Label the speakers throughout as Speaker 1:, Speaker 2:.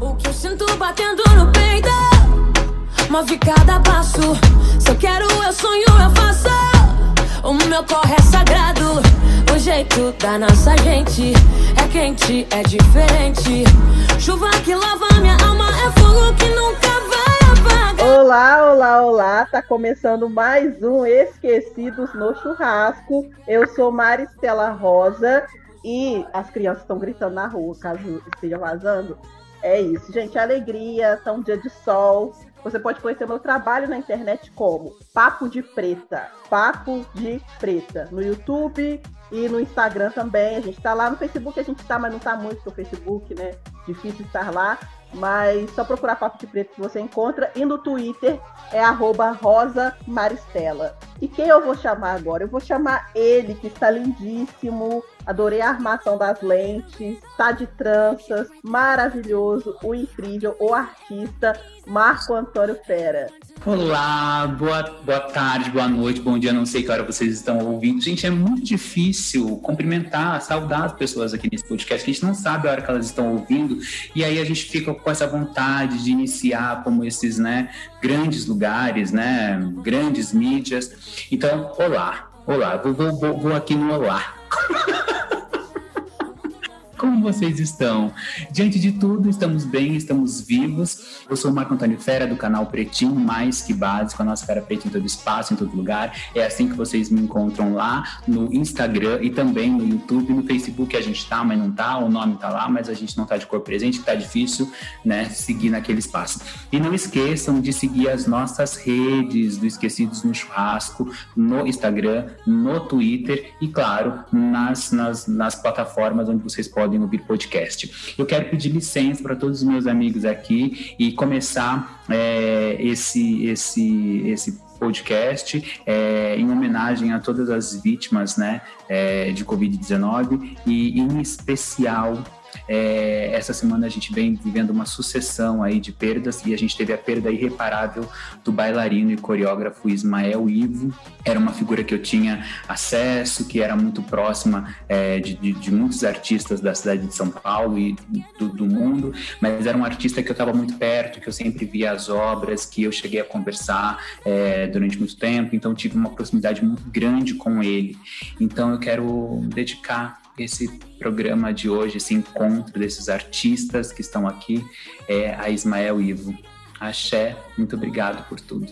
Speaker 1: O que eu sinto batendo no peito Move cada passo Se eu quero, eu sonho, eu faço O meu corre é sagrado O jeito da nossa gente É quente, é diferente Chuva que lava minha alma É fogo que nunca vai apagar
Speaker 2: Olá, olá, olá! Tá começando mais um Esquecidos no Churrasco. Eu sou Maristela Rosa e as crianças estão gritando na rua, caso esteja vazando. É isso, gente. Alegria, tá um dia de sol. Você pode conhecer meu trabalho na internet como Papo de Preta. Papo de Preta. No YouTube e no Instagram também. A gente tá lá no Facebook, a gente tá, mas não tá muito no Facebook, né? Difícil estar lá. Mas só procurar Papo de Preto que você encontra. E no Twitter é arroba Rosa Maristela. E quem eu vou chamar agora? Eu vou chamar ele, que está lindíssimo. Adorei a armação das lentes, tá de tranças, maravilhoso, o incrível, o artista Marco Antônio Fera.
Speaker 3: Olá, boa, boa tarde, boa noite, bom dia, não sei que hora vocês estão ouvindo. Gente, é muito difícil cumprimentar, saudar as pessoas aqui nesse podcast, a gente não sabe a hora que elas estão ouvindo, e aí a gente fica com essa vontade de iniciar como esses, né, grandes lugares, né, grandes mídias. Então, olá, olá, vou, vou, vou aqui no olá. Como vocês estão? Diante de tudo, estamos bem, estamos vivos. Eu sou o Marco Antônio Fera, do canal Pretinho Mais Que Básico, a nossa Fera Preta em todo espaço, em todo lugar. É assim que vocês me encontram lá no Instagram e também no YouTube. No Facebook a gente tá, mas não tá, o nome tá lá, mas a gente não tá de cor presente, tá difícil, né, seguir naquele espaço. E não esqueçam de seguir as nossas redes do Esquecidos no Churrasco, no Instagram, no Twitter e, claro, nas, nas, nas plataformas onde vocês podem podem ouvir podcast. Eu quero pedir licença para todos os meus amigos aqui e começar é, esse, esse, esse podcast é, em homenagem a todas as vítimas né, é, de Covid-19 e em especial é, essa semana a gente vem vivendo uma sucessão aí de perdas e a gente teve a perda irreparável do bailarino e coreógrafo Ismael Ivo. Era uma figura que eu tinha acesso, que era muito próxima é, de, de, de, muitos artistas da cidade de São Paulo e do, do mundo, mas era um artista que eu estava muito perto, que eu sempre via as obras, que eu cheguei a conversar é, durante muito tempo, então tive uma proximidade muito grande com ele. Então eu quero dedicar esse programa de hoje, esse encontro desses artistas que estão aqui, é a Ismael Ivo. Axé, muito obrigado por tudo.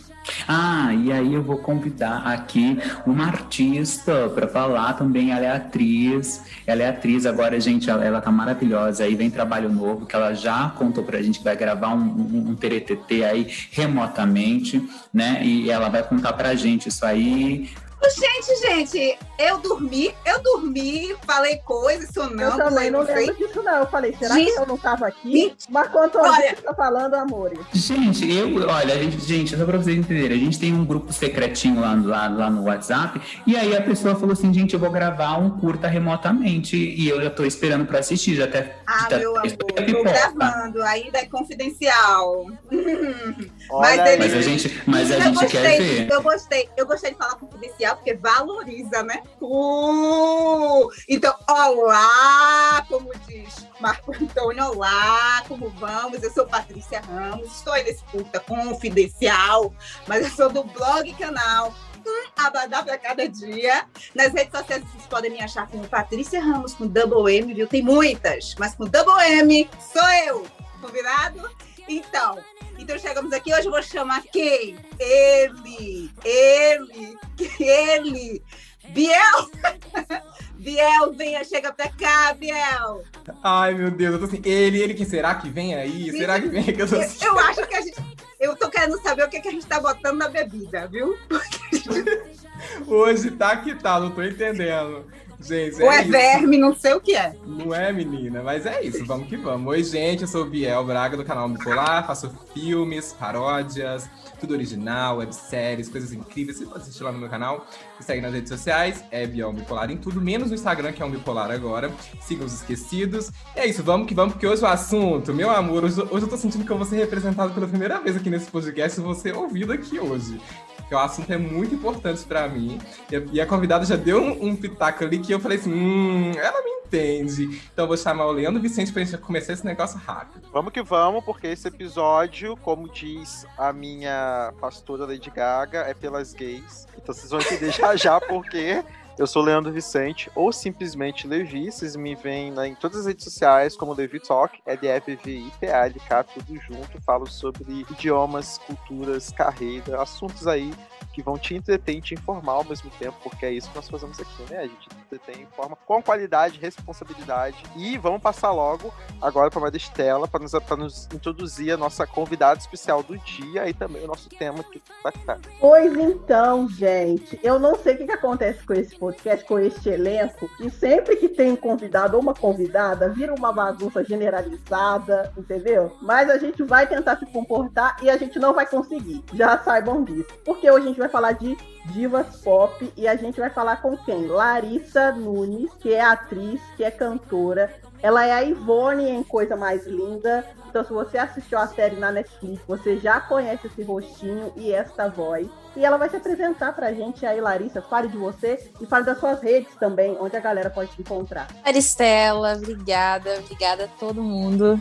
Speaker 3: Ah, e aí eu vou convidar aqui uma artista para falar também. Ela é atriz, ela é atriz agora, gente, ela, ela tá maravilhosa. Aí vem trabalho novo que ela já contou pra gente que vai gravar um, um, um TRTT aí remotamente, né? E ela vai contar pra gente isso aí.
Speaker 4: Gente, gente, eu dormi, eu dormi, falei coisas, sonâmbula.
Speaker 2: Eu também não, lembro disso, não. Eu falei, será gente, que eu não estava aqui? Mas quanto a gente tá falando, amor?
Speaker 3: Gente, eu, olha, a gente, gente, só pra vocês entenderem, a gente tem um grupo secretinho lá, lá, lá no WhatsApp, e aí a pessoa falou assim, gente, eu vou gravar um curta remotamente, e eu já tô esperando pra assistir, já até...
Speaker 4: Ah,
Speaker 3: tá,
Speaker 4: meu amor, tô gravando, ainda é confidencial.
Speaker 3: mas, ele, mas a gente, mas a gente
Speaker 4: gostei,
Speaker 3: quer ver.
Speaker 4: Eu gostei, eu gostei de falar confidencial, porque valoriza, né? Uh! Então, olá, como diz Marco Antônio, olá, como vamos? Eu sou Patrícia Ramos, estou aí nesse curta confidencial, mas eu sou do blog canal hum, Abadá para cada dia. Nas redes sociais vocês podem me achar como Patrícia Ramos com double M, viu? Tem muitas, mas com double M sou eu. Combinado? Então, então chegamos aqui, hoje eu vou chamar quem? Ele, ele, ele, Biel! Biel, venha, chega pra cá, Biel!
Speaker 5: Ai, meu Deus, eu tô assim, ele, ele, que será que vem aí? Sim, será que vem que eu tô
Speaker 4: eu, eu acho que a gente, eu tô querendo saber o que, que a gente tá botando na bebida, viu?
Speaker 5: Hoje tá que tá, não tô entendendo. Gente,
Speaker 4: Ou é, é verme, não sei o que é.
Speaker 5: Não é, menina, mas é isso, vamos que vamos. Oi, gente, eu sou o Biel Braga do canal Bipolar, faço filmes, paródias, tudo original, webséries, coisas incríveis. Você pode assistir lá no meu canal, me segue nas redes sociais, é Biel Bipolar em tudo, menos no Instagram, que é um Bipolar agora. Sigam os esquecidos. E é isso, vamos que vamos, porque hoje o assunto, meu amor, hoje, hoje eu tô sentindo que eu vou ser representado pela primeira vez aqui nesse podcast e vou ser ouvido aqui hoje porque o assunto é muito importante para mim. E a, e a, convidada já deu um, um, pitaco ali que eu falei assim: hum, ela me Entende? Então eu vou chamar o Leandro Vicente pra gente começar esse negócio rápido.
Speaker 6: Vamos que vamos, porque esse episódio, como diz a minha pastora Lady Gaga, é pelas gays. Então vocês vão entender já já porque eu sou Leandro Vicente, ou simplesmente Levi. Vocês me veem em todas as redes sociais como Levi Talk, L-F-V-I-T-A-L-K, tudo junto. Falo sobre idiomas, culturas, carreira, assuntos aí que vão te entreter e te informar ao mesmo tempo, porque é isso que nós fazemos aqui, né? A gente entretém, informa com qualidade, responsabilidade. E vamos passar logo agora para a Maristela para nos, nos introduzir a nossa convidada especial do dia e também o nosso tema vai ficar.
Speaker 2: Pois então, gente, eu não sei o que, que acontece com esse podcast, com este elenco, e sempre que tem um convidado ou uma convidada, vira uma bagunça generalizada, entendeu? Mas a gente vai tentar se comportar e a gente não vai conseguir. Já saibam disso. Porque hoje a gente vai falar de divas pop e a gente vai falar com quem? Larissa Nunes, que é atriz, que é cantora. Ela é a Ivone em Coisa Mais Linda. Então, se você assistiu a série na Netflix, você já conhece esse rostinho e esta voz. E ela vai se apresentar pra gente aí, Larissa. Fale de você e fale das suas redes também, onde a galera pode te encontrar.
Speaker 7: Maristela, obrigada, obrigada a todo mundo.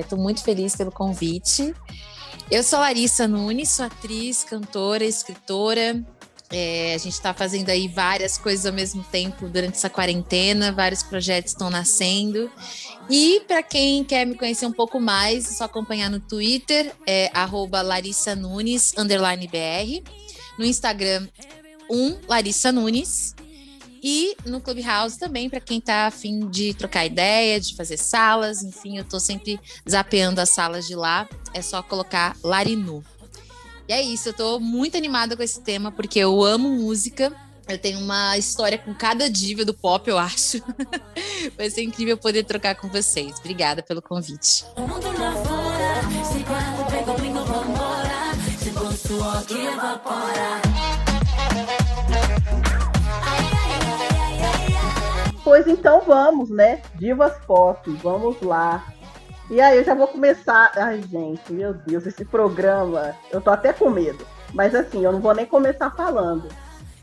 Speaker 7: Estou é, muito feliz pelo convite. Eu sou Larissa Nunes, sou atriz, cantora, escritora. É, a gente está fazendo aí várias coisas ao mesmo tempo durante essa quarentena, vários projetos estão nascendo. E para quem quer me conhecer um pouco mais, é só acompanhar no Twitter, é Larissa Nunes. No Instagram, um Larissa Nunes. E no Clubhouse também, para quem está afim de trocar ideia, de fazer salas, enfim, eu estou sempre zapeando as salas de lá. É só colocar Larinu. E é isso, eu estou muito animada com esse tema, porque eu amo música. Eu tenho uma história com cada diva do pop, eu acho. Vai ser incrível poder trocar com vocês. Obrigada pelo convite.
Speaker 2: Pois então vamos, né? Divas pop, vamos lá. E aí eu já vou começar. Ai, gente, meu Deus, esse programa, eu tô até com medo. Mas assim, eu não vou nem começar falando.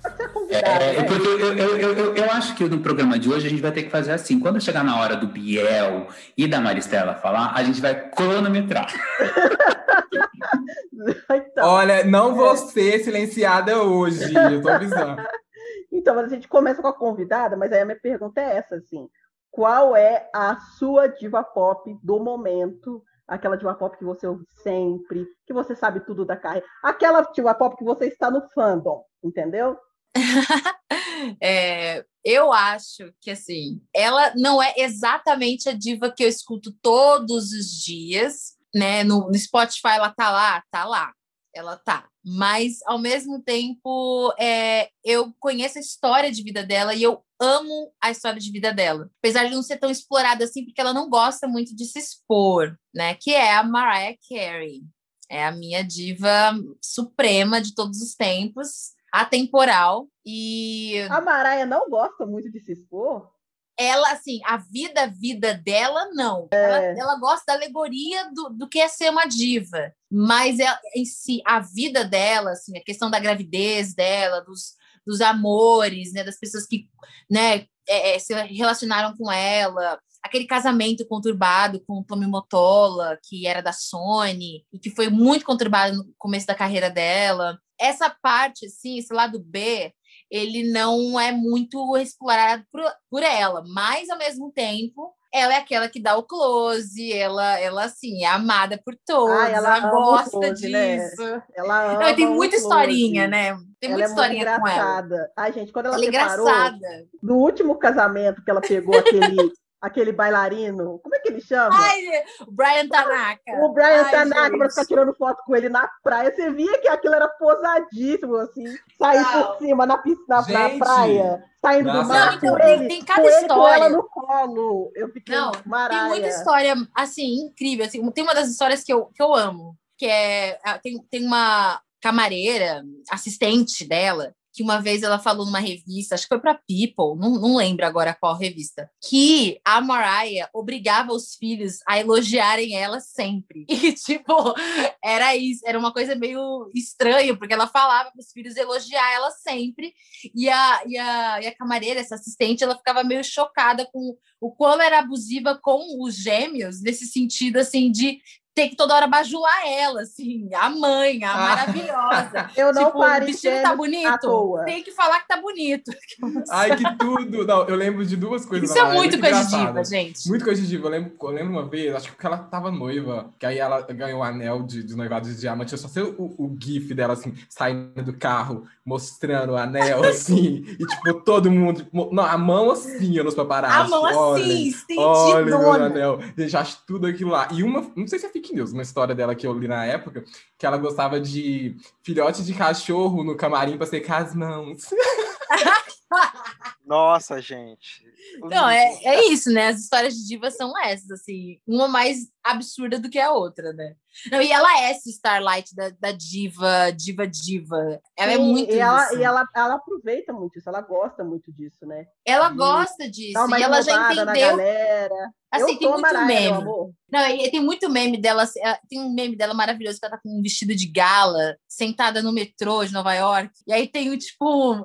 Speaker 2: Pode ser convidado. É,
Speaker 3: né? porque eu, eu, eu, eu, acho que no programa de hoje a gente vai ter que fazer assim. Quando chegar na hora do Biel e da Maristela falar, a gente vai cronometrar.
Speaker 5: então, Olha, não vou é. ser silenciada hoje, eu tô avisando.
Speaker 2: Então, a gente começa com a convidada, mas aí a minha pergunta é essa, assim. Qual é a sua diva pop do momento? Aquela diva pop que você ouve sempre, que você sabe tudo da carreira. Aquela diva pop que você está no fandom, entendeu?
Speaker 7: é, eu acho que assim, ela não é exatamente a diva que eu escuto todos os dias, né? No, no Spotify ela tá lá, tá lá, ela tá. Mas ao mesmo tempo é, eu conheço a história de vida dela e eu amo a história de vida dela, apesar de não ser tão explorada assim, porque ela não gosta muito de se expor, né? Que é a Mariah Carey, é a minha diva suprema de todos os tempos, atemporal e
Speaker 2: a Mariah não gosta muito de se expor
Speaker 7: ela, assim, a vida, vida dela, não. É. Ela, ela, gosta da alegoria do, do que é ser uma diva. Mas ela, em si, a vida dela, assim, a questão da gravidez dela, dos, dos amores, né, das pessoas que né, é, é se relacionaram com ela, aquele casamento conturbado com o Tommy Motola, que era da Sony, e que foi muito conturbado no começo da carreira dela. Essa parte, assim, esse lado B, ele não é muito explorado por, por ela, mas ao mesmo tempo ela é aquela que dá o close, ela, ela assim, é amada por todos, ah, ela, ela gosta close, né? disso.
Speaker 2: Né? Ela ama
Speaker 7: não, tem muita historinha, né? Tem
Speaker 2: ela
Speaker 7: muita é historinha com
Speaker 2: ela. Ai, gente, quando ela,
Speaker 7: ela
Speaker 2: é
Speaker 7: separou, engraçada.
Speaker 2: no último casamento que ela pegou aquele aquele bailarino, como é que ele chama?
Speaker 7: Ai, o Brian Tanaka.
Speaker 2: O Brian Ai, Tanaka, para ficar tirando foto com ele na praia. Você via que aquilo era posadíssimo, assim, sair por cima na piscina, na praia, saindo do mar.
Speaker 7: Não, então, tem, tem cada com história. com
Speaker 2: ela no colo. Eu fiquei Não,
Speaker 7: Tem muita história, assim, incrível. Assim, tem uma das histórias que eu, que eu amo, que é. Tem, tem uma camareira, assistente dela, que uma vez ela falou numa revista, acho que foi para People, não, não lembro agora qual revista, que a Mariah obrigava os filhos a elogiarem ela sempre. E, tipo, era isso, era uma coisa meio estranha, porque ela falava para os filhos elogiar ela sempre, e a, e, a, e a camareira, essa assistente, ela ficava meio chocada com o quão era abusiva com os gêmeos, nesse sentido, assim, de ter que toda hora bajular ela, assim, a mãe, a
Speaker 2: Ah.
Speaker 7: maravilhosa.
Speaker 2: Eu não
Speaker 7: tipo,
Speaker 2: pare
Speaker 7: o vestido tá bonito, tem que falar que tá bonito.
Speaker 5: Ai, que tudo! Não, eu lembro de duas coisas.
Speaker 7: Isso
Speaker 5: da
Speaker 7: é
Speaker 5: Mariah,
Speaker 7: muito coisa de diva, gente.
Speaker 5: Muito coisa de diva. Eu lembro, eu lembro uma vez, acho que ela tava noiva, que aí ela ganhou o anel de, de noivado de diamante. Eu só sei o, o gif dela, assim, saindo do carro, mostrando o anel, assim, e tipo, todo mundo, tipo, não, a mão assim, nos paparazzi.
Speaker 7: A mão assim,
Speaker 5: Olha meu
Speaker 7: estendidona.
Speaker 5: anel. Gente, acho tudo aquilo lá. E uma, não sei se é fake news, uma história dela que eu li na época, que ela gostava de filhote de cachorro no camarim pra secar as mãos.
Speaker 6: Nossa, gente.
Speaker 7: Não, é, é isso, né? As histórias de diva são essas, assim, uma mais absurda do que a outra, né? Não, e ela é essa Starlight da, da diva, diva, diva. Ela é
Speaker 2: Sim,
Speaker 7: muito
Speaker 2: e ela,
Speaker 7: isso.
Speaker 2: e ela, ela aproveita muito isso, ela gosta muito disso, né?
Speaker 7: Ela
Speaker 2: de
Speaker 7: gosta disso, e ela já entendeu. Assim,
Speaker 2: eu
Speaker 7: tem muito
Speaker 2: Mariah,
Speaker 7: meme. Não, e tem muito meme dela. ela- Tem um meme dela maravilhoso que ela tá com um vestido de gala, sentada no metrô de Nova York. E aí tem o tipo.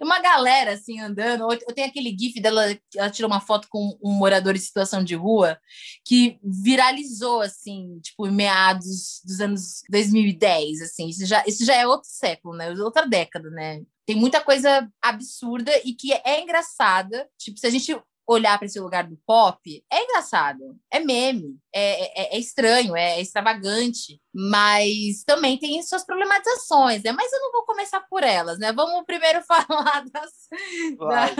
Speaker 7: Uma galera assim andando. Ou tem aquele gif dela, ela tirou uma foto com um morador em situação de rua que viralizou assim, tipo, em meados dos anos 2010, assim. Isso já, isso já é outro século, né? Outra década, né? Tem muita coisa absurda e que é engraçada. Tipo, se a gente olhar para esse lugar do pop, é engraçado, é meme, é, é, é estranho, é extravagante, mas também tem suas problematizações, né? Mas eu não vou começar por elas, né? Vamos primeiro falar das, da-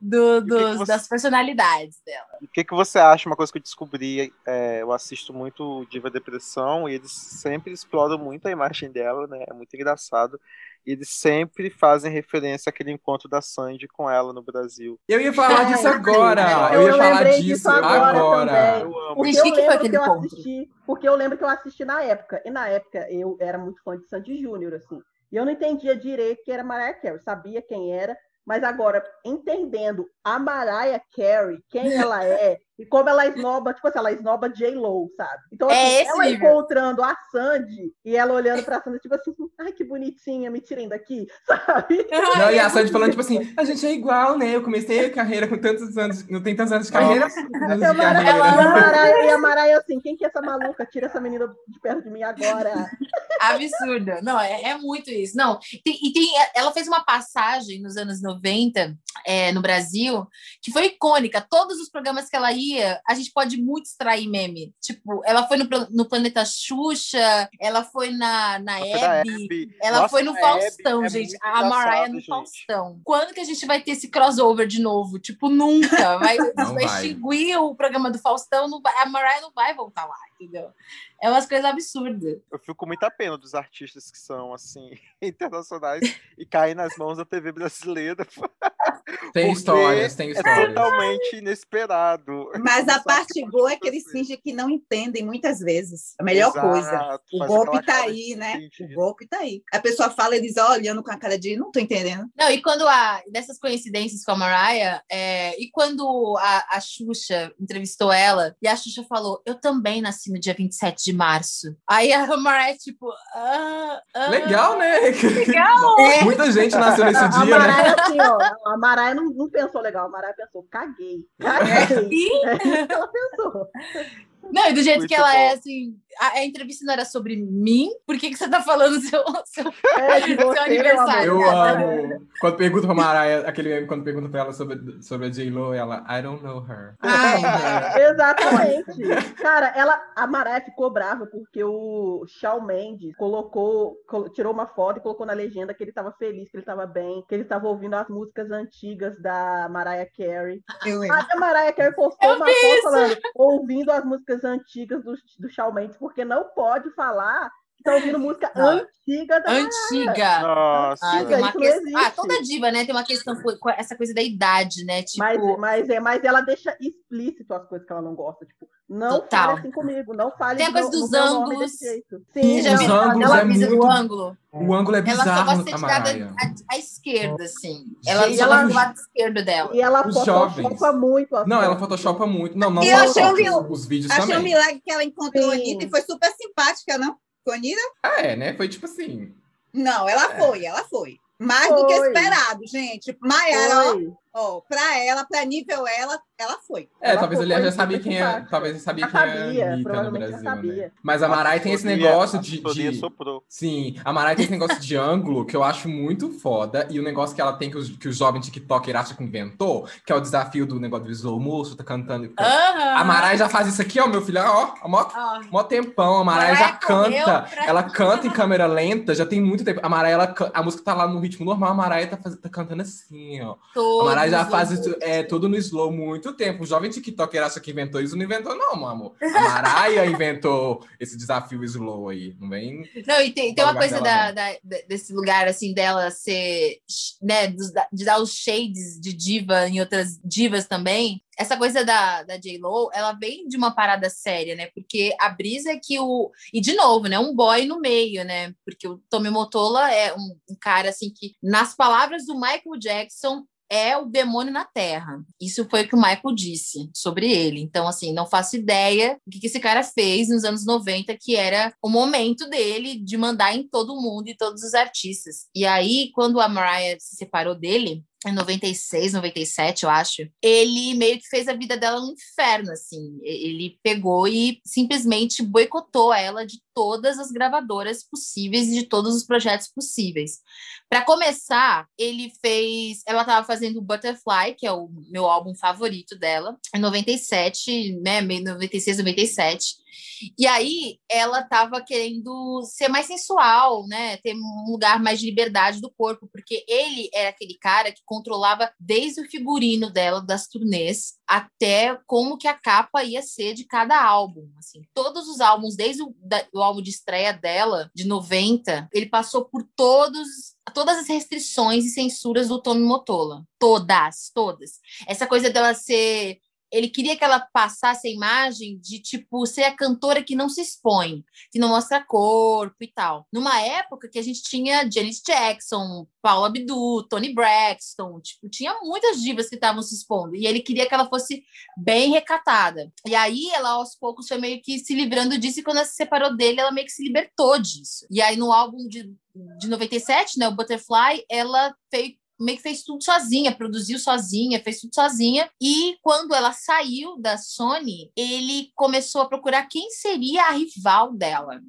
Speaker 7: do-
Speaker 6: que que
Speaker 7: dos-
Speaker 6: você-
Speaker 7: das personalidades dela.
Speaker 6: O que, que você acha? Uma coisa que eu descobri, é, eu assisto muito Diva Depressão e eles sempre exploram muito a imagem dela, né? É muito engraçado. Eles sempre fazem referência àquele encontro da Sandy com ela no Brasil.
Speaker 5: Eu ia falar
Speaker 2: É,
Speaker 5: disso agora.
Speaker 2: Eu
Speaker 5: Eu ia falar disso
Speaker 2: disso agora
Speaker 5: agora.
Speaker 2: também.
Speaker 6: Eu amo.
Speaker 2: Porque eu
Speaker 7: que que foi aquele
Speaker 2: que eu
Speaker 7: encontro?
Speaker 2: assisti, porque eu lembro que eu assisti na época, e na época eu era muito fã de Sandy Júnior, assim, e eu não entendia direito que era Mariah Carey, sabia quem era, mas agora, entendendo a Mariah Carey, quem ela é, e como ela esnoba, tipo assim, ela esnoba J-Lo, sabe? Então,
Speaker 7: É
Speaker 2: assim,
Speaker 7: esse
Speaker 2: ela
Speaker 7: nível.
Speaker 2: encontrando a Sandy, e ela olhando pra Sandy, tipo assim, ai, que bonitinha, me tirem daqui, sabe?
Speaker 5: Não, e a Sandy falando, tipo assim, a gente é igual, né? Eu comecei a carreira com tantos anos, não tem tantos anos de carreira. anos
Speaker 2: E
Speaker 5: de
Speaker 2: a Mariah,
Speaker 5: carreira.
Speaker 2: e a Mariah- e a Mariah, assim, quem que é essa maluca? Tira essa menina de perto de mim agora.
Speaker 7: Absurda. Não, é, é muito isso. Não, tem- e tem, ela fez uma passagem nos anos 90 é, no Brasil que foi icônica. Todos os programas que ela ia, a gente pode muito extrair meme. Tipo, ela foi no, no Planeta Xuxa, ela foi na, na
Speaker 6: Ela foi da
Speaker 7: Hebe, ela
Speaker 6: Nossa,
Speaker 7: foi no
Speaker 6: a
Speaker 7: Faustão,
Speaker 6: Hebe é
Speaker 7: gente.
Speaker 6: muito
Speaker 7: A Mariah no
Speaker 6: gente.
Speaker 7: Faustão. Quando que a gente vai ter esse crossover de novo? Tipo, nunca. Vai, vai
Speaker 5: vai.
Speaker 7: extinguir o programa do Faustão, não vai- a Mariah não vai voltar lá, entendeu? É umas coisas absurdas.
Speaker 6: Eu fico com muita pena dos artistas que são, assim, internacionais e caem nas mãos da TV brasileira.
Speaker 5: Tem histórias, tem
Speaker 6: É
Speaker 5: histórias.
Speaker 6: totalmente inesperado.
Speaker 4: Mas a parte boa é que eles fingem que não entendem muitas vezes. A melhor
Speaker 6: Exato,
Speaker 4: coisa. O golpe tá aí, né? O golpe tá aí. A pessoa fala, eles olhando com a cara de não tô entendendo.
Speaker 7: Não, e quando a. Dessas coincidências com a Mariah, é, e quando a, a Xuxa entrevistou ela, e a Xuxa falou: Eu também nasci no dia 27 de março. Aí a Mariah, tipo. Ah, ah,
Speaker 5: Legal, né?
Speaker 7: Legal!
Speaker 4: É.
Speaker 5: Muita gente nasceu nesse
Speaker 2: A, a
Speaker 5: dia, né?
Speaker 2: Assim, ó, a Mariah não, não pensou legal, a Mariah pensou, caguei. Caguei.
Speaker 7: Sim.
Speaker 2: É ela pensou.
Speaker 7: Não, e do jeito
Speaker 6: Muito
Speaker 7: que ela é,
Speaker 6: bom.
Speaker 7: assim, a, a entrevista não era sobre mim, por que, que você tá falando seu, seu
Speaker 2: É,
Speaker 7: Seu
Speaker 2: você,
Speaker 7: aniversário.
Speaker 5: Eu amo. Quando pergunta pra Mariah, aquele meme, quando pergunta pra ela sobre, sobre a J-Lo, ela, I don't know her.
Speaker 7: Ai,
Speaker 2: Exatamente. Cara, ela, a Mariah ficou brava porque o Shawn Mendes colocou, col- tirou uma foto e colocou na legenda que ele estava feliz, que ele estava bem, que ele estava ouvindo as músicas antigas da Mariah Carey.
Speaker 4: Eu.
Speaker 2: Aí a Mariah Carey postou
Speaker 7: Eu
Speaker 2: uma foto falando, ouvindo as músicas antigas do, do Shawn Mendes, porque não pode falar Estão ouvindo música
Speaker 7: Não.
Speaker 2: antiga da
Speaker 7: Antiga.
Speaker 6: Nossa.
Speaker 7: Ah,
Speaker 2: não
Speaker 7: questão-
Speaker 2: existe.
Speaker 7: ah, toda diva, né? Tem uma questão com essa coisa da idade, né? Tipo,
Speaker 2: Mas, mas, é, mas ela deixa explícito as coisas que ela não gosta. Tipo, não
Speaker 7: Total.
Speaker 2: fale assim comigo, não fale
Speaker 7: Tem a coisa dos
Speaker 2: do nome
Speaker 7: ângulos. você
Speaker 2: Sim,
Speaker 7: já
Speaker 5: Os
Speaker 7: viu
Speaker 5: ângulos
Speaker 7: ela
Speaker 5: é
Speaker 7: avisa
Speaker 5: muito-
Speaker 7: do ângulo?
Speaker 5: O ângulo é
Speaker 7: Ela só
Speaker 5: bizarro
Speaker 7: gosta de à, à esquerda, assim. Ela
Speaker 5: Gente,
Speaker 7: só
Speaker 2: ela-
Speaker 7: do lado esquerdo dela.
Speaker 2: E ela
Speaker 5: Os
Speaker 2: photoshopa
Speaker 5: jovens.
Speaker 2: muito as
Speaker 5: Não, ela photoshopa muito. Não, não
Speaker 4: eu
Speaker 5: as
Speaker 4: achei um
Speaker 5: os vídeos
Speaker 4: Achei um milagre que ela encontrou a
Speaker 2: Sim.
Speaker 4: Anitta e foi super simpática, não? Com a Anitta?
Speaker 5: Ah, é, né? Foi tipo assim.
Speaker 4: Não, ela
Speaker 5: É.
Speaker 4: foi, ela foi. Mais do que
Speaker 2: Foi.
Speaker 4: esperado, gente. Maiara, ó, pra ela, pra nível ela, ela foi.
Speaker 5: É,
Speaker 2: Ela
Speaker 5: talvez
Speaker 2: foi-
Speaker 5: ele já sabia quem é. Talvez ele sabia
Speaker 2: Já
Speaker 5: quem é
Speaker 2: sabia,
Speaker 5: a Anitta no Brasil,
Speaker 2: sabia.
Speaker 5: né? Mas a Mariah tem esse negócio de. de-
Speaker 6: soprou.
Speaker 5: Sim, a Mariah tem esse negócio de ângulo que eu acho muito foda. E o negócio que ela tem que os, que os jovens TikToker acham que inventou, que é o desafio do negócio do slow motion, tá cantando. e-
Speaker 7: Aham.
Speaker 5: A Mariah já faz isso aqui, ó, meu filho, ó, ó, mó,
Speaker 7: Ó,
Speaker 5: mó tempão. A Mariah já canta.
Speaker 7: pra-
Speaker 5: Ela canta em câmera lenta, já tem muito tempo. A Mariah, ela, a música tá lá no ritmo normal, a Mariah tá, faz- tá cantando assim, ó. A
Speaker 7: todos Os
Speaker 5: faz isso é, tudo no slow muito tempo. O jovem TikToker acha que inventou isso, não inventou, não, meu amor. A Mariah inventou esse desafio slow aí, não vem?
Speaker 7: Não, e tem, tem uma coisa da, da- desse lugar, assim, dela ser, né, de dar os shades de diva em outras divas também. Essa coisa da, da J-Lo, ela vem de uma parada séria, né? Porque a brisa é que o. E, de novo, né? Um boy no meio, né? Porque o Tommy Motola é um, um cara, assim, que, nas palavras do Michael Jackson, é o demônio na Terra. Isso foi o que o Michael disse sobre ele. Então, assim, não faço ideia do que esse cara fez nos anos 90, que era o momento dele de mandar em todo mundo e todos os artistas. E aí, quando a Mariah se separou dele, em 96, 97, eu acho, ele meio que fez a vida dela um inferno, assim. Ele pegou e simplesmente boicotou ela de todas as gravadoras possíveis e de todos os projetos possíveis. Para começar, ele fez. Ela estava fazendo Butterfly, que é o meu álbum favorito dela, em 97, né? meio 96, 97. E aí ela estava querendo ser mais sensual, né? Ter um lugar mais de liberdade do corpo, porque ele era aquele cara que controlava desde o figurino dela, das turnês, até como que a capa ia ser de cada álbum. Assim, todos os álbuns, desde o, da- o álbum de estreia dela, de 90, ele passou por todos todas as restrições e censuras do Tommy Motola. Todas, todas. Essa coisa dela ser ele queria que ela passasse a imagem de, tipo, ser a cantora que não se expõe, que não mostra corpo e tal. Numa época que a gente tinha Janet Jackson, Paula Abdul, Tony Braxton, tipo, tinha muitas divas que estavam se expondo, e ele queria que ela fosse bem recatada. E aí ela, aos poucos, foi meio que se livrando disso, e quando ela se separou dele, ela meio que se libertou disso. E aí, no álbum de, de 97, né, o Butterfly, ela fez meio que fez tudo sozinha, produziu sozinha, fez tudo sozinha. E quando ela saiu da Sony, ele começou a procurar quem seria a rival dela.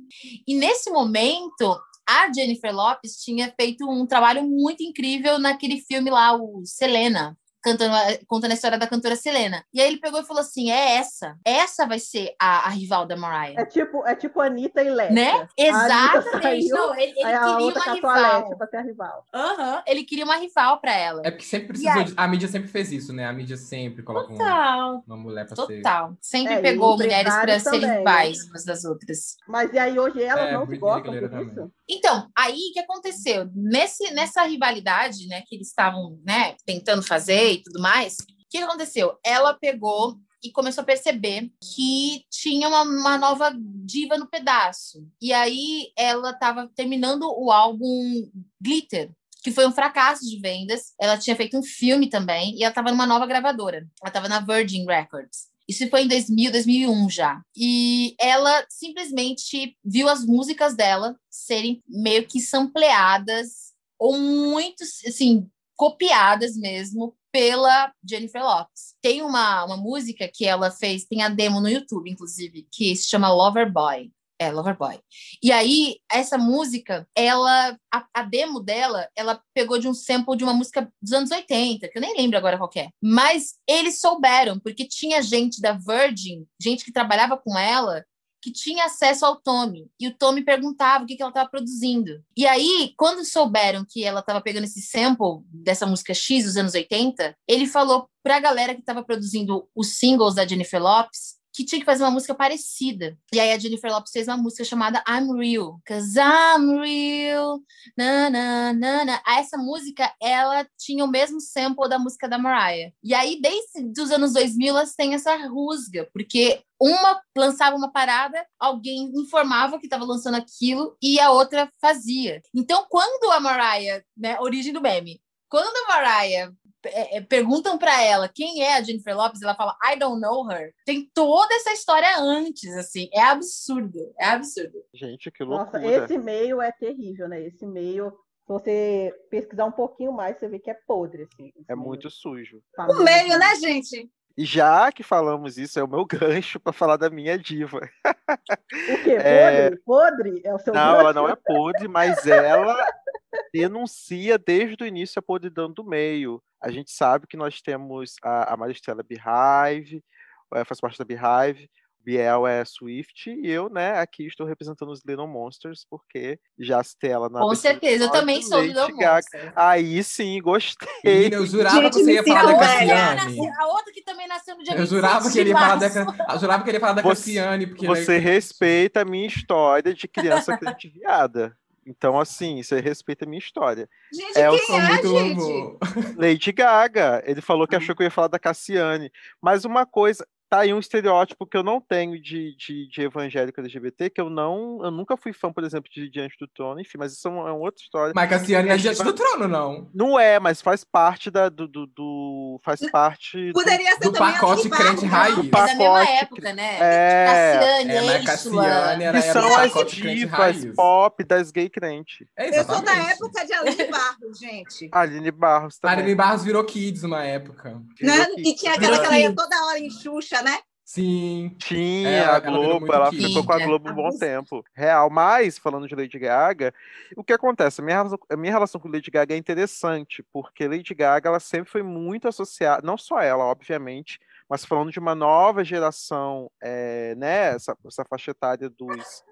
Speaker 7: E nesse momento, a Jennifer Lopes tinha feito um trabalho muito incrível naquele filme lá, o Selena. Cantando, contando a história da cantora Selena. E aí ele pegou e falou assim: é essa. Essa vai ser a, a rival da Mariah.
Speaker 2: É tipo, é tipo Anitta e Lesha.
Speaker 7: Né? Exatamente. Não, ele, ele queria uma rival.
Speaker 2: Lesha pra ser a rival.
Speaker 7: Aham, ele queria uma rival pra ela.
Speaker 5: É porque sempre precisou.
Speaker 7: aí?
Speaker 5: De... A mídia sempre fez isso, né? A mídia sempre coloca um-
Speaker 7: Total.
Speaker 5: uma mulher pra ser.
Speaker 7: Total. Sempre
Speaker 2: É,
Speaker 7: pegou mulheres para
Speaker 2: empresários
Speaker 7: serem
Speaker 2: também,
Speaker 7: rivais umas das outras.
Speaker 2: Mas e aí hoje elas
Speaker 5: É,
Speaker 2: não se gostam
Speaker 5: também.
Speaker 7: Então, aí o que aconteceu? Nesse, nessa rivalidade, né, que eles estavam, né, tentando fazer e tudo mais, o que aconteceu? Ela pegou e começou a perceber que tinha uma, uma nova diva no pedaço. E aí ela estava terminando o álbum Glitter, que foi um fracasso de vendas. Ela tinha feito um filme também e ela estava numa nova gravadora. Ela estava na Virgin Records. Isso foi em 2000, 2001 já. E ela simplesmente viu as músicas dela serem meio que sampleadas ou muito, assim, copiadas mesmo pela Jennifer Lopes. Tem uma, uma música que ela fez, tem a demo no YouTube, inclusive, que se chama Lover Boy. É, Lover Boy. E aí, essa música, ela, a, a demo dela, ela pegou de um sample de uma música dos anos 80, que eu nem lembro agora qual é. Mas eles souberam, porque tinha gente da Virgin, gente que trabalhava com ela, que tinha acesso ao Tommy. E o Tommy perguntava o que, que ela estava produzindo. E aí, quando souberam que ela estava pegando esse sample dessa música X dos anos 80, ele falou para a galera que estava produzindo os singles da Jennifer Lopes que tinha que fazer uma música parecida. E aí a Jennifer Lopez fez uma música chamada I'm Real, cause I'm real, na na na na. Essa música, ela tinha o mesmo sample da música da Mariah. E aí, desde os anos 2000, elas têm essa rusga, porque uma lançava uma parada, alguém informava que estava lançando aquilo e a outra fazia. Então, quando a Mariah, né, origem do meme, quando a Mariah é, é, perguntam para ela quem é a Jennifer Lopez, ela fala I don't know her. Tem toda essa história antes, assim, é absurdo, é absurdo.
Speaker 6: Gente, que loucura.
Speaker 2: Nossa, esse meio é terrível, né? Esse meio, se você pesquisar um pouquinho mais, você vê que é podre, assim.
Speaker 6: É muito sujo.
Speaker 4: O meio, né, gente?
Speaker 6: E já que falamos isso, é o meu gancho para falar da minha diva.
Speaker 2: O quê? Podre? É... Podre? É o seu
Speaker 6: Não,
Speaker 2: gancho?
Speaker 6: ela não é podre, mas ela denuncia desde o início a podridão do meio. A gente sabe que nós temos a, a Maristela Beehive, é, faz parte da Beehive, Biel é Swift e eu, né, aqui estou representando os Little Monsters, porque já citei ela na
Speaker 7: Com certeza, eu também sou Little Monster.
Speaker 6: Aí sim, gostei.
Speaker 5: Eu jurava
Speaker 4: Gente,
Speaker 5: que você ia falar da Cassiane.
Speaker 7: a outra que também nasceu no dia
Speaker 5: Eu
Speaker 7: 27
Speaker 5: jurava que ele
Speaker 7: de
Speaker 5: ia falar da, eu jurava que ele ia falar da Cassiane, porque né,
Speaker 6: Você respeita a minha história de criança crente viada. Então, assim, você respeita a minha história.
Speaker 4: Gente,
Speaker 6: É,
Speaker 4: quem é,
Speaker 5: muito
Speaker 4: gente?
Speaker 6: Lady Gaga, ele falou que achou que eu ia falar da Cassiane. Mas uma coisa, tá aí um estereótipo que eu não tenho de, de, de evangélico LGBT, que eu não, eu nunca fui fã, por exemplo, de Diante do Trono, enfim, mas isso é uma, é uma outra história.
Speaker 5: Mas Cassiane é diante do trono, não.
Speaker 6: Não é, mas faz parte da, do, do, do- faz parte do,
Speaker 4: Poderia ser
Speaker 5: Do
Speaker 4: também
Speaker 5: pacote
Speaker 4: Aline
Speaker 5: crente raiz.
Speaker 4: não?
Speaker 7: É da mesma
Speaker 6: pacote
Speaker 7: época, né?
Speaker 6: É,
Speaker 7: Cassiane,
Speaker 5: É, mas. Cassiane era,
Speaker 6: que são
Speaker 5: do
Speaker 6: as
Speaker 5: pacote
Speaker 6: divas pop das gay crente.
Speaker 5: É,
Speaker 4: Eu sou da época de Aline Barros, gente.
Speaker 6: Aline Barros também.
Speaker 5: Marilyn Barros virou Kids uma época.
Speaker 4: Né?
Speaker 6: Virou
Speaker 4: E tinha aquela que ela ia toda hora em Xuxa, né?
Speaker 5: Sim.
Speaker 6: Tinha
Speaker 5: Ela-
Speaker 6: a Globo, ela
Speaker 5: geek.
Speaker 6: ficou com a Globo um bom tempo. Real. Mas, falando de Lady Gaga, o que acontece? A minha relação, a minha relação com Lady Gaga é interessante, porque Lady Gaga ela sempre foi muito associada, não só ela, obviamente, mas falando de uma nova geração, é, né? Essa, essa faixa etária dos.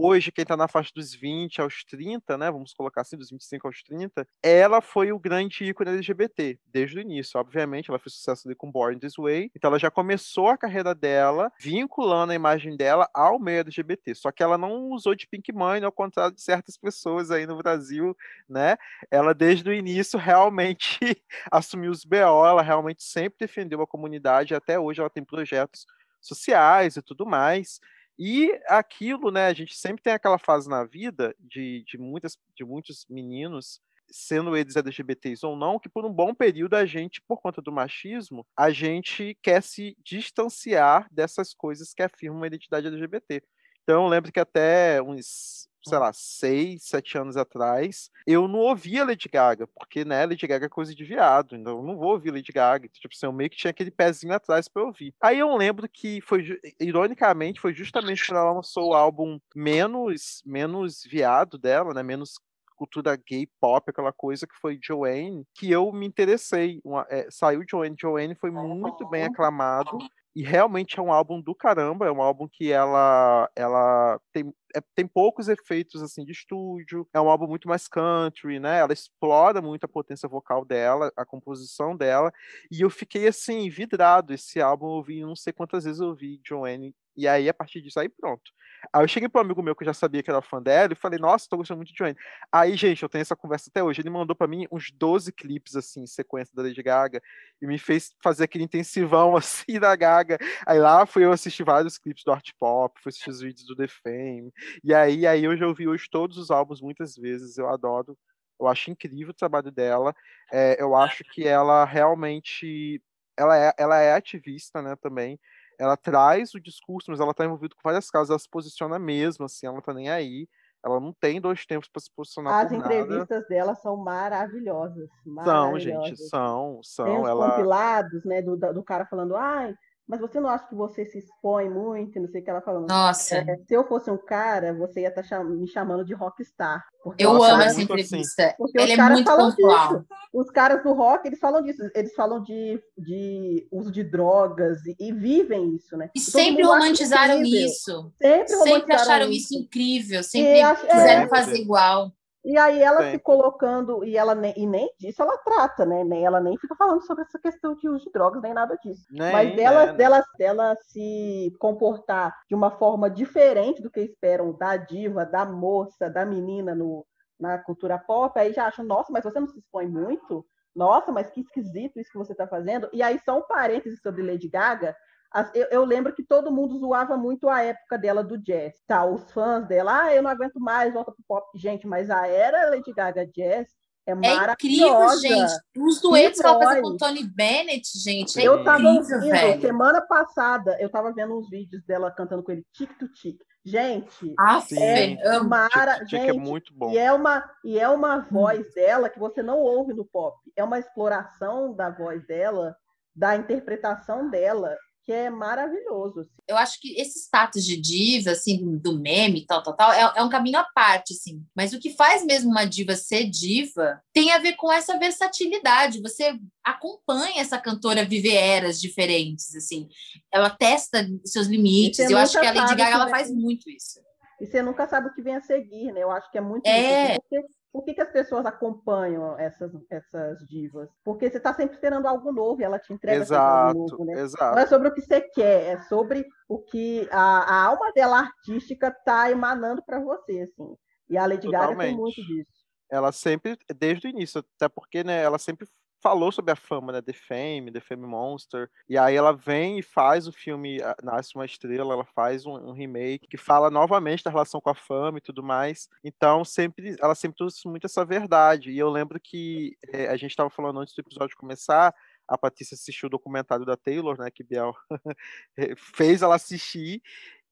Speaker 6: Hoje, quem está na faixa dos 20 aos 30, né? Vamos colocar assim, dos 25 aos 30, ela foi o grande ícone LGBT, desde o início. Obviamente, ela fez sucesso com Born This Way. Então, ela já começou a carreira dela vinculando a imagem dela ao meio LGBT. Só que ela não usou de pink money, ao contrário de certas pessoas aí no Brasil, né? Ela, desde o início, realmente assumiu os BO. Ela realmente sempre defendeu a comunidade. Até hoje, ela tem projetos sociais e tudo mais. E aquilo, né, a gente sempre tem aquela fase na vida de, de, muitas, de muitos meninos, sendo eles LGBTs ou não, que por um bom período a gente, por conta do machismo, a gente quer se distanciar dessas coisas que afirmam a identidade LGBT. Então eu lembro que até uns, sei lá, seis, sete anos atrás, eu não ouvia Lady Gaga, porque, né, Lady Gaga é coisa de viado, então eu não vou ouvir Lady Gaga. Então, tipo assim, eu meio que tinha aquele pezinho atrás para ouvir. Aí eu lembro que foi, ironicamente, foi justamente quando ela lançou o álbum menos, menos viado dela, né, menos cultura gay pop, aquela coisa que foi Joanne, que eu me interessei. Uma- é, saiu Joanne, Joanne foi muito bem aclamado. E realmente é um álbum do caramba, é um álbum que ela, ela tem, é- tem poucos efeitos assim de estúdio, é um álbum muito mais country, né? Ela explora muito a potência vocal dela, a composição dela, e eu fiquei assim, vidrado. Esse álbum eu ouvi, não sei quantas vezes eu ouvi Joanne, e aí a partir disso aí pronto. Aí eu cheguei para um amigo meu que eu já sabia que era fã dela e falei, nossa, tô gostando muito de Joanne. Aí, gente, eu tenho essa conversa até hoje. Ele mandou para mim uns 12 clipes, assim, sequência da Lady Gaga, e me fez fazer aquele intensivão, assim, da Gaga. Aí lá fui eu assistir vários clipes do Art Pop, fui assistir os vídeos do The Fame. E aí, aí eu já ouvi hoje todos os álbuns muitas vezes, eu adoro. Eu acho incrível o trabalho dela. É, eu acho que ela realmente. Ela é, ela é ativista, né, também. Ela traz o discurso, mas ela tá envolvida com várias causas. Ela se posiciona mesmo, assim, ela não tá nem aí. Ela não tem dois tempos para se posicionar
Speaker 2: As
Speaker 6: por nada.
Speaker 2: entrevistas dela são maravilhosas.
Speaker 6: São,
Speaker 2: maravilhosas.
Speaker 6: gente, são,
Speaker 2: Tem
Speaker 6: são.
Speaker 2: os
Speaker 6: Ela.
Speaker 2: compilados, né, do, do cara falando, ai, mas você não acha que você se expõe muito, não sei o que ela falando.
Speaker 7: Nossa,
Speaker 2: É, se eu fosse um cara, você ia estar me chamando de rockstar.
Speaker 7: Eu
Speaker 6: Nossa,
Speaker 7: amo
Speaker 6: é
Speaker 7: essa
Speaker 6: assim.
Speaker 7: entrevista.
Speaker 2: Porque
Speaker 7: Ela
Speaker 2: os
Speaker 7: é
Speaker 2: caras falam
Speaker 7: pontual.
Speaker 2: disso. Os caras do rock, eles falam disso. Eles falam de, de uso de drogas e, e vivem isso, né?
Speaker 7: E sempre romantizaram isso.
Speaker 2: Sempre,
Speaker 7: Sempre
Speaker 2: romantizaram
Speaker 7: acharam isso incrível, sempre
Speaker 2: E acho- é.
Speaker 7: quiseram
Speaker 6: Sempre.
Speaker 7: fazer igual.
Speaker 2: E aí ela
Speaker 6: Sim.
Speaker 2: se colocando, e ela nem, e nem disso ela trata, né? Nem, ela nem fica falando sobre essa questão de uso de drogas, nem nada disso.
Speaker 6: Nem,
Speaker 2: Mas dela,
Speaker 6: né?
Speaker 2: dela, dela se comportar de uma forma diferente do que esperam da diva, da moça, da menina no, na cultura pop, aí já acham, nossa, mas você não se expõe muito? Nossa, mas que esquisito isso que você está fazendo. E aí, só um parêntese sobre Lady Gaga. Eu, eu lembro que todo mundo zoava muito a época dela do jazz. Tá, os fãs dela, ah, eu não aguento mais, volta pro pop. Gente, mas a era Lady Gaga jazz é
Speaker 7: É
Speaker 2: maravilhosa.
Speaker 7: incrível, gente. Os duetos que ela fazia
Speaker 2: voz.
Speaker 7: com o Tony Bennett, gente. É
Speaker 2: Eu tava
Speaker 7: incrível,
Speaker 2: ouvindo,
Speaker 7: velho.
Speaker 2: semana passada, eu tava vendo uns vídeos dela cantando com ele tic to tic. Gente,
Speaker 6: Sim.
Speaker 2: é
Speaker 7: amo.
Speaker 2: mara...
Speaker 6: Tic- é muito bom.
Speaker 2: e é uma e é uma voz dela que você não ouve no pop. É uma exploração da voz dela, da interpretação dela, que é maravilhoso. assim.
Speaker 7: eu acho que esse status de diva, assim, do meme, tal, tal, tal, é, é um caminho à parte, assim. Mas o que faz mesmo uma diva ser diva tem a ver com essa versatilidade. Você acompanha essa cantora viver eras diferentes, assim. Ela testa seus limites. Eu acho que a Lady Gaga, ela faz muito isso.
Speaker 2: E você nunca sabe o que vem a seguir, né? Eu acho que é muito
Speaker 7: É.
Speaker 2: isso. Porque, por que, que as pessoas acompanham essas, essas divas? Porque você está sempre esperando algo novo e ela te entrega sempre algo
Speaker 6: Exato,
Speaker 2: novo, né? Não
Speaker 6: exato.
Speaker 2: é sobre o que você quer, é sobre o que a, a alma dela artística está emanando para você, assim. E a Lady Gaga tem
Speaker 6: Totalmente.
Speaker 2: muito disso.
Speaker 6: Ela sempre, desde o início, até porque, né, ela sempre falou sobre a fama, né, The Fame, The Fame Monster, e aí ela vem e faz o filme Nasce Uma Estrela, ela faz um, um remake que fala novamente da relação com a fama e tudo mais, então sempre, ela sempre trouxe muito essa verdade, e eu lembro que eh, a gente estava falando antes do episódio começar, a Patrícia assistiu o documentário da Taylor, né, que Biel fez ela assistir,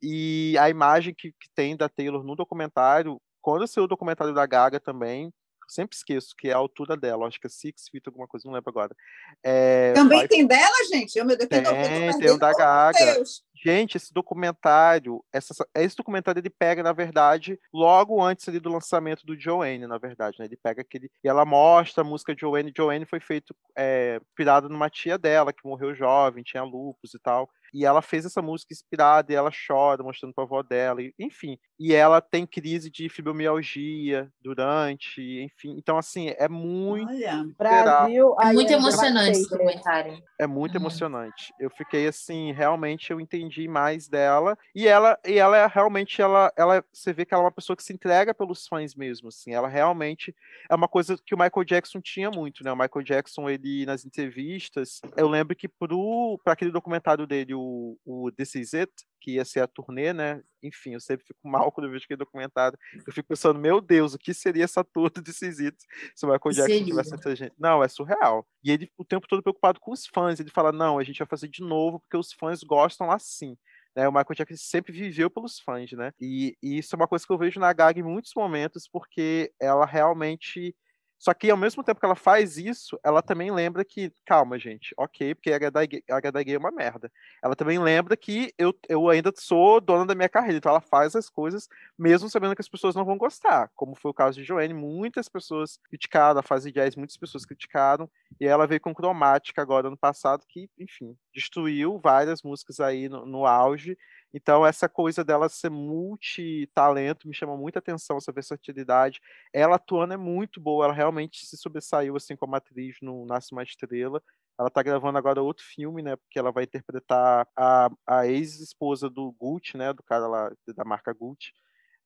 Speaker 6: e a imagem que, que tem da Taylor no documentário, quando saiu o documentário da Gaga também, sempre esqueço que é a altura dela, acho que é Six Feet, alguma coisa, não lembro agora. É,
Speaker 4: Também
Speaker 6: vai-
Speaker 4: tem dela, gente? Eu, meu Deus,
Speaker 6: Tem,
Speaker 4: eu tô perdendo,
Speaker 6: tem o da Gaga.
Speaker 4: Deus.
Speaker 6: Gente, esse documentário, essa, esse documentário ele pega, na verdade, logo antes ali do lançamento do Joanne, na verdade, né? Ele pega aquele. E ela mostra a música Joanne. Joanne foi feito é, inspirada numa tia dela, que morreu jovem, tinha lupus e tal. E ela fez essa música inspirada e ela chora, mostrando pra avó dela, e- enfim. E ela tem crise de fibromialgia durante, enfim. Então, assim, é muito,
Speaker 4: Olha,
Speaker 2: Brasil,
Speaker 7: É muito emocionante esse documentário.
Speaker 6: é muito
Speaker 7: Uhum.
Speaker 6: emocionante. Eu fiquei assim, realmente eu entendi mais dela. E ela, e ela é realmente, ela, ela, você vê que ela é uma pessoa que se entrega pelos fãs mesmo, assim. Ela realmente é uma coisa que o Michael Jackson tinha muito, né? O Michael Jackson, ele nas entrevistas, eu lembro que pro para aquele documentário dele, o, o This Is It, que ia ser a turnê, né? Enfim, eu sempre fico mal quando eu vejo aquele documentário. Eu fico pensando, meu Deus, o que seria essa This Is It se o Michael
Speaker 7: Que
Speaker 6: Jackson
Speaker 7: seria?
Speaker 6: tivesse tanta gente? Não, é surreal. E ele o tempo todo preocupado com os fãs. Ele fala, não, a gente vai fazer de novo porque os fãs gostam assim. Né, o Michael Jackson sempre viveu pelos fãs, né? E, e isso é uma coisa que eu vejo na Gaga em muitos momentos, porque ela realmente só que ao mesmo tempo que ela faz isso, ela também lembra que, calma, gente, ok, porque agradar gay, é uma merda. Ela também lembra que eu, eu ainda sou dona da minha carreira, então ela faz as coisas mesmo sabendo que as pessoas não vão gostar, como foi o caso de Joanne, muitas pessoas criticaram a fase jazz, muitas pessoas criticaram, e ela veio com Cromática agora no passado, que, enfim, destruiu várias músicas aí no, no auge, então, essa coisa dela ser multitalento me chama muita atenção, essa versatilidade. Ela atuando é muito boa, ela realmente se sobressaiu assim como atriz no Nasce Uma Estrela. Ela tá gravando agora outro filme, né? Porque ela vai interpretar a, a ex-esposa do Gucci, né? Do cara lá da marca Gucci.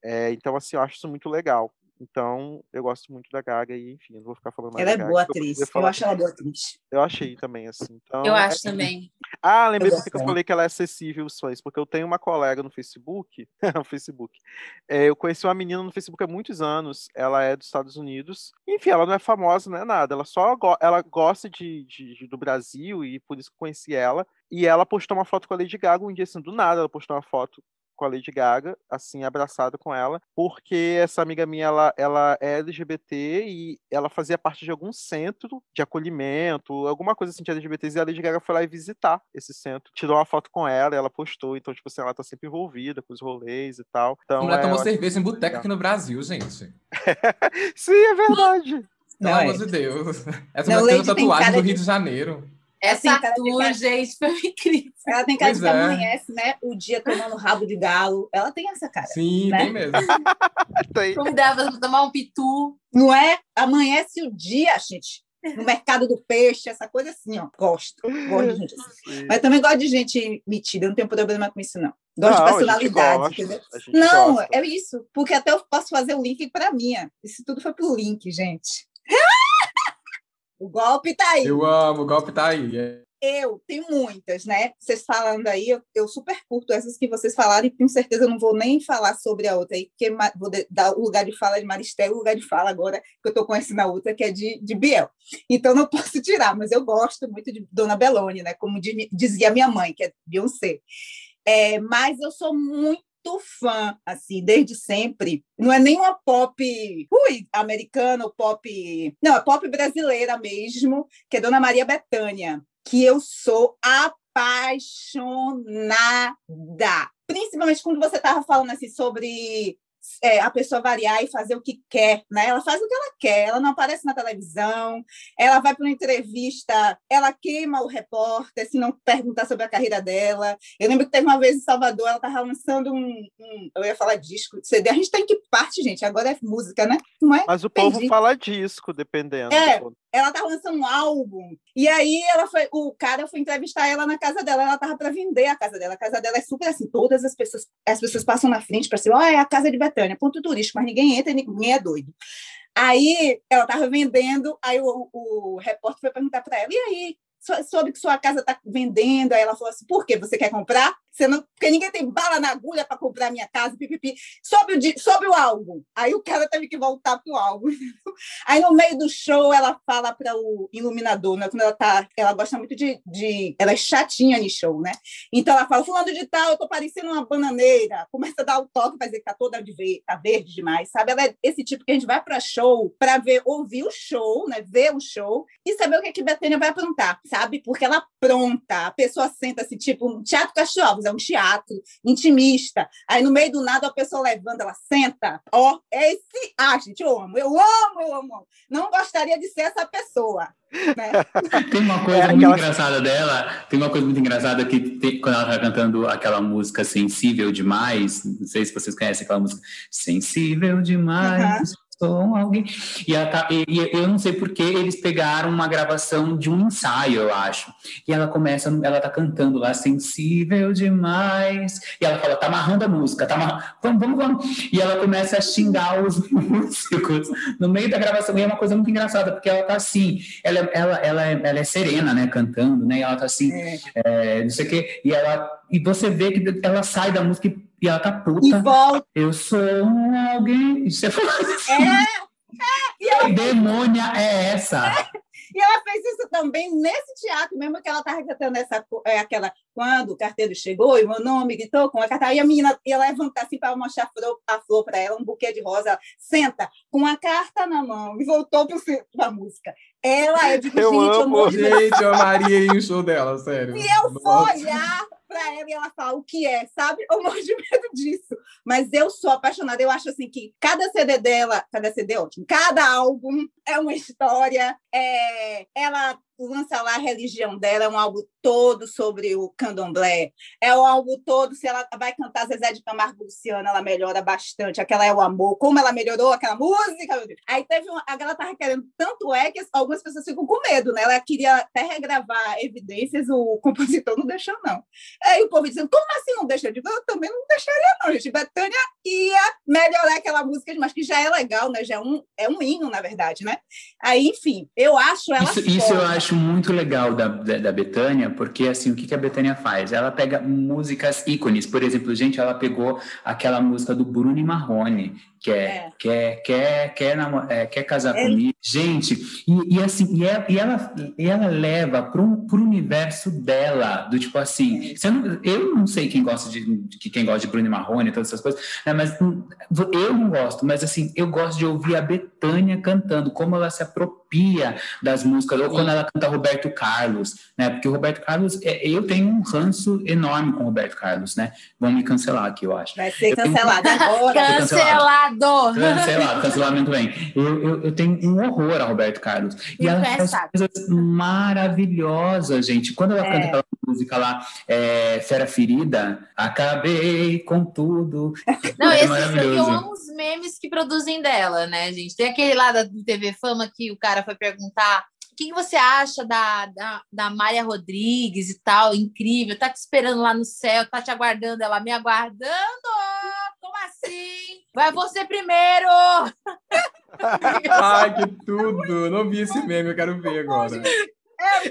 Speaker 6: É, então, assim, eu acho isso muito legal. Então, eu gosto muito da Gaga e, enfim, não vou ficar falando mais
Speaker 4: ela é
Speaker 6: Gaga,
Speaker 4: boa
Speaker 6: porque eu
Speaker 4: atriz. Eu
Speaker 6: falar
Speaker 4: acho ela boa atriz.
Speaker 6: eu achei também, assim. Então,
Speaker 7: Eu
Speaker 6: é-
Speaker 7: acho também.
Speaker 6: Ah, lembrei
Speaker 4: Eu
Speaker 6: por que que eu falei que ela é acessível aos fãs, porque eu tenho uma colega no Facebook, no Facebook. É, eu conheci uma menina no Facebook há muitos anos. Ela é dos Estados Unidos. Enfim, ela não é famosa, não é nada. Ela só go- ela gosta de, de- de- do Brasil e por isso que eu conheci ela. E ela postou uma foto com a Lady Gaga um dia assim, do nada. Ela postou uma foto com a Lady Gaga, assim, abraçada com ela, porque essa amiga minha, ela, ela é LGBT e ela fazia parte de algum centro de acolhimento, alguma coisa assim de LGBTs, e a Lady Gaga foi lá e visitar esse centro. Tirou uma foto com ela, e ela postou, então, tipo assim, ela tá sempre envolvida com os rolês e tal.
Speaker 5: A
Speaker 6: Então,
Speaker 5: mulher
Speaker 6: é,
Speaker 5: tomou cerveja em boteco aqui no Brasil, gente.
Speaker 6: Sim, é verdade.
Speaker 5: Pelo amor
Speaker 4: é.
Speaker 5: de Deus. Essa
Speaker 4: Não,
Speaker 5: mulher tem tatuagem do
Speaker 4: de-
Speaker 5: Rio de Janeiro.
Speaker 7: Essa
Speaker 4: Assim, cara,
Speaker 7: tour,
Speaker 4: fica-
Speaker 7: gente, foi incrível.
Speaker 4: Ela tem cara de
Speaker 5: Pois
Speaker 4: que
Speaker 5: é.
Speaker 4: amanhece, né? O dia tomando rabo de galo. Ela tem essa cara.
Speaker 5: Sim,
Speaker 4: Né?
Speaker 5: tem mesmo.
Speaker 7: Convidava pra tomar um pitu.
Speaker 4: Não é? Amanhece o dia, gente. No mercado do peixe, essa coisa assim, ó. Gosto. Gosto de gente assim.
Speaker 6: Sim.
Speaker 4: Mas também gosto de gente metida, eu não tenho problema com isso, não. Gosto
Speaker 6: Não,
Speaker 4: de personalidade,
Speaker 6: gosta,
Speaker 4: entendeu? Não,
Speaker 6: gosta.
Speaker 4: é isso. Porque até eu posso fazer o link para minha. Isso tudo foi pro link, gente. O golpe tá aí.
Speaker 5: Eu amo, o golpe tá aí. É.
Speaker 4: Eu tenho muitas, né? Vocês falando aí, eu, eu super curto essas que vocês falaram e com certeza eu não vou nem falar sobre a outra aí, porque vou dar o lugar de fala de Maristel, o lugar de fala agora que eu estou conhecendo a outra, que é de, de Biel. Então não posso tirar, mas eu gosto muito de Dona Belone, né? Como di- dizia minha mãe, que é Beyoncé. É, mas eu sou muito fã, assim, desde sempre. Não é nem uma pop ui, americana pop. Não, é pop brasileira mesmo, que é Dona Maria Bethânia, que eu sou apaixonada. Principalmente quando você estava falando assim sobre é, a pessoa variar e fazer o que quer, né? Ela faz o que ela quer, ela não aparece na televisão, ela vai para uma entrevista, ela queima o repórter se não perguntar sobre a carreira dela. Eu lembro que teve uma vez em Salvador, ela estava lançando um, um- eu ia falar disco, CD. A gente tem que parte, gente, agora é música, né? Não é?
Speaker 6: Mas o povo fala disco, dependendo.
Speaker 4: É. ela estava lançando um álbum e aí ela foi, o cara foi entrevistar ela na casa dela, ela estava para vender a casa dela. A casa dela é super assim, todas as pessoas, as pessoas passam na frente para assim, ó, é a casa de Betânia, ponto turístico, mas ninguém entra, ninguém é doido. Aí ela estava vendendo, aí o, o repórter foi perguntar para ela, e aí, soube que sua casa está vendendo? Aí ela falou assim, por quê? Você quer comprar? Você não, porque ninguém tem bala na agulha para comprar minha casa, pipipi. Sobe o, di- sobe o álbum. Aí o cara teve que voltar pro álbum. Aí no meio do show ela fala para o iluminador, né? Quando ela tá, ela gosta muito de, de, ela é chatinha em show, né? Então ela fala, fulano de tal, eu tô parecendo uma bananeira. Começa a dar o toque, vai dizer que tá toda de ver, tá verde demais, sabe? Ela é esse tipo que a gente vai para show para ver, ouvir o show, né? Ver o show e saber o que que Betânia vai aprontar, sabe? Porque ela apronta, a pessoa senta assim, tipo, um teatro Castro Alves, é um teatro intimista. Aí no meio do nada a pessoa levanta, ela senta. Ó, é esse. Ah, gente, eu amo, eu amo, eu amo. Não gostaria de ser essa pessoa. Né?
Speaker 3: Tem uma coisa
Speaker 6: É,
Speaker 3: muito
Speaker 6: aquela-
Speaker 3: engraçada dela, tem uma coisa muito engraçada que tem- quando ela tá cantando aquela música Sensível Demais, não sei se vocês conhecem aquela música Sensível Demais, sou alguém. E, ela tá, e- e eu não sei porque eles pegaram uma gravação de um ensaio, eu acho. E ela começa, ela tá cantando lá Sensível Demais, e ela fala, tá amarrando a música, tá amarrando, vamos, vamos, vamos. E ela começa a xingar os músicos no meio da gravação, e é uma coisa muito engraçada, porque ela tá assim, ela, ela, ela, é, ela é serena, né, cantando, né, e ela tá assim,
Speaker 4: É.
Speaker 3: é, não sei o quê, e ela, e você vê que ela sai da música e, e ela tá puta, eu sou um alguém, e você fala assim,
Speaker 4: É, e ela
Speaker 3: que demônia é essa?
Speaker 4: E ela fez isso também nesse teatro, mesmo que ela estava cantando essa, é, aquela. Quando o carteiro chegou e o meu nome gritou com a carta, aí a menina ia levantar assim para mostrar a flor, para ela, um buquê de rosa. Ela, Senta, com a carta na mão, e voltou para a música. Ela é de
Speaker 6: Eu
Speaker 4: gente,
Speaker 6: amo.
Speaker 4: Deus.
Speaker 5: Gente, eu amaria em show dela, sério.
Speaker 4: E eu vou
Speaker 5: Nossa.
Speaker 4: olhar para ela e ela fala o que é, sabe? Eu morro de medo disso. Mas eu sou apaixonada. Eu acho assim que cada CD dela, cada CD é ótimo, cada álbum é uma história. É, ela lança lá a religião dela, é um álbum todo sobre o candomblé. É o álbum todo, se ela vai cantar Zezé de Camargo Luciano, ela melhora bastante. Aquela é o amor, como ela melhorou aquela música. Aí teve uma, ela tava querendo, tanto é que algumas pessoas ficam com medo, né? Ela queria até regravar evidências, o compositor não deixou, não. Aí o povo dizendo, como assim não deixa? Eu digo, eu também não deixaria, não, gente. Betânia ia melhorar aquela música, mas que já é legal, né? Já é um, é um hino, na verdade, né? Aí, enfim, eu acho ela.
Speaker 3: Isso, isso eu
Speaker 4: foda.
Speaker 3: Acho muito legal da, da, da Betânia, porque assim, o que, que a Betânia faz? Ela pega músicas ícones, por exemplo, gente, ela pegou aquela música do Bruno Marrone, que é,
Speaker 4: É.
Speaker 3: Quer, quer, quer, é, quer casar
Speaker 4: É.
Speaker 3: comigo. Gente, e, e assim, e, é- e ela, e ela leva para o universo dela, do tipo assim, você não- eu não sei quem gosta de, de quem gosta de Bruno e Marrone, todas essas coisas, né, mas hum, eu não gosto, mas assim, eu gosto de ouvir a Betânia cantando, como ela se apropria das músicas, ou quando ela canta Roberto Carlos, né? Porque o Roberto Carlos, é, eu tenho um ranço enorme com o Roberto Carlos, né? Vão me cancelar aqui, eu acho.
Speaker 4: Vai ser
Speaker 3: tenho-
Speaker 4: cancelado agora.
Speaker 7: Cancelado!
Speaker 3: Cancelado, cancelamento vem. Eu, eu, eu tenho um horror a Roberto Carlos. E
Speaker 7: E
Speaker 3: ela faz
Speaker 7: sabe.
Speaker 3: coisas maravilhosas, gente. Quando ela
Speaker 4: É.
Speaker 3: canta aquela música lá, é, Fera Ferida, acabei com tudo.
Speaker 7: Não,
Speaker 3: é
Speaker 7: esse, eu amo os memes que produzem dela, né, gente? Tem aquele lá da, do TV Fama que o cara foi perguntar o que, que você acha da, da, da Mária Rodrigues e tal, incrível, tá te esperando lá no céu, tá te aguardando, ela me aguardando? Como assim? Vai você primeiro!
Speaker 5: Ai, que tudo! Não vi esse meme, eu quero ver agora.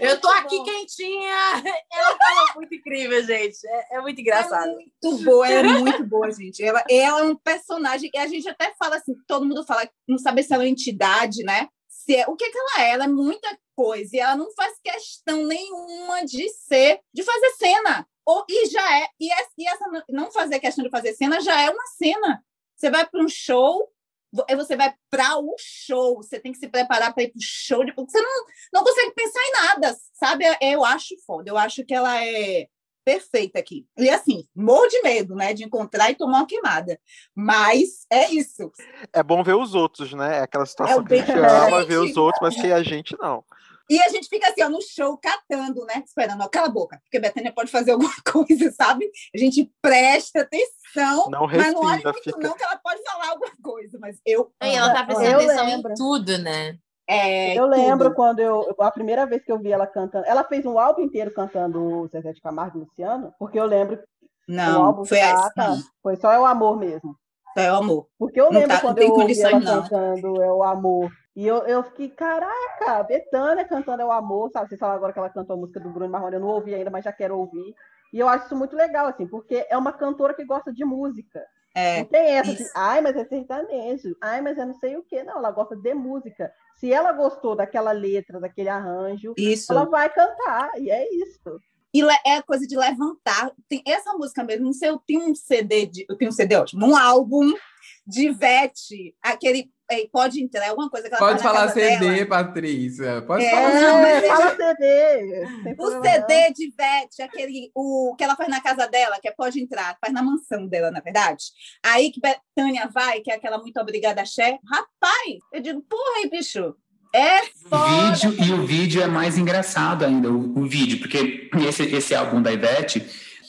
Speaker 7: Eu tô aqui quentinha! Ela fala muito incrível, gente. É, é muito engraçado.
Speaker 4: É muito boa, ela é muito boa, gente. Ela, ela é um personagem, e a gente até fala assim, todo mundo fala, não sabe se ela é uma entidade, né? Se é, o que, que ela é? Ela é muita coisa, e ela não faz questão nenhuma de ser, de fazer cena. Ou, e já é, e, essa, não fazer questão de fazer cena já é uma cena. Você vai para um show, você vai para o show, você tem que se preparar para ir para o show, depois você não, não consegue pensar em nada, sabe? Eu acho foda, eu acho que ela é perfeita aqui. E assim, morro de medo, né, de encontrar e tomar uma queimada. Mas é isso.
Speaker 6: É bom ver os outros, né? É aquela situação
Speaker 4: É
Speaker 6: que a gente ama ver os outros, mas que a gente não.
Speaker 4: E a gente fica assim, ó, no show, catando, né? Esperando, ó, cala a boca, porque a Betânia pode fazer alguma coisa, sabe? A gente presta atenção,
Speaker 6: Não
Speaker 4: mas não olha
Speaker 6: respira,
Speaker 4: muito
Speaker 6: fica-
Speaker 4: não, que ela pode falar alguma coisa. Mas eu...
Speaker 7: E ela tá prestando atenção
Speaker 2: lembro.
Speaker 7: em tudo, né?
Speaker 4: É,
Speaker 2: Eu lembro
Speaker 4: tudo.
Speaker 2: quando eu. A primeira vez que eu vi ela cantando. Ela fez um álbum inteiro cantando o Zezé de Camargo e Luciano, porque eu lembro o
Speaker 4: Não,
Speaker 2: álbum
Speaker 4: foi
Speaker 2: ah, tá,
Speaker 4: assim.
Speaker 2: foi só É o Amor mesmo.
Speaker 4: É o amor.
Speaker 2: Porque eu
Speaker 4: Não
Speaker 2: lembro
Speaker 4: tá-
Speaker 2: quando eu ouvi ela
Speaker 4: não.
Speaker 2: cantando É o Amor. E eu, eu fiquei, caraca, Betânia cantando É o Amor, sabe? Vocês falaram agora que ela cantou a música do Bruno Marrone, eu não ouvi ainda, mas já quero ouvir. E eu acho isso muito legal, assim, porque é uma cantora que gosta de música.
Speaker 4: É,
Speaker 2: Não tem essa de,
Speaker 4: isso.
Speaker 2: ai, mas é sertanejo, ai, mas é não sei o quê. Não, ela gosta de música. Se ela gostou daquela letra, daquele arranjo,
Speaker 4: isso.
Speaker 2: ela vai cantar, e é isso.
Speaker 4: E é coisa de levantar. Tem essa música mesmo, não sei, eu tenho um CD, de, eu tenho um CD ótimo, um álbum de Ivete, aquele pode entrar, alguma coisa que ela
Speaker 5: Pode
Speaker 4: faz na
Speaker 5: falar
Speaker 4: casa
Speaker 5: CD,
Speaker 4: dela.
Speaker 5: Patrícia. Pode
Speaker 4: É,
Speaker 5: falar
Speaker 4: mas
Speaker 2: É,
Speaker 4: é-
Speaker 2: fala CD.
Speaker 4: O
Speaker 2: problema
Speaker 4: CD de Ivete, aquele o que ela faz na casa dela, que é pode entrar, faz na mansão dela, na verdade. Aí que Betânia vai, que é aquela muito obrigada Xé. Rapaz, eu digo, porra aí, bicho. É
Speaker 3: O
Speaker 4: foda.
Speaker 3: vídeo, e o vídeo é mais engraçado ainda, o, o vídeo, porque esse, esse álbum da Ivete,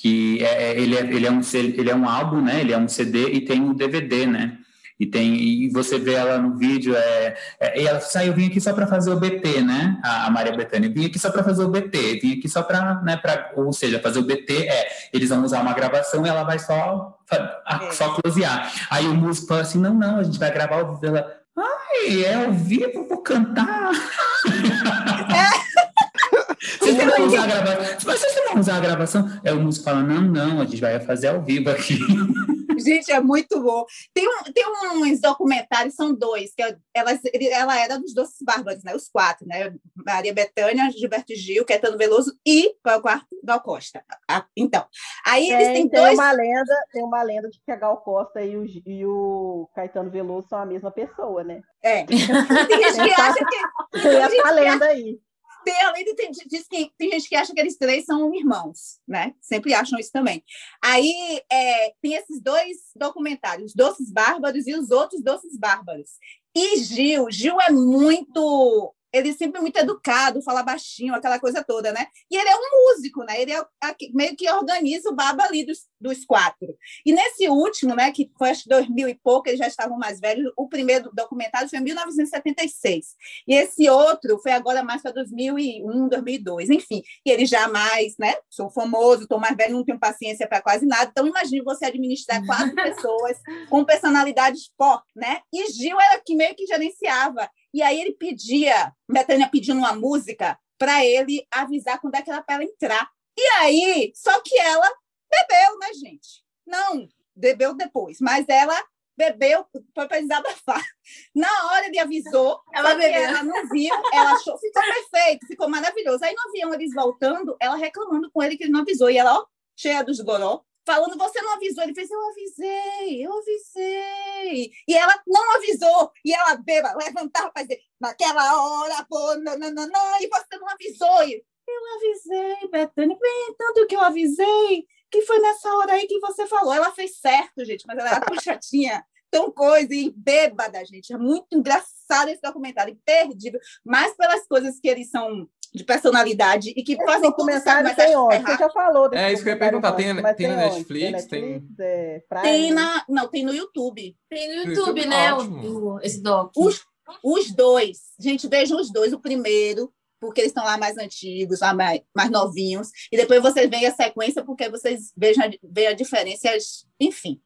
Speaker 3: que é, é- ele, é, ele, é um, ele é um álbum, né? Ele é um CD e tem um DVD, né? E, tem, e você vê ela no vídeo, é, é, e ela sai, eu vim aqui só para fazer o BT, né? A, a Maria Bethânia, eu vim aqui só para fazer o BT, vim aqui só para, né, pra, ou seja, fazer o BT é, eles vão usar uma gravação e ela vai só, a-
Speaker 4: É.
Speaker 3: só closear. Aí o músico fala assim, não, não, a gente vai gravar o vídeo dela, ai, é ao vivo, vou cantar. Vocês não vão usar a gravação, vocês não vão usar a gravação? Aí o músico fala, não, não, a gente vai fazer ao vivo aqui.
Speaker 4: Gente, é muito bom. Tem, um, tem uns documentários, são dois, que ela, ela era dos Doces Bárbaros, né? Os quatro, né? Maria Bethânia, Gilberto Gil, Caetano Veloso e qual é o quarto? Gal Costa. Ah, então, aí eles
Speaker 2: Tem,
Speaker 4: têm
Speaker 2: tem
Speaker 4: dois.
Speaker 2: uma lenda, tem uma lenda de que a Gal Costa e o, e o Caetano Veloso são a mesma pessoa, né?
Speaker 4: É. Tem gente que acha que.
Speaker 2: Tem essa lenda aí.
Speaker 4: Além de tem, diz que tem gente que acha que eles três são irmãos, né? Sempre acham isso também. Aí é, tem esses dois documentários, os Doces Bárbaros e os outros Doces Bárbaros. E Gil, Gil é muito. Ele sempre é muito educado, fala baixinho, aquela coisa toda, né? E ele é um músico, né? Ele é meio que organiza o baba ali dos, dos quatro. E nesse último, né, que foi acho que 2000 e pouco, eles já estavam mais velhos, o primeiro documentário foi em 1976. E esse outro foi agora mais para 2001, 2002, enfim. E ele já mais, né? Sou famoso, estou mais velho, não tenho paciência para quase nada. Então, imagine você administrar quatro pessoas com personalidades pop, né? E Gil era que meio que gerenciava. E aí ele pedia, Betânia pedindo uma música para ele avisar quando é que era para ela entrar. E aí, só que ela bebeu, né, gente? Não, bebeu depois, mas ela bebeu, foi para desabafar. Na hora ele avisou,
Speaker 7: Ela bebeu.
Speaker 4: ela não viu, ela achou, ficou perfeito, ficou maravilhoso. Aí no avião eles voltando, ela reclamando com ele que ele não avisou, e ela, ó, cheia dos goró, falando, você não avisou. Ele fez, eu avisei, eu avisei. E ela não avisou. E ela beba, levantava para naquela hora, pô, não, não, não, e você não avisou. E, eu avisei, Betânia, bem, tanto que eu avisei, que foi nessa hora aí que você falou. Ela fez certo, gente, mas ela era chatinha, tão coisa, e bêbada, gente. É muito engraçado esse documentário, imperdível, mais pelas coisas que eles são de personalidade e que
Speaker 2: Esse
Speaker 4: fazem
Speaker 2: documentário tem onde? Você já falou desse
Speaker 5: É isso que eu ia perguntar. Tem,
Speaker 2: documentário
Speaker 5: tem na Netflix?
Speaker 2: Tem,
Speaker 5: Tem.
Speaker 2: Netflix, é, Prime?
Speaker 4: Tem na, não, tem no YouTube.
Speaker 7: Tem no YouTube,
Speaker 5: YouTube,
Speaker 7: né?
Speaker 5: ótimo.
Speaker 7: O, esse doc.
Speaker 4: Os, os dois, gente, vejam os dois. O primeiro, porque eles estão lá mais antigos, lá mais, mais novinhos, e depois vocês veem a sequência, porque vocês vejam, veem a diferença, enfim.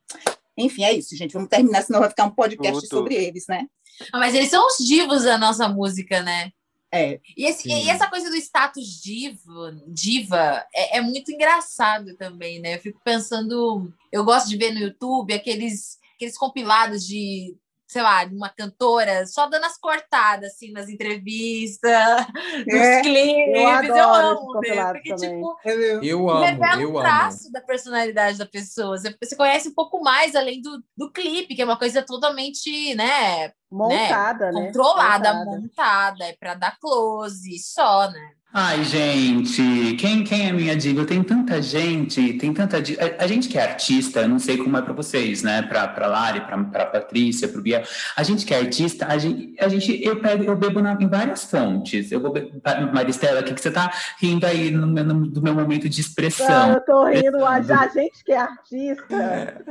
Speaker 4: Enfim, é isso, gente. Vamos terminar, senão vai ficar um podcast sobre eles, né?
Speaker 7: Ah, Mas eles são os divos da nossa música, né?
Speaker 4: É.
Speaker 7: E, esse- e essa coisa do status diva, diva é, é muito engraçado também, né? Eu fico pensando, eu gosto de ver no YouTube aqueles, aqueles compilados de, sei lá, de uma cantora só dando as cortadas assim nas entrevistas, nos
Speaker 4: É,
Speaker 7: clipes.
Speaker 2: eu adoro
Speaker 7: amo
Speaker 2: compilados
Speaker 7: porque
Speaker 2: também.
Speaker 7: tipo
Speaker 5: Eu amo,
Speaker 7: revela
Speaker 5: eu
Speaker 7: um
Speaker 5: amo.
Speaker 7: traço da personalidade da pessoa. Você, você conhece um pouco mais além do, do clipe, que é uma coisa totalmente, né,
Speaker 2: Montada, né?
Speaker 7: controlada,
Speaker 2: Montada.
Speaker 7: montada, é para dar close, só, né?
Speaker 3: Ai, gente, quem, quem é minha diva? Tem tanta gente, tem tanta diva. A, a gente que é artista, não sei como é pra vocês, né? Pra, pra Lari, pra, pra Patrícia, pro Biel. A gente que é artista, a gente, a gente eu, pego, eu bebo na- em várias fontes. Eu vou be- Maristela, o que, que você tá rindo aí no, meu- no- do meu momento de expressão?
Speaker 2: eu tô rindo, a a gente que é artista.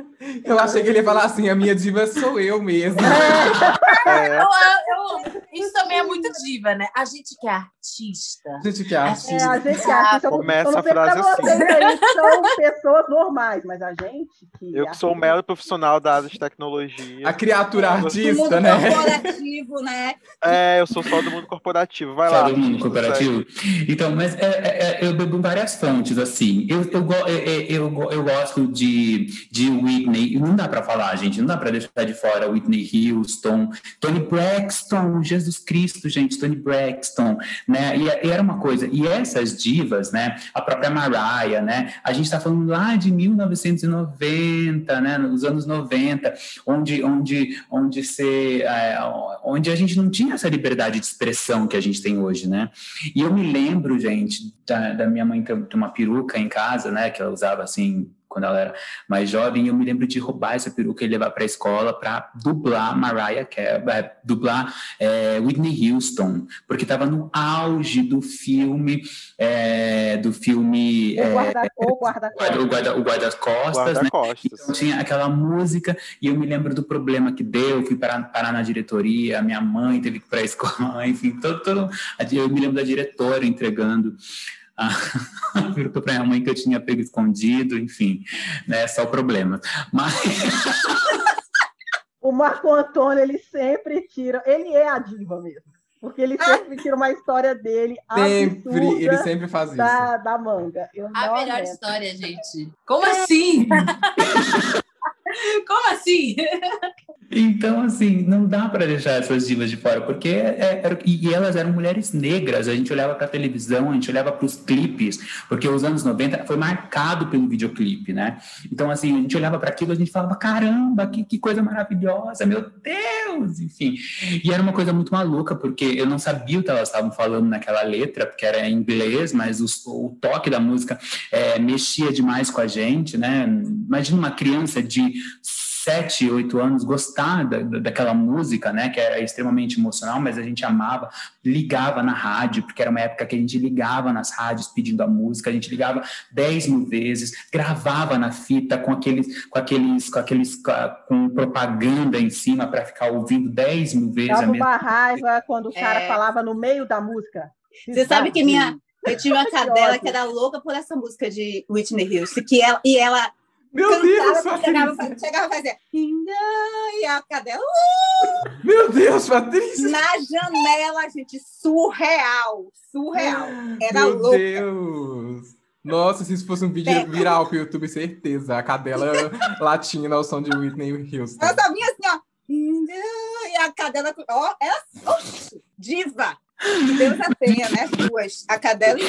Speaker 5: Eu achei que ele ia falar assim: a minha diva sou eu mesmo.
Speaker 6: É,
Speaker 7: eu- eu- isso também é muito diva, né? A gente que é artista.
Speaker 5: Gente que é
Speaker 2: É, a gente eu não-
Speaker 6: Começa a frase assim.
Speaker 2: aí são pessoas normais, mas a gente que.
Speaker 6: eu que sou um mero profissional da área de tecnologia.
Speaker 5: A criatura artista, né?
Speaker 4: corporativo, né?
Speaker 6: É, eu sou só do mundo corporativo. Vai
Speaker 3: Sai
Speaker 6: lá.
Speaker 3: do mundo corporativo. Então, mas é, é, é, eu bebo várias fontes, assim. Eu, eu, é, é, eu, eu gosto de, de Whitney, não dá pra falar, gente, não dá pra deixar de fora Whitney Houston, Tony Braxton, Jesus Cristo, gente, Tony Braxton, né? E, e era uma coisa, e essas divas, né? A própria Mariah, né? A gente tá falando lá de 1990, né? Nos anos 90, onde, onde, onde, se, é, onde a gente não tinha essa liberdade de expressão que a gente tem hoje, né? E eu me lembro, gente, da, da minha mãe ter uma peruca em casa, né? Que ela usava assim quando ela era mais jovem. E eu me lembro de roubar essa peruca e levar para a escola para dublar Mariah Carey, é, dublar é, Whitney Houston, porque estava no auge do filme, é, do filme
Speaker 2: O
Speaker 3: é,
Speaker 2: guarda- o
Speaker 3: o
Speaker 2: guarda-costas.
Speaker 3: guarda, o guarda-costas, né?
Speaker 6: Guarda-costas.
Speaker 3: Então tinha aquela música e eu me lembro do problema que deu, fui parar, parar na diretoria, minha mãe teve que ir para a escola, enfim, todo, todo, eu me lembro da diretora entregando a peruca para minha mãe que eu tinha pego escondido, enfim, né, só problema. Mas
Speaker 2: O Marco Antônio, ele sempre tira. Ele é a diva mesmo. Porque ele sempre tira uma história dele
Speaker 5: Sempre, ele sempre faz isso.
Speaker 2: da, da manga. Eu
Speaker 7: A melhor
Speaker 2: aguento.
Speaker 7: história, gente. Como assim? Como assim?
Speaker 3: Então, assim, não dá para deixar essas divas de fora, porque é- e, elas eram mulheres negras. A gente olhava para a televisão, a gente olhava para os clipes, porque os anos 90 foi marcado pelo videoclipe, né? Então, assim, a gente olhava para aquilo, a gente falava: caramba, que, que coisa maravilhosa, meu Deus, enfim. E era uma coisa muito maluca, porque eu não sabia o que elas estavam falando naquela letra, porque era em inglês, mas o toque da música é, mexia demais com a gente, né? Imagina uma criança de sete, oito anos gostar da, da- daquela música, né, que era extremamente emocional, mas a gente amava, ligava na rádio, porque era uma época que a gente ligava nas rádios pedindo a música, a gente ligava dez mil vezes, gravava na fita com aqueles, com aqueles, com aqueles, com, propaganda em cima para ficar ouvindo dez mil vezes a
Speaker 2: Dava
Speaker 3: mesma
Speaker 2: uma raiva quando o cara
Speaker 4: É.
Speaker 2: falava no meio da música.
Speaker 4: Você sabe que minha. Eu tinha uma cadela que era louca por essa música de Whitney Houston, que ela, e ela
Speaker 5: Meu Deus,
Speaker 4: chegava,
Speaker 5: Patrícia!
Speaker 4: chegava a fazer. E a cadela
Speaker 5: Meu Deus, Patrícia!
Speaker 4: na janela, gente, surreal, surreal. Era
Speaker 5: Meu
Speaker 4: louca.
Speaker 5: Deus! Nossa, se isso fosse um vídeo
Speaker 4: É.
Speaker 5: viral pro YouTube, certeza. A cadela latina ao som de Whitney Houston.
Speaker 4: Eu só vinha assim, ó. E a cadela, ó, ela, oxe, diva. Que Deus a tenha, né? Duas, a cadela e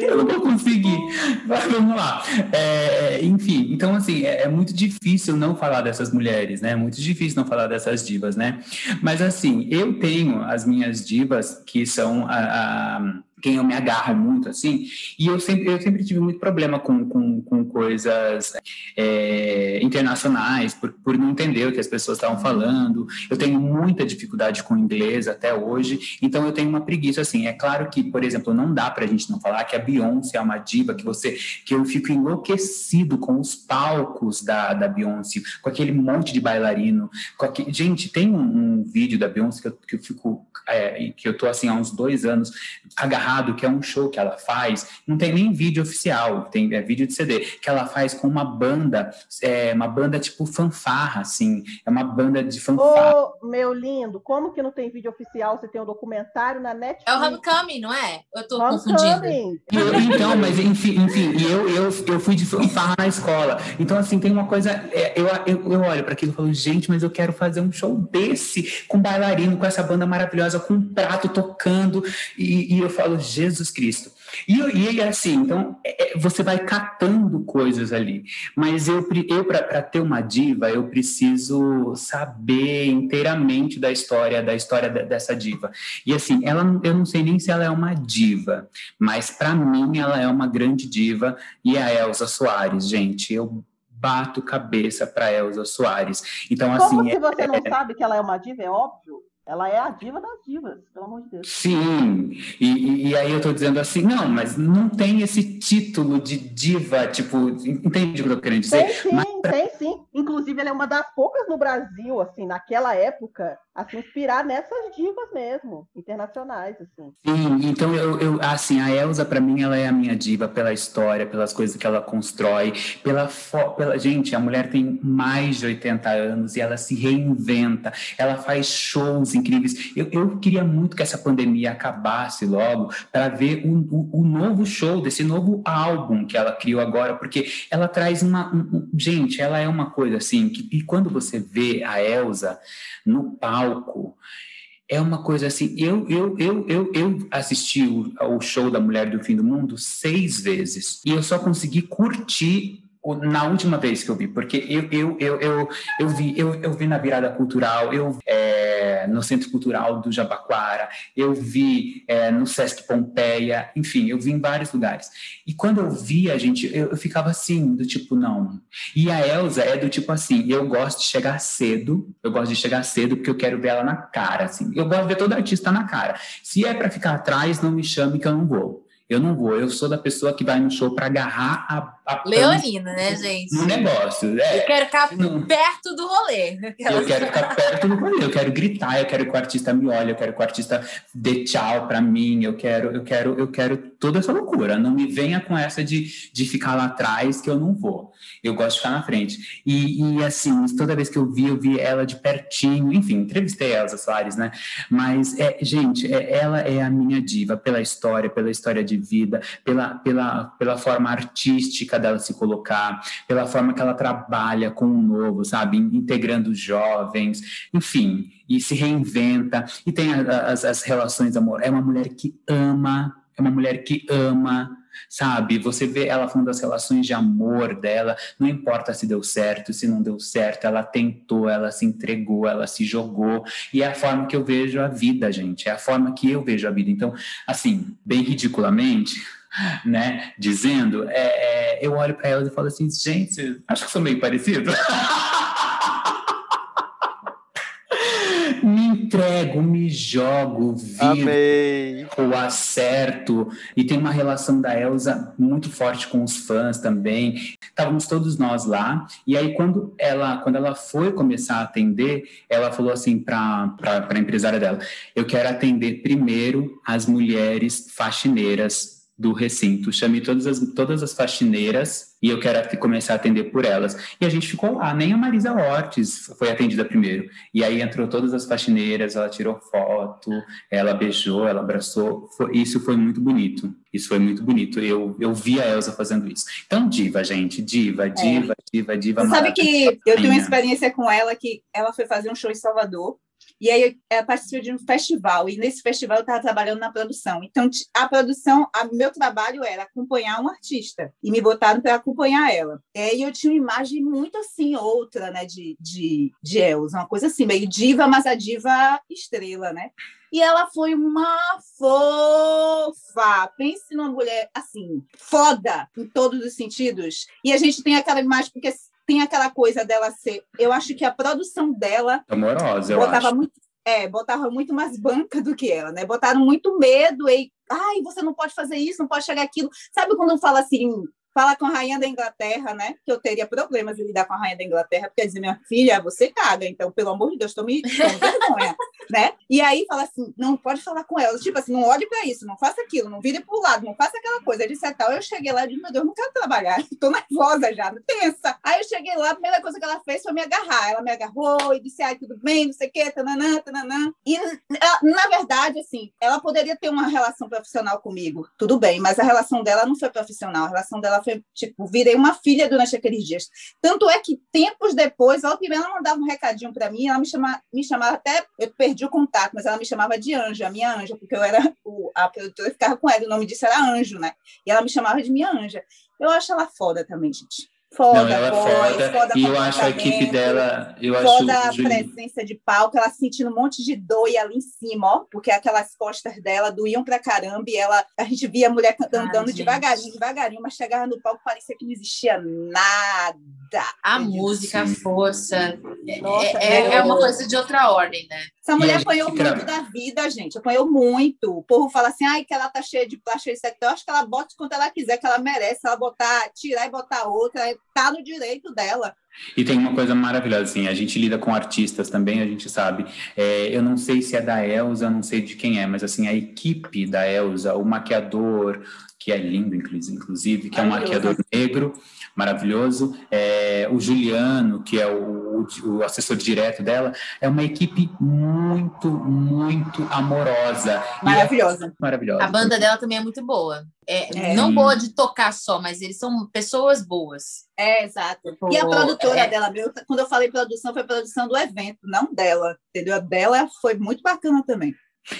Speaker 3: eu não vou conseguir. Mas vamos lá. É, enfim, então assim, é, é, muito difícil não falar dessas mulheres, né? É muito difícil não falar dessas divas, né? Mas assim, eu tenho as minhas divas que são a, a quem eu me agarro muito, assim, e eu sempre, eu sempre tive muito problema com, com, com coisas é, internacionais, por, por não entender o que as pessoas estavam falando, eu tenho muita dificuldade com inglês até hoje, então eu tenho uma preguiça, assim, é claro que, por exemplo, não dá pra gente não falar que a Beyoncé é uma diva, que você, que eu fico enlouquecido com os palcos da, da Beyoncé, com aquele monte de bailarino, aquele, gente, tem um, um, vídeo da Beyoncé que eu, que eu fico, é, que eu tô, assim, há uns dois anos, agarrado que é um show que ela faz, não tem nem vídeo oficial, tem é, vídeo de CD, que ela faz com uma banda, é, uma banda tipo fanfarra, assim, é uma banda de fanfarra.
Speaker 2: Ô, meu lindo, como que não tem vídeo oficial? Você tem um documentário na Netflix.
Speaker 7: É o Homecoming, não é? Eu tô confundindo.
Speaker 3: então, mas enfim, enfim eu, eu, eu fui de fanfarra na escola, então assim, tem uma coisa, é, eu, eu, eu olho para aquilo e falo, gente, mas eu quero fazer um show desse, com bailarino, com essa banda maravilhosa, com um prato tocando, e, e eu falo, Jesus Cristo. E, e assim, então, é, é, você vai catando coisas ali. Mas eu, eu para ter uma diva, eu preciso saber inteiramente da história, da história dessa diva. E assim, ela, eu não sei nem se ela é uma diva, mas para mim ela é uma grande diva. E a Elsa Soares, gente, eu bato cabeça para Elsa Soares. Então,
Speaker 2: Como
Speaker 3: assim.
Speaker 2: se você é, não sabe que ela é uma diva, é óbvio. Ela é a diva das divas, pelo amor de Deus.
Speaker 3: Sim, e, e aí eu estou dizendo assim, não, mas não tem esse título de diva, tipo, entende o que eu estou querendo dizer?
Speaker 2: Tem sim,
Speaker 3: mas...
Speaker 2: tem sim. Inclusive, ela é uma das poucas no Brasil, assim, naquela época, a se inspirar nessas divas mesmo, internacionais, assim.
Speaker 3: Sim, então eu, eu assim, a Elsa, para mim, ela é a minha diva pela história, pelas coisas que ela constrói, pela, pela... Gente, a mulher tem mais de 80 anos e ela se reinventa, ela faz shows incríveis. Eu, eu queria muito que essa pandemia acabasse logo para ver o, o, o, novo show desse novo álbum que ela criou agora, porque ela traz uma. Um, gente, ela é uma coisa assim, que, e quando você vê a Elsa no palco é uma coisa assim. Eu, eu, eu, eu, eu assisti o, o, show da Mulher do Fim do Mundo seis vezes e eu só consegui curtir na última vez que eu vi, porque eu, eu, eu, eu, eu vi eu, eu vi na virada cultural, eu é, no Centro Cultural do Jabaquara, eu vi é, no Sesc Pompeia, enfim, eu vi em vários lugares. E quando eu vi a gente, eu, eu ficava assim, do tipo, não. E a Elsa é do tipo assim, eu gosto de chegar cedo, eu gosto de chegar cedo porque eu quero ver ela na cara, assim. Eu gosto de ver todo artista na cara. Se é para ficar atrás, não me chame que eu não vou. Eu não vou, eu sou da pessoa que vai no show para agarrar a, a
Speaker 7: Leonina, né, gente?
Speaker 3: No negócio. É,
Speaker 7: eu quero ficar não... perto do rolê.
Speaker 3: Eu quero ficar perto do rolê, eu quero gritar, eu quero que o artista me olhe, eu quero que o artista dê tchau para mim, eu quero, eu quero, eu quero toda essa loucura. Não me venha com essa de, de ficar lá atrás que eu não vou. Eu gosto de ficar na frente. E, e assim, toda vez que eu vi, eu vi ela de pertinho. Enfim, entrevistei a Elsa Soares, né? Mas, é, gente, é, ela é a minha diva pela história, pela história de vida, pela, pela, pela forma artística dela se colocar, pela forma que ela trabalha com o novo, sabe? Integrando jovens, enfim, e se reinventa. E tem as, as relações amor. É uma mulher que ama, é uma mulher que ama sabe? Você vê ela falando das relações de amor dela, não importa se deu certo, se não deu certo, ela tentou, ela se entregou, ela se jogou, e é a forma que eu vejo a vida, gente, é a forma que eu vejo a vida. Então, assim, bem ridiculamente, né, dizendo, é, é, eu olho para ela e falo assim, gente, acho que sou meio parecido. me entrego, me jogo, vivo, acerto. E tem uma relação da Elsa muito forte com os fãs também. Estávamos todos nós lá. E aí, quando ela, quando ela foi começar a atender, ela falou assim para a empresária dela: Eu quero atender primeiro as mulheres faxineiras do recinto. Chamei todas as, todas as faxineiras e eu quero começar a atender por elas. E a gente ficou lá, nem a Marisa Ortiz foi atendida primeiro. E aí entrou todas as faxineiras, ela tirou foto, ela beijou, ela abraçou. Foi, isso foi muito bonito. Isso foi muito bonito. Eu, eu vi a Elsa fazendo isso. Então, diva, gente, diva, diva, é. diva, diva.
Speaker 4: Você sabe que eu tenho uma experiência com ela que ela foi fazer um show em Salvador E aí eu participei de um festival, e nesse festival eu estava trabalhando na produção. Então, a produção, o meu trabalho era acompanhar um artista, e me botaram para acompanhar ela. E eu tinha uma imagem muito assim, outra, né, de, de, de Elsa, uma coisa assim, meio diva, mas a diva estrela, né? E ela foi uma fofa. Pense numa mulher assim, foda em todos os sentidos. E a gente tem aquela imagem, porque tem aquela coisa dela ser. Eu acho que a produção dela.
Speaker 3: Amorosa, eu
Speaker 4: botava
Speaker 3: acho.
Speaker 4: muito. É, botava muito mais banca do que ela, né? Botaram muito medo e. Ai, você não pode fazer isso, não pode chegar aquilo. Sabe quando fala assim, fala com a rainha da Inglaterra, né? Que eu teria problemas de lidar com a rainha da Inglaterra, porque dizer, minha filha, você caga, então, pelo amor de Deus, estou me vergonha, né? E aí fala assim, não pode falar com ela, tipo assim, não olhe para isso, não faça aquilo, não vire para o lado, não faça aquela coisa, de tal. Eu cheguei lá e disse, meu Deus, não quero trabalhar, estou nervosa já, tensa. Aí eu cheguei lá, a primeira coisa que ela fez foi me agarrar, ela me agarrou e disse, ai, tudo bem, não sei o quê, tananã, tananã. E, na verdade, assim, ela poderia ter uma relação profissional comigo, tudo bem, mas a relação dela não foi profissional, a relação dela foi, tipo, virei uma filha durante aqueles dias. Tanto é que, tempos depois, ela ela mandava um recadinho para mim, ela me, chama, me chamava até, eu perdi o contato, mas ela me chamava de Anja, minha anja, porque eu era, o, a produtora ficava com ela, o nome disso era Anjo, né? E ela me chamava de minha anja. Eu acho ela foda também, gente. Foda,
Speaker 3: Não, ela é
Speaker 4: voz,
Speaker 3: foda,
Speaker 4: foda
Speaker 3: e eu acho a equipe dela, eu acho
Speaker 4: Toda a presença de palco, ela sentindo um monte de dor e ali em cima, ó, porque aquelas costas dela doíam pra caramba e ela, a gente via a mulher
Speaker 7: Ai,
Speaker 4: andando devagarinho, devagarinho, mas chegava no palco parecia que não existia nada.
Speaker 7: A música, a força. É-
Speaker 2: Nossa,
Speaker 7: é, é
Speaker 2: eu-
Speaker 7: uma coisa de outra ordem, né?
Speaker 4: Essa mulher apanhou muito da vida, gente. Apanhou muito. O povo fala assim, ai, que ela tá cheia de plástico. Eu acho que ela bota quanto ela quiser, que ela merece. Ela botar, tirar e botar outra, tá no direito dela.
Speaker 3: E tem uma coisa maravilhosa, assim, a gente lida com artistas também, a gente sabe. É, eu não sei se é da Elsa, não sei de quem é, mas assim, a equipe da Elsa, o maquiador, que é lindo, inclusive, que é um maquiador negro, maravilhoso, é, o Juliano, que é o, o assessor direto dela, é uma equipe muito, muito amorosa. E é
Speaker 4: Maravilhosa.
Speaker 3: maravilhosa.
Speaker 7: A banda dela também é muito boa. É,
Speaker 4: É.
Speaker 7: Não boa de tocar só, mas eles são pessoas boas.
Speaker 4: É, exato.
Speaker 7: Tipo,
Speaker 4: E a produtora
Speaker 7: é-
Speaker 4: dela, meu, quando eu falei produção, foi produção do evento, não dela. Entendeu? A dela foi muito bacana também.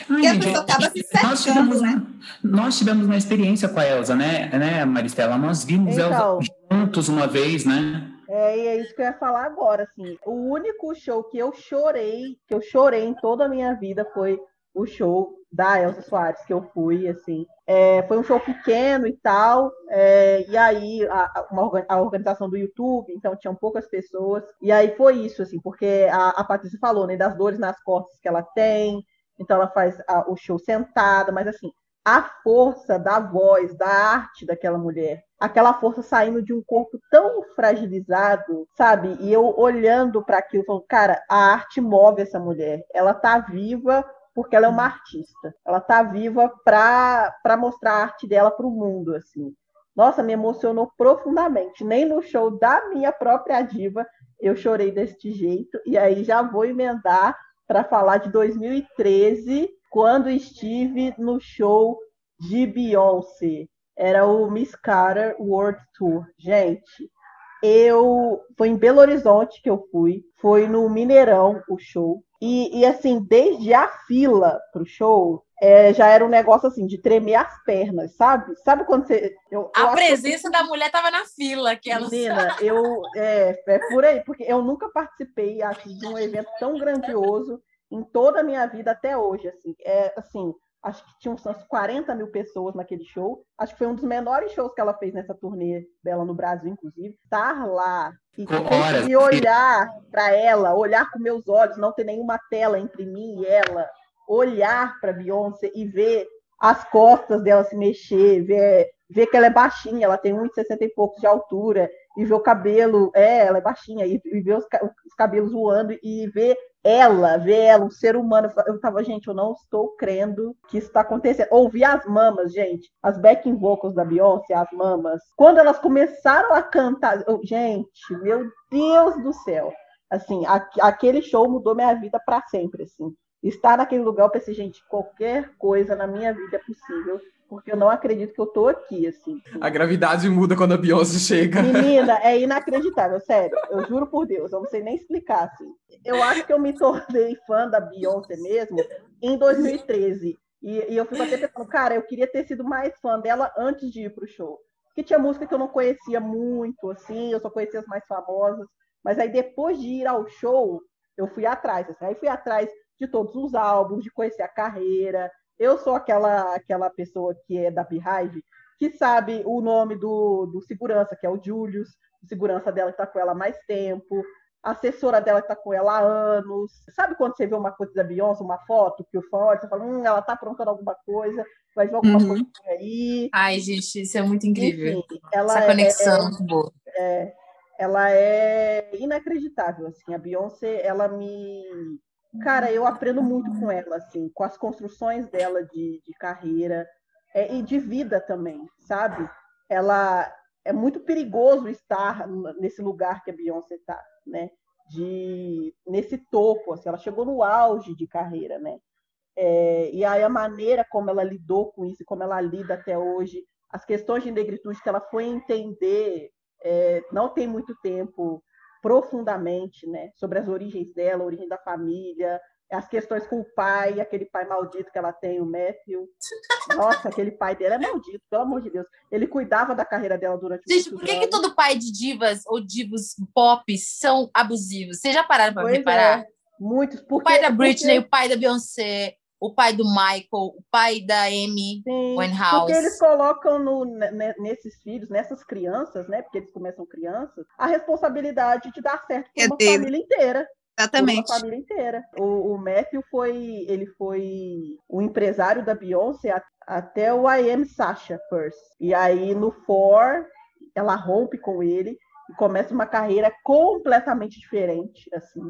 Speaker 3: Ai,
Speaker 4: E a
Speaker 3: gente,
Speaker 4: se
Speaker 3: nós
Speaker 4: cercando,
Speaker 3: tivemos,
Speaker 4: né?
Speaker 3: nós tivemos uma experiência com a Elsa, né, né Maristela? Nós vimos
Speaker 2: Então.
Speaker 3: Elsa juntos uma vez, né?
Speaker 2: É, e é isso que eu ia falar agora, assim. O único show que eu chorei, que eu chorei em toda a minha vida foi o show da Elsa Soares, que eu fui, assim. É, foi um show pequeno e tal, é, e aí a, uma a organização do YouTube, então tinham poucas pessoas, e aí foi isso, assim, porque a, a Patrícia falou, né, das dores nas costas que ela tem, então ela faz a- o show sentada, mas assim, a força da voz, da arte daquela mulher, aquela força saindo de um corpo tão fragilizado, sabe? E eu olhando para aquilo, falando, cara, a arte move essa mulher. Ela tá viva porque ela é uma artista. Ela tá viva para mostrar a arte dela para o mundo, assim. Nossa, me emocionou profundamente. Nem no show da minha própria diva eu chorei deste jeito. E aí já vou emendar para falar de 2013, quando estive no show de Beyoncé. Era o Miss Carter World Tour. Gente, eu foi em Belo Horizonte que eu fui, foi no Mineirão o show. E, e assim, desde a fila pro show, é, já era um negócio assim de tremer as pernas, sabe? Sabe quando você. Eu, eu
Speaker 7: A
Speaker 2: acho que-
Speaker 7: presença da mulher tava na fila, que ela
Speaker 2: Menina, eu é, é por aí, porque eu nunca participei, acho, de um evento tão grandioso em toda a minha vida até hoje. Assim, é assim, acho que tinha uns 40 mil pessoas naquele show. Acho que foi um dos menores shows que ela fez nessa turnê dela no Brasil, inclusive. Estar lá e conseguir olhar para ela, olhar com meus olhos, não ter nenhuma tela entre mim e ela, olhar para Beyoncé e ver as costas dela se mexer, ver, ver que ela é baixinha, ela tem 1,60 e poucos de altura, e ver o cabelo, é, ela é baixinha, e, e ver os, os cabelos voando, e ver ela, ver ela, um ser humano. Eu tava, gente, eu não estou crendo que isso está acontecendo. Ouvir as mamas, gente, as backing vocals da Beyoncé, as mamas, quando elas começaram a cantar, eu- gente, meu Deus do céu. Assim, a- aquele show mudou minha vida para sempre, assim. Estar naquele lugar, eu pensei, gente, qualquer coisa na minha vida é possível, porque eu não acredito que eu tô aqui, assim.
Speaker 5: A gravidade muda quando a Beyoncé chega.
Speaker 2: Menina, é inacreditável, sério. Eu juro por Deus, eu não sei nem explicar, assim. Eu acho que eu me tornei fã da Beyoncé mesmo em 2013. E, e eu fico até pensando, cara, eu queria ter sido mais fã dela antes de ir pro show. Porque tinha música que eu não conhecia muito, assim, eu só conhecia as mais famosas. Mas aí depois de ir ao show, eu fui atrás. Assim, aí fui atrás de todos os álbuns, de conhecer a carreira. Eu sou aquela aquela pessoa que é da Beehive, que sabe o nome do, do segurança, que é o Julius, o segurança dela que está com ela há mais tempo, a assessora dela que está com ela há anos. Sabe quando você vê uma coisa da Beyoncé, uma foto, que o fã olha, você fala, hum, ela está aprontando alguma coisa, vai ver alguma
Speaker 7: Uhum.
Speaker 2: coisa aí.
Speaker 7: Ai, gente, isso é muito incrível.
Speaker 2: Enfim, ela
Speaker 7: Essa
Speaker 2: é-
Speaker 7: conexão
Speaker 2: é
Speaker 7: muito boa.
Speaker 2: é, ela é inacreditável, assim, a Beyoncé, ela me... Cara, eu aprendo muito com ela, assim, com as construções dela de, de carreira é, e de vida também, sabe? Ela é muito perigoso estar nesse lugar que a Beyoncé está, né? De, nesse topo, assim, ela chegou no auge de carreira, né? É, e aí a maneira como ela lidou com isso, como ela lida até hoje, as questões de negritude que ela foi entender é, não tem muito tempo profundamente, né, sobre as origens dela, a origem da família, as questões com o pai, aquele pai maldito que ela tem, o Matthew. Nossa, aquele pai dela é maldito, pelo amor de Deus. Ele cuidava da carreira dela durante
Speaker 7: Gente, por que, que todo pai de divas ou divos pop são abusivos? Vocês já pararam para
Speaker 2: Pois
Speaker 7: reparar?
Speaker 2: é, muitos.
Speaker 7: O
Speaker 2: Porque,
Speaker 7: pai da Britney,
Speaker 2: porque-
Speaker 7: o pai da Beyoncé, o pai do Michael, o pai da Amy
Speaker 2: Sim,
Speaker 7: Winehouse.
Speaker 2: porque eles colocam no- ne- nesses filhos, nessas crianças, né? Porque eles começam crianças, a responsabilidade de dar certo
Speaker 4: É
Speaker 2: para uma
Speaker 4: dele.
Speaker 2: família inteira.
Speaker 4: Exatamente.
Speaker 2: Uma família inteira. O, o Matthew foi, ele foi o empresário da Beyoncé até o I Am Sasha first. E aí no For, ela rompe com ele e começa uma carreira completamente diferente, assim.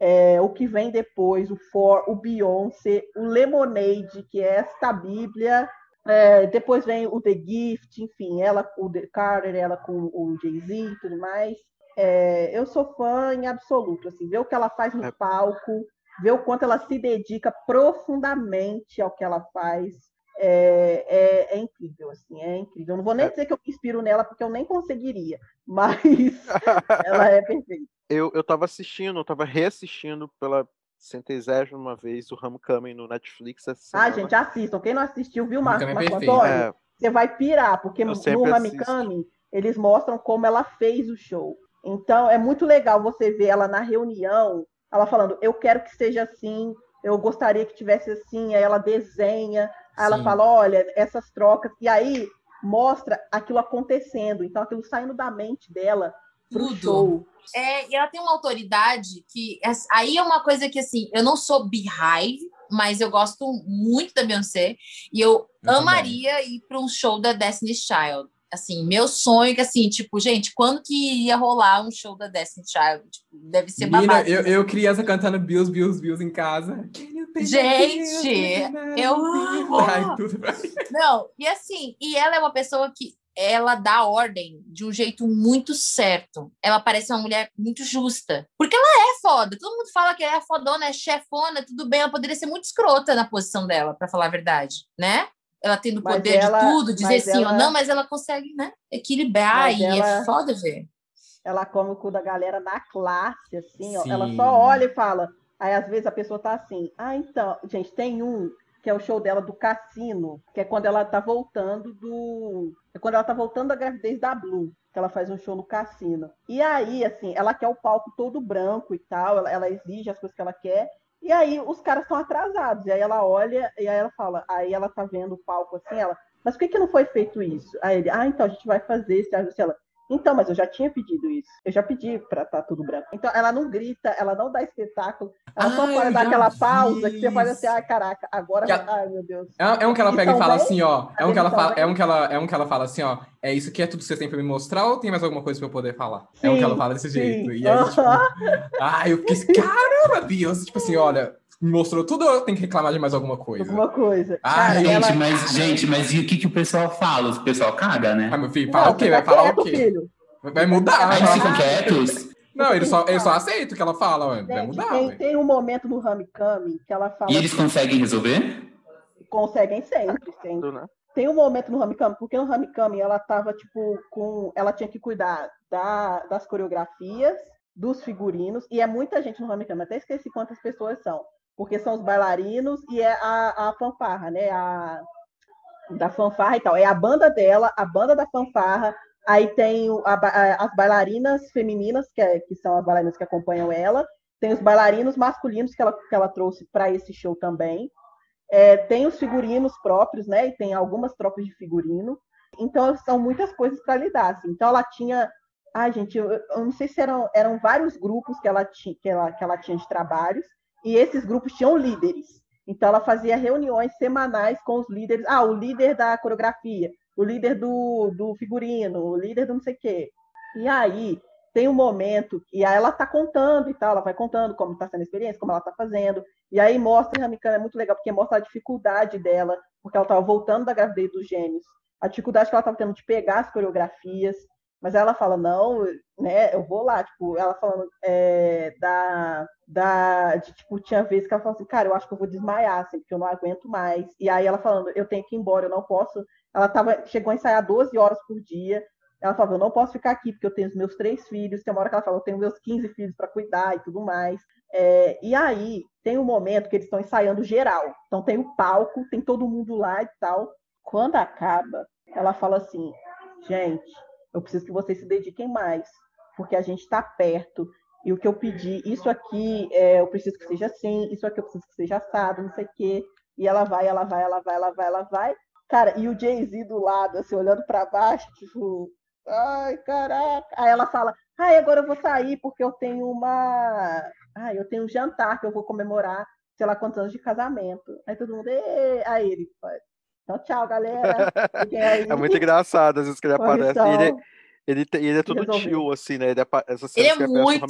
Speaker 2: É, o que vem depois, o For, o Beyoncé, o Lemonade, que é esta Bíblia. É, depois vem o The Gift, enfim, ela, o The Carter, ela com o Jay-Z e tudo mais. É, eu sou fã em absoluto, assim, ver o que ela faz no
Speaker 6: É.
Speaker 2: palco, ver o quanto ela se dedica profundamente ao que ela faz, é, é- é incrível, assim, é incrível. Eu não vou nem
Speaker 6: É.
Speaker 2: dizer que eu me inspiro nela, porque eu nem conseguiria, mas ela é perfeita.
Speaker 6: Eu, eu tava assistindo, eu tava reassistindo pela centésima vez o Homecoming no Netflix essa
Speaker 2: Ah, gente, assistam. Quem não assistiu, viu, Marco,
Speaker 5: Homecoming é.
Speaker 2: Antônio?
Speaker 6: É,
Speaker 2: Você vai pirar, porque
Speaker 6: Eu
Speaker 2: no Homecoming eles mostram como ela fez o show. Então é muito legal você ver ela na reunião, ela falando, eu quero que seja assim, eu gostaria que tivesse assim, aí ela desenha, aí ela fala, olha, essas trocas, e aí mostra aquilo acontecendo, então aquilo saindo da mente dela pro
Speaker 7: Tudo.
Speaker 2: show.
Speaker 7: É, e ela tem uma autoridade que. essa- Aí é uma coisa que, assim, eu não sou Beehive, mas eu gosto muito da Beyoncé. E eu,
Speaker 5: Eu
Speaker 7: amaria ir para um show da Destiny's Child. Assim, meu sonho, que assim, tipo, gente, quando que ia rolar um show da Destiny's Child? Tipo, deve ser babado.
Speaker 5: eu, eu criança cantando Bills, Bills, Bills em casa.
Speaker 7: Gente, eu amo.
Speaker 5: Ai, tudo pra mim.
Speaker 7: Não, e assim, e ela é uma pessoa que ela dá ordem de um jeito muito certo. Ela parece uma mulher muito justa. Porque ela é foda. Todo mundo fala que ela é fodona, é chefona, tudo bem. Ela poderia ser muito escrota na posição dela, pra falar a verdade, né? Ela tendo
Speaker 2: Mas
Speaker 7: poder
Speaker 2: ela-
Speaker 7: de tudo, dizer sim ou
Speaker 2: ela-
Speaker 7: não, mas ela consegue, né? Equilibrar e é
Speaker 2: ela-
Speaker 7: foda ver.
Speaker 2: ela come o cu da galera na classe, assim, ó. Ela só olha e fala. Aí, às vezes, a pessoa tá assim, ah, então, gente, tem um que é o show dela do cassino, que é quando ela tá voltando do. É quando ela tá voltando da gravidez da Blue, que ela faz um show no cassino. E aí, assim, ela quer o palco todo branco e tal, ela, ela exige as coisas que ela quer. E aí os caras estão atrasados. E aí ela olha e aí ela fala, aí ela tá vendo o palco assim, ela, mas por que, que não foi feito isso? Aí ele, ah, então a gente vai fazer esse ajuste. Ela, então, mas eu já tinha pedido isso. Eu já pedi pra estar tudo branco. Então, ela não grita, ela não dá espetáculo. Ela só pode dar
Speaker 5: já
Speaker 2: aquela
Speaker 5: vi
Speaker 2: pausa que você faz assim, ai, caraca, agora.
Speaker 5: Que ela-
Speaker 2: Ai, meu Deus.
Speaker 5: É, é um que ela pega e
Speaker 2: Então,
Speaker 5: fala
Speaker 2: bem?
Speaker 5: assim, ó. É um que ela fala, é um que ela, é um que ela fala assim, ó. É isso aqui é tudo que você tem pra me mostrar ou tem mais alguma coisa pra eu poder falar? é um que
Speaker 2: Sim,
Speaker 5: ela fala desse
Speaker 2: sim.
Speaker 5: jeito. E aí, tipo,
Speaker 2: Aham.
Speaker 5: ah, eu fiquei assim, caramba, Beyoncé, tipo assim, olha, me mostrou tudo, eu tenho que reclamar de mais alguma coisa.
Speaker 2: Alguma coisa.
Speaker 5: Ah,
Speaker 2: Cara,
Speaker 3: gente,
Speaker 2: ela-
Speaker 3: mas, gente, mas e o que, que o pessoal fala? O pessoal caga, né?
Speaker 5: Ah, meu filho,
Speaker 2: Não,
Speaker 5: fala o quê? Vai
Speaker 2: tá
Speaker 5: falar
Speaker 2: quieto,
Speaker 5: o quê?
Speaker 2: filho.
Speaker 5: Vai mudar.
Speaker 3: Aí
Speaker 2: Ah,
Speaker 3: ficam quietos.
Speaker 5: Não, ele só, ele só aceita o que ela fala, ué. vai mudar,
Speaker 2: tem,
Speaker 5: ué.
Speaker 2: tem um momento no Homecoming que ela fala
Speaker 3: E eles conseguem resolver?
Speaker 2: conseguem sempre, sempre.
Speaker 6: né?
Speaker 2: tem um momento no Hamikami, porque no Hamikami ela tava, tipo, com. Ela tinha que cuidar da, das coreografias, dos figurinos, e é muita gente no Hamikami, até esqueci quantas pessoas são. Porque são os bailarinos e é a, a fanfarra, né? A, da fanfarra e tal. É a banda dela, a banda da fanfarra, aí tem a, a, as bailarinas femininas, que, é, que são as bailarinas que acompanham ela, tem os bailarinos masculinos que ela, que ela trouxe para esse show também. É, tem os figurinos próprios, né? E tem algumas tropas de figurino. Então, são muitas coisas para lidar. Assim. Então, ela tinha. Ai, gente, eu, eu, não sei se eram, eram vários grupos que ela, tinha, que, ela, que ela tinha de trabalhos, e esses grupos tinham líderes. Então, ela fazia reuniões semanais com os líderes. Ah, o líder da coreografia, o líder do, do figurino, o líder do não sei o quê. E aí, tem um momento, e aí ela está contando e tal, ela vai contando como está sendo a experiência, como ela está fazendo. E aí mostra em Ramikana, é muito legal, porque mostra a dificuldade dela, porque ela estava voltando da gravidez dos gêmeos, a dificuldade que ela estava tendo de pegar as coreografias, mas ela fala, não, né, eu vou lá, tipo, ela falando é, da, da, de, tipo, tinha vezes que ela falou assim, cara, eu acho que eu vou desmaiar, assim, porque eu não aguento mais, e aí ela falando, eu tenho que ir embora, eu não posso, ela tava, chegou a ensaiar 12 horas por dia, ela falava, eu não posso ficar aqui, porque eu tenho os meus três filhos, tem uma hora que ela fala, eu tenho meus 15 filhos para cuidar e tudo mais, é, e aí tem um momento que eles estão ensaiando geral, então tem o palco, tem todo mundo lá e tal, quando acaba, ela fala assim, gente, eu preciso que vocês se dediquem mais, porque a gente está perto. E o que eu pedi, isso aqui é, eu preciso que seja assim, isso aqui eu preciso que seja assado, não sei o quê. E ela vai, ela vai, ela vai, ela vai, ela vai. Cara, e o Jay-Z do lado, assim, olhando para baixo, tipo, ai, caraca. Aí ela fala, ai, agora eu vou sair porque eu tenho uma. Ai, eu tenho um jantar que eu vou comemorar, sei lá quantos anos de casamento. Aí todo mundo, aí ele, então, tchau, galera.
Speaker 6: É muito engraçado, às vezes que ele aparece. Ele, ele, ele é todo Resolveu. tio, assim, né? Ele é, essa
Speaker 7: ele é muito.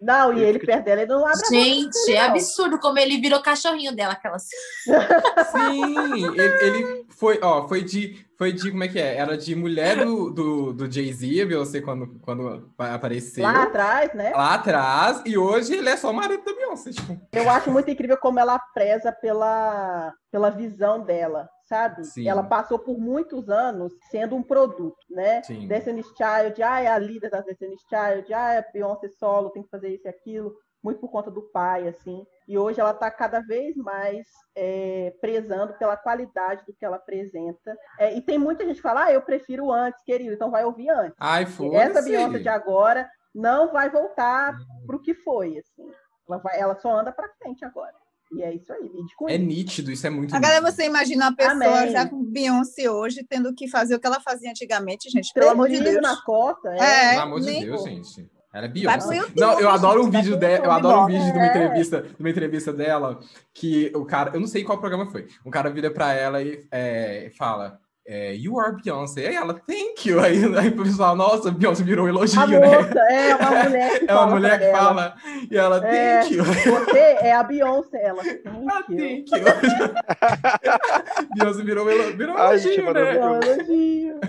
Speaker 2: Não, e ele, ele fica... perto dela, ele não abre
Speaker 7: Gente, é absurdo como ele virou cachorrinho dela, aquela.
Speaker 5: Sim, ele, ele, foi, ó, foi de. Foi de, como é que é? Era de mulher do, do, do Jay-Z, Beyoncé, quando, quando apareceu.
Speaker 2: Lá atrás, né?
Speaker 5: Lá atrás, e hoje ele é só o marido da Beyoncé, tipo.
Speaker 2: Eu acho muito incrível como ela preza pela, pela visão dela, sabe? Sim. Ela passou por muitos anos sendo um produto, né? Sim. Destiny's Child, ah, é a líder da Destiny's Child, ah, é Beyoncé solo, tem que fazer isso e aquilo, muito por conta do pai, assim. E hoje ela está cada vez mais é, prezando pela qualidade do que ela apresenta. É, e tem muita gente que fala, ah, eu prefiro antes, querido, então vai ouvir antes.
Speaker 5: Ai,
Speaker 2: Essa Beyoncé de agora não vai voltar uhum. para o que foi, assim. Ela, vai, ela só anda para frente agora. E é isso aí,
Speaker 5: É nítido, isso é muito
Speaker 4: Agora
Speaker 5: nítido.
Speaker 4: você imagina uma pessoa Amém. já com Beyoncé hoje tendo que fazer o que ela fazia antigamente, gente, pelo amor de Deus.
Speaker 2: na costa,
Speaker 5: é. é pelo amor de Deus, gente. Ela é Beyoncé. Não, eu adoro um vídeo dela, eu adoro um vídeo de uma entrevista, de uma entrevista dela que o cara, eu não sei qual programa foi. Um cara vira para ela e é, fala: é, you are Beyoncé. Aí ela, thank you. Aí, aí o pessoal, nossa, Beyoncé virou um elogio, a
Speaker 2: né? Moça, é uma mulher que
Speaker 5: É uma mulher que fala. E ela, é, thank you.
Speaker 2: Você é a Beyoncé. Ela, thank ah, you. Thank you.
Speaker 5: Beyoncé virou, virou um elogio, né? Virou um elogio.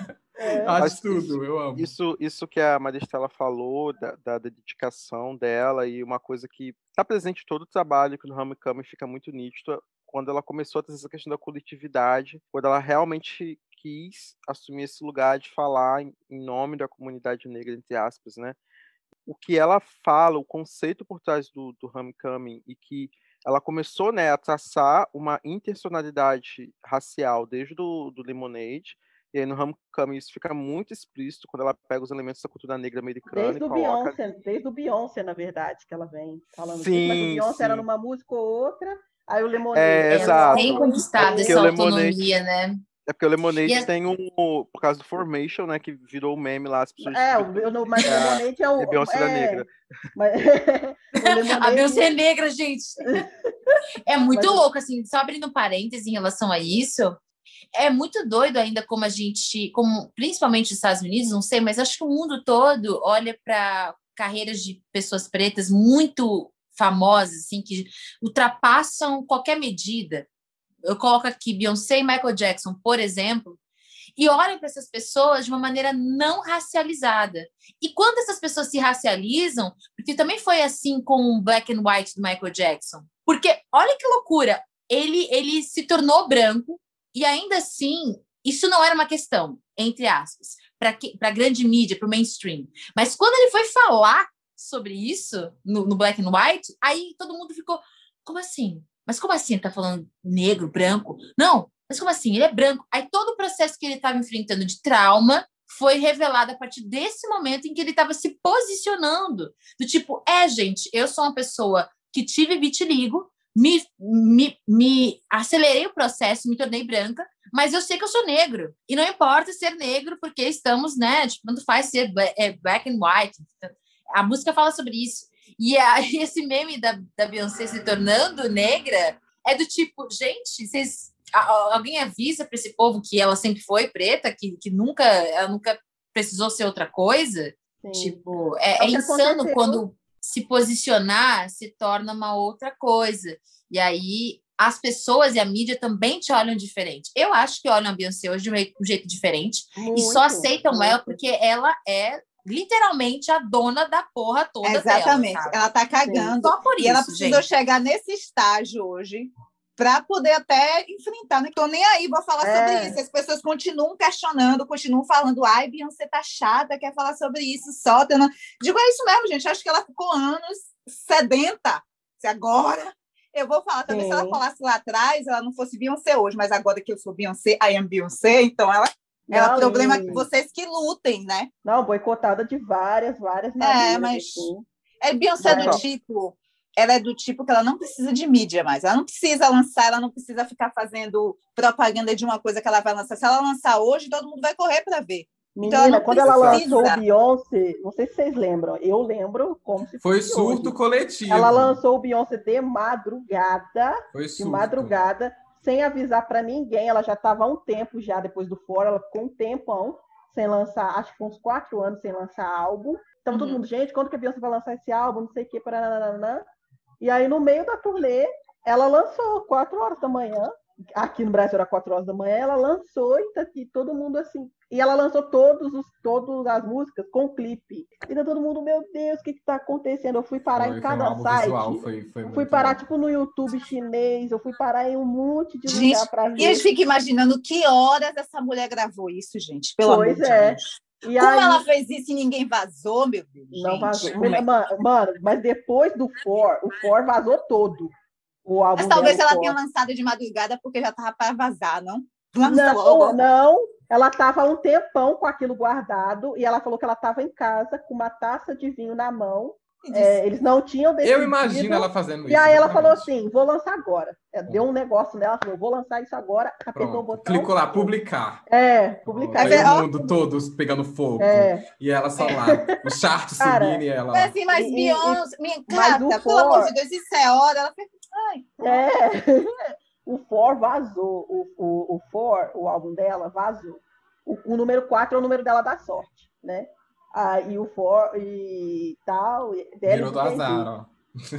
Speaker 5: É. Acho tudo,
Speaker 6: isso,
Speaker 5: eu amo.
Speaker 6: Isso, isso que a Maristela falou, da, da, dedicação dela, e uma coisa que está presente em todo o trabalho que no Homecoming fica muito nítido, quando ela começou a trazer essa questão da coletividade, quando ela realmente quis assumir esse lugar de falar em, nome da comunidade negra, entre aspas, né? O que ela fala, o conceito por trás do, do homecoming e que ela começou né, a traçar uma intencionalidade racial desde do, do Lemonade, e aí no Homecoming isso fica muito explícito quando ela pega os elementos da cultura negra americana
Speaker 2: desde
Speaker 6: e
Speaker 2: o. Beyoncé, desde o Beyoncé, na verdade, que ela vem falando sim, mas o Beyoncé sim. era numa música ou outra, Aí o Lemonade.
Speaker 6: É, exato.
Speaker 7: Tem conquistado é essa autonomia, né?
Speaker 6: É porque o Lemonade é... tem um. Por causa do Formation, né? Que virou o meme lá. As pessoas
Speaker 2: é, o, não, mas o Lemonade é o.
Speaker 6: É Beyoncé é, negra.
Speaker 2: Mas,
Speaker 7: Lemonade... A Beyoncé negra, gente. É muito mas... louco, assim, só abrindo parênteses em relação a isso. É muito doido ainda como a gente, como principalmente os Estados Unidos, não sei, mas acho que o mundo todo olha para carreiras de pessoas pretas muito famosas, assim, que ultrapassam qualquer medida. Eu coloco aqui Beyoncé e Michael Jackson, por exemplo, e olhem para essas pessoas de uma maneira não racializada. E quando essas pessoas se racializam, porque também foi assim com o Black and White do Michael Jackson. Porque olha que loucura, ele ele se tornou branco e ainda assim isso não era uma questão, entre aspas, para a grande mídia, para o mainstream. Mas quando ele foi falar sobre isso no, no, Black and White, aí todo mundo ficou, como assim? Mas como assim? Tá falando negro, branco? Não, mas como assim? Ele é branco. Aí todo o processo que ele estava enfrentando de trauma foi revelado a partir desse momento em que ele estava se posicionando. Do tipo, é, gente, eu sou uma pessoa que tive vitiligo, me, me, me acelerei o processo, me tornei branca, mas eu sei que eu sou negro. E não importa ser negro, porque estamos, né? Tipo, tanto faz ser é, black and white. A música fala sobre isso. E aí, esse meme da, da Beyoncé se tornando negra é do tipo, gente, vocês alguém avisa para esse povo que ela sempre foi preta, que, que nunca ela nunca precisou ser outra coisa? Sim. Tipo, é, é insano quando se posicionar se torna uma outra coisa. E aí as pessoas e a mídia também te olham diferente. Eu acho que olham a Beyoncé hoje de um jeito diferente muito, e só aceitam muito. ela porque ela é literalmente a dona da porra toda
Speaker 4: Exatamente.
Speaker 7: Dela,
Speaker 4: ela tá cagando.
Speaker 7: Só por
Speaker 4: e
Speaker 7: isso,
Speaker 4: ela precisou
Speaker 7: gente.
Speaker 4: chegar nesse estágio hoje para poder até enfrentar. Não estou nem aí, vou falar é. sobre isso. As pessoas continuam questionando, continuam falando, ai, Beyoncé tá chata, quer falar sobre isso, só. Não... Digo, é isso mesmo, gente. Acho que ela ficou anos sedenta. Se agora eu vou falar, talvez Sim. se ela falasse lá atrás, ela não fosse Beyoncé hoje, mas agora que eu sou Beyoncé, I am Beyoncé, então ela é problema que vocês que lutem, né?
Speaker 2: Não, boicotada de várias, várias
Speaker 4: É, mas assim. é Beyoncé do tipo, ela é do tipo que ela não precisa de mídia mais. Ela não precisa lançar, ela não precisa ficar fazendo propaganda de uma coisa que ela vai lançar. Se ela lançar hoje, todo mundo vai correr para ver.
Speaker 2: Então, Menina, então, quando ela lançou o Beyoncé, não sei se vocês lembram, eu lembro como se
Speaker 5: Foi surto hoje. coletivo.
Speaker 2: Ela lançou o Beyoncé de madrugada, Foi surto. de madrugada, sem avisar para ninguém. Ela já estava há um tempo já depois do fora, ela ficou um tempão sem lançar, acho que foi uns quatro anos sem lançar álbum. Então uhum. todo mundo, gente, quando que a Beyoncé vai lançar esse álbum? Não sei o que, para e aí, no meio da turnê, ela lançou, quatro horas da manhã. Aqui no Brasil era quatro horas da manhã, ela lançou e tá aqui todo mundo assim. E ela lançou todos os, todas as músicas com clipe. E tá todo mundo, meu Deus, o que, que tá acontecendo? Eu fui parar foi, em cada um site. Visual, foi, foi fui parar, bom. tipo, no YouTube chinês, eu fui parar em um monte de gente, lugar pra ver.
Speaker 4: E a gente fica imaginando que horas essa mulher gravou isso, gente. Pelo
Speaker 2: pois
Speaker 4: amor
Speaker 2: é.
Speaker 4: de Deus. E Como aí... ela fez isso e ninguém vazou, meu Deus?
Speaker 2: Não vazou. É mano, mano, mas depois do For, o For vazou todo. O álbum
Speaker 4: mas talvez ela
Speaker 2: For.
Speaker 4: tenha lançado de madrugada porque já tava para vazar, não?
Speaker 2: Não, não. Ela estava um tempão com aquilo guardado e ela falou que ela estava em casa com uma taça de vinho na mão é, eles não tinham
Speaker 5: decidido. Eu imagino ela fazendo
Speaker 2: e
Speaker 5: isso.
Speaker 2: E aí ela falou assim: vou lançar agora. É, deu um negócio nela, falou: vou lançar isso agora. Apertou o botão.
Speaker 5: Clicou lá, publicar.
Speaker 2: É, publicar.
Speaker 5: Oh, o mundo todo pegando fogo.
Speaker 2: É.
Speaker 5: E ela só lá, o chart subindo e ela.
Speaker 4: Mas assim, mas Beyoncé, minha cara, pelo for... amor de Deus, isso é hora. Ela fez. Ai,
Speaker 2: é. o For vazou. O, o, o For, o álbum dela, vazou. O, o número 4 é o número dela da sorte, né? Ah, e o for e tal.
Speaker 5: Virou do azar, ó.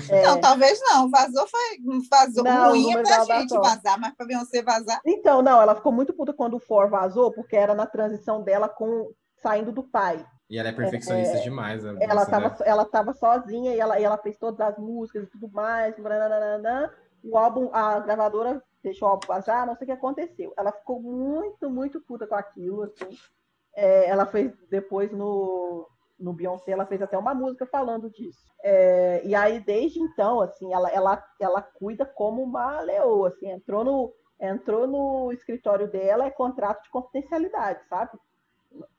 Speaker 4: É... Não, talvez não. Vazou foi vazou não, ruim é pra gente vazar, mas pra Beyoncé vazar.
Speaker 2: Então, não, ela ficou muito puta quando o For vazou, porque era na transição dela com saindo do pai.
Speaker 5: E ela é perfeccionista
Speaker 2: é,
Speaker 5: demais. Né?
Speaker 2: Ela estava né? ela tava sozinha e ela, e ela fez todas as músicas e tudo mais. O álbum, a gravadora deixou o álbum vazar, não sei o que aconteceu. Ela ficou muito, muito puta com aquilo, assim. É, ela fez depois no, no Beyoncé, ela fez até uma música falando disso. É, e aí, desde então, assim, ela, ela, ela cuida como uma leoa, assim, entrou no, entrou no escritório dela, é contrato de confidencialidade, sabe?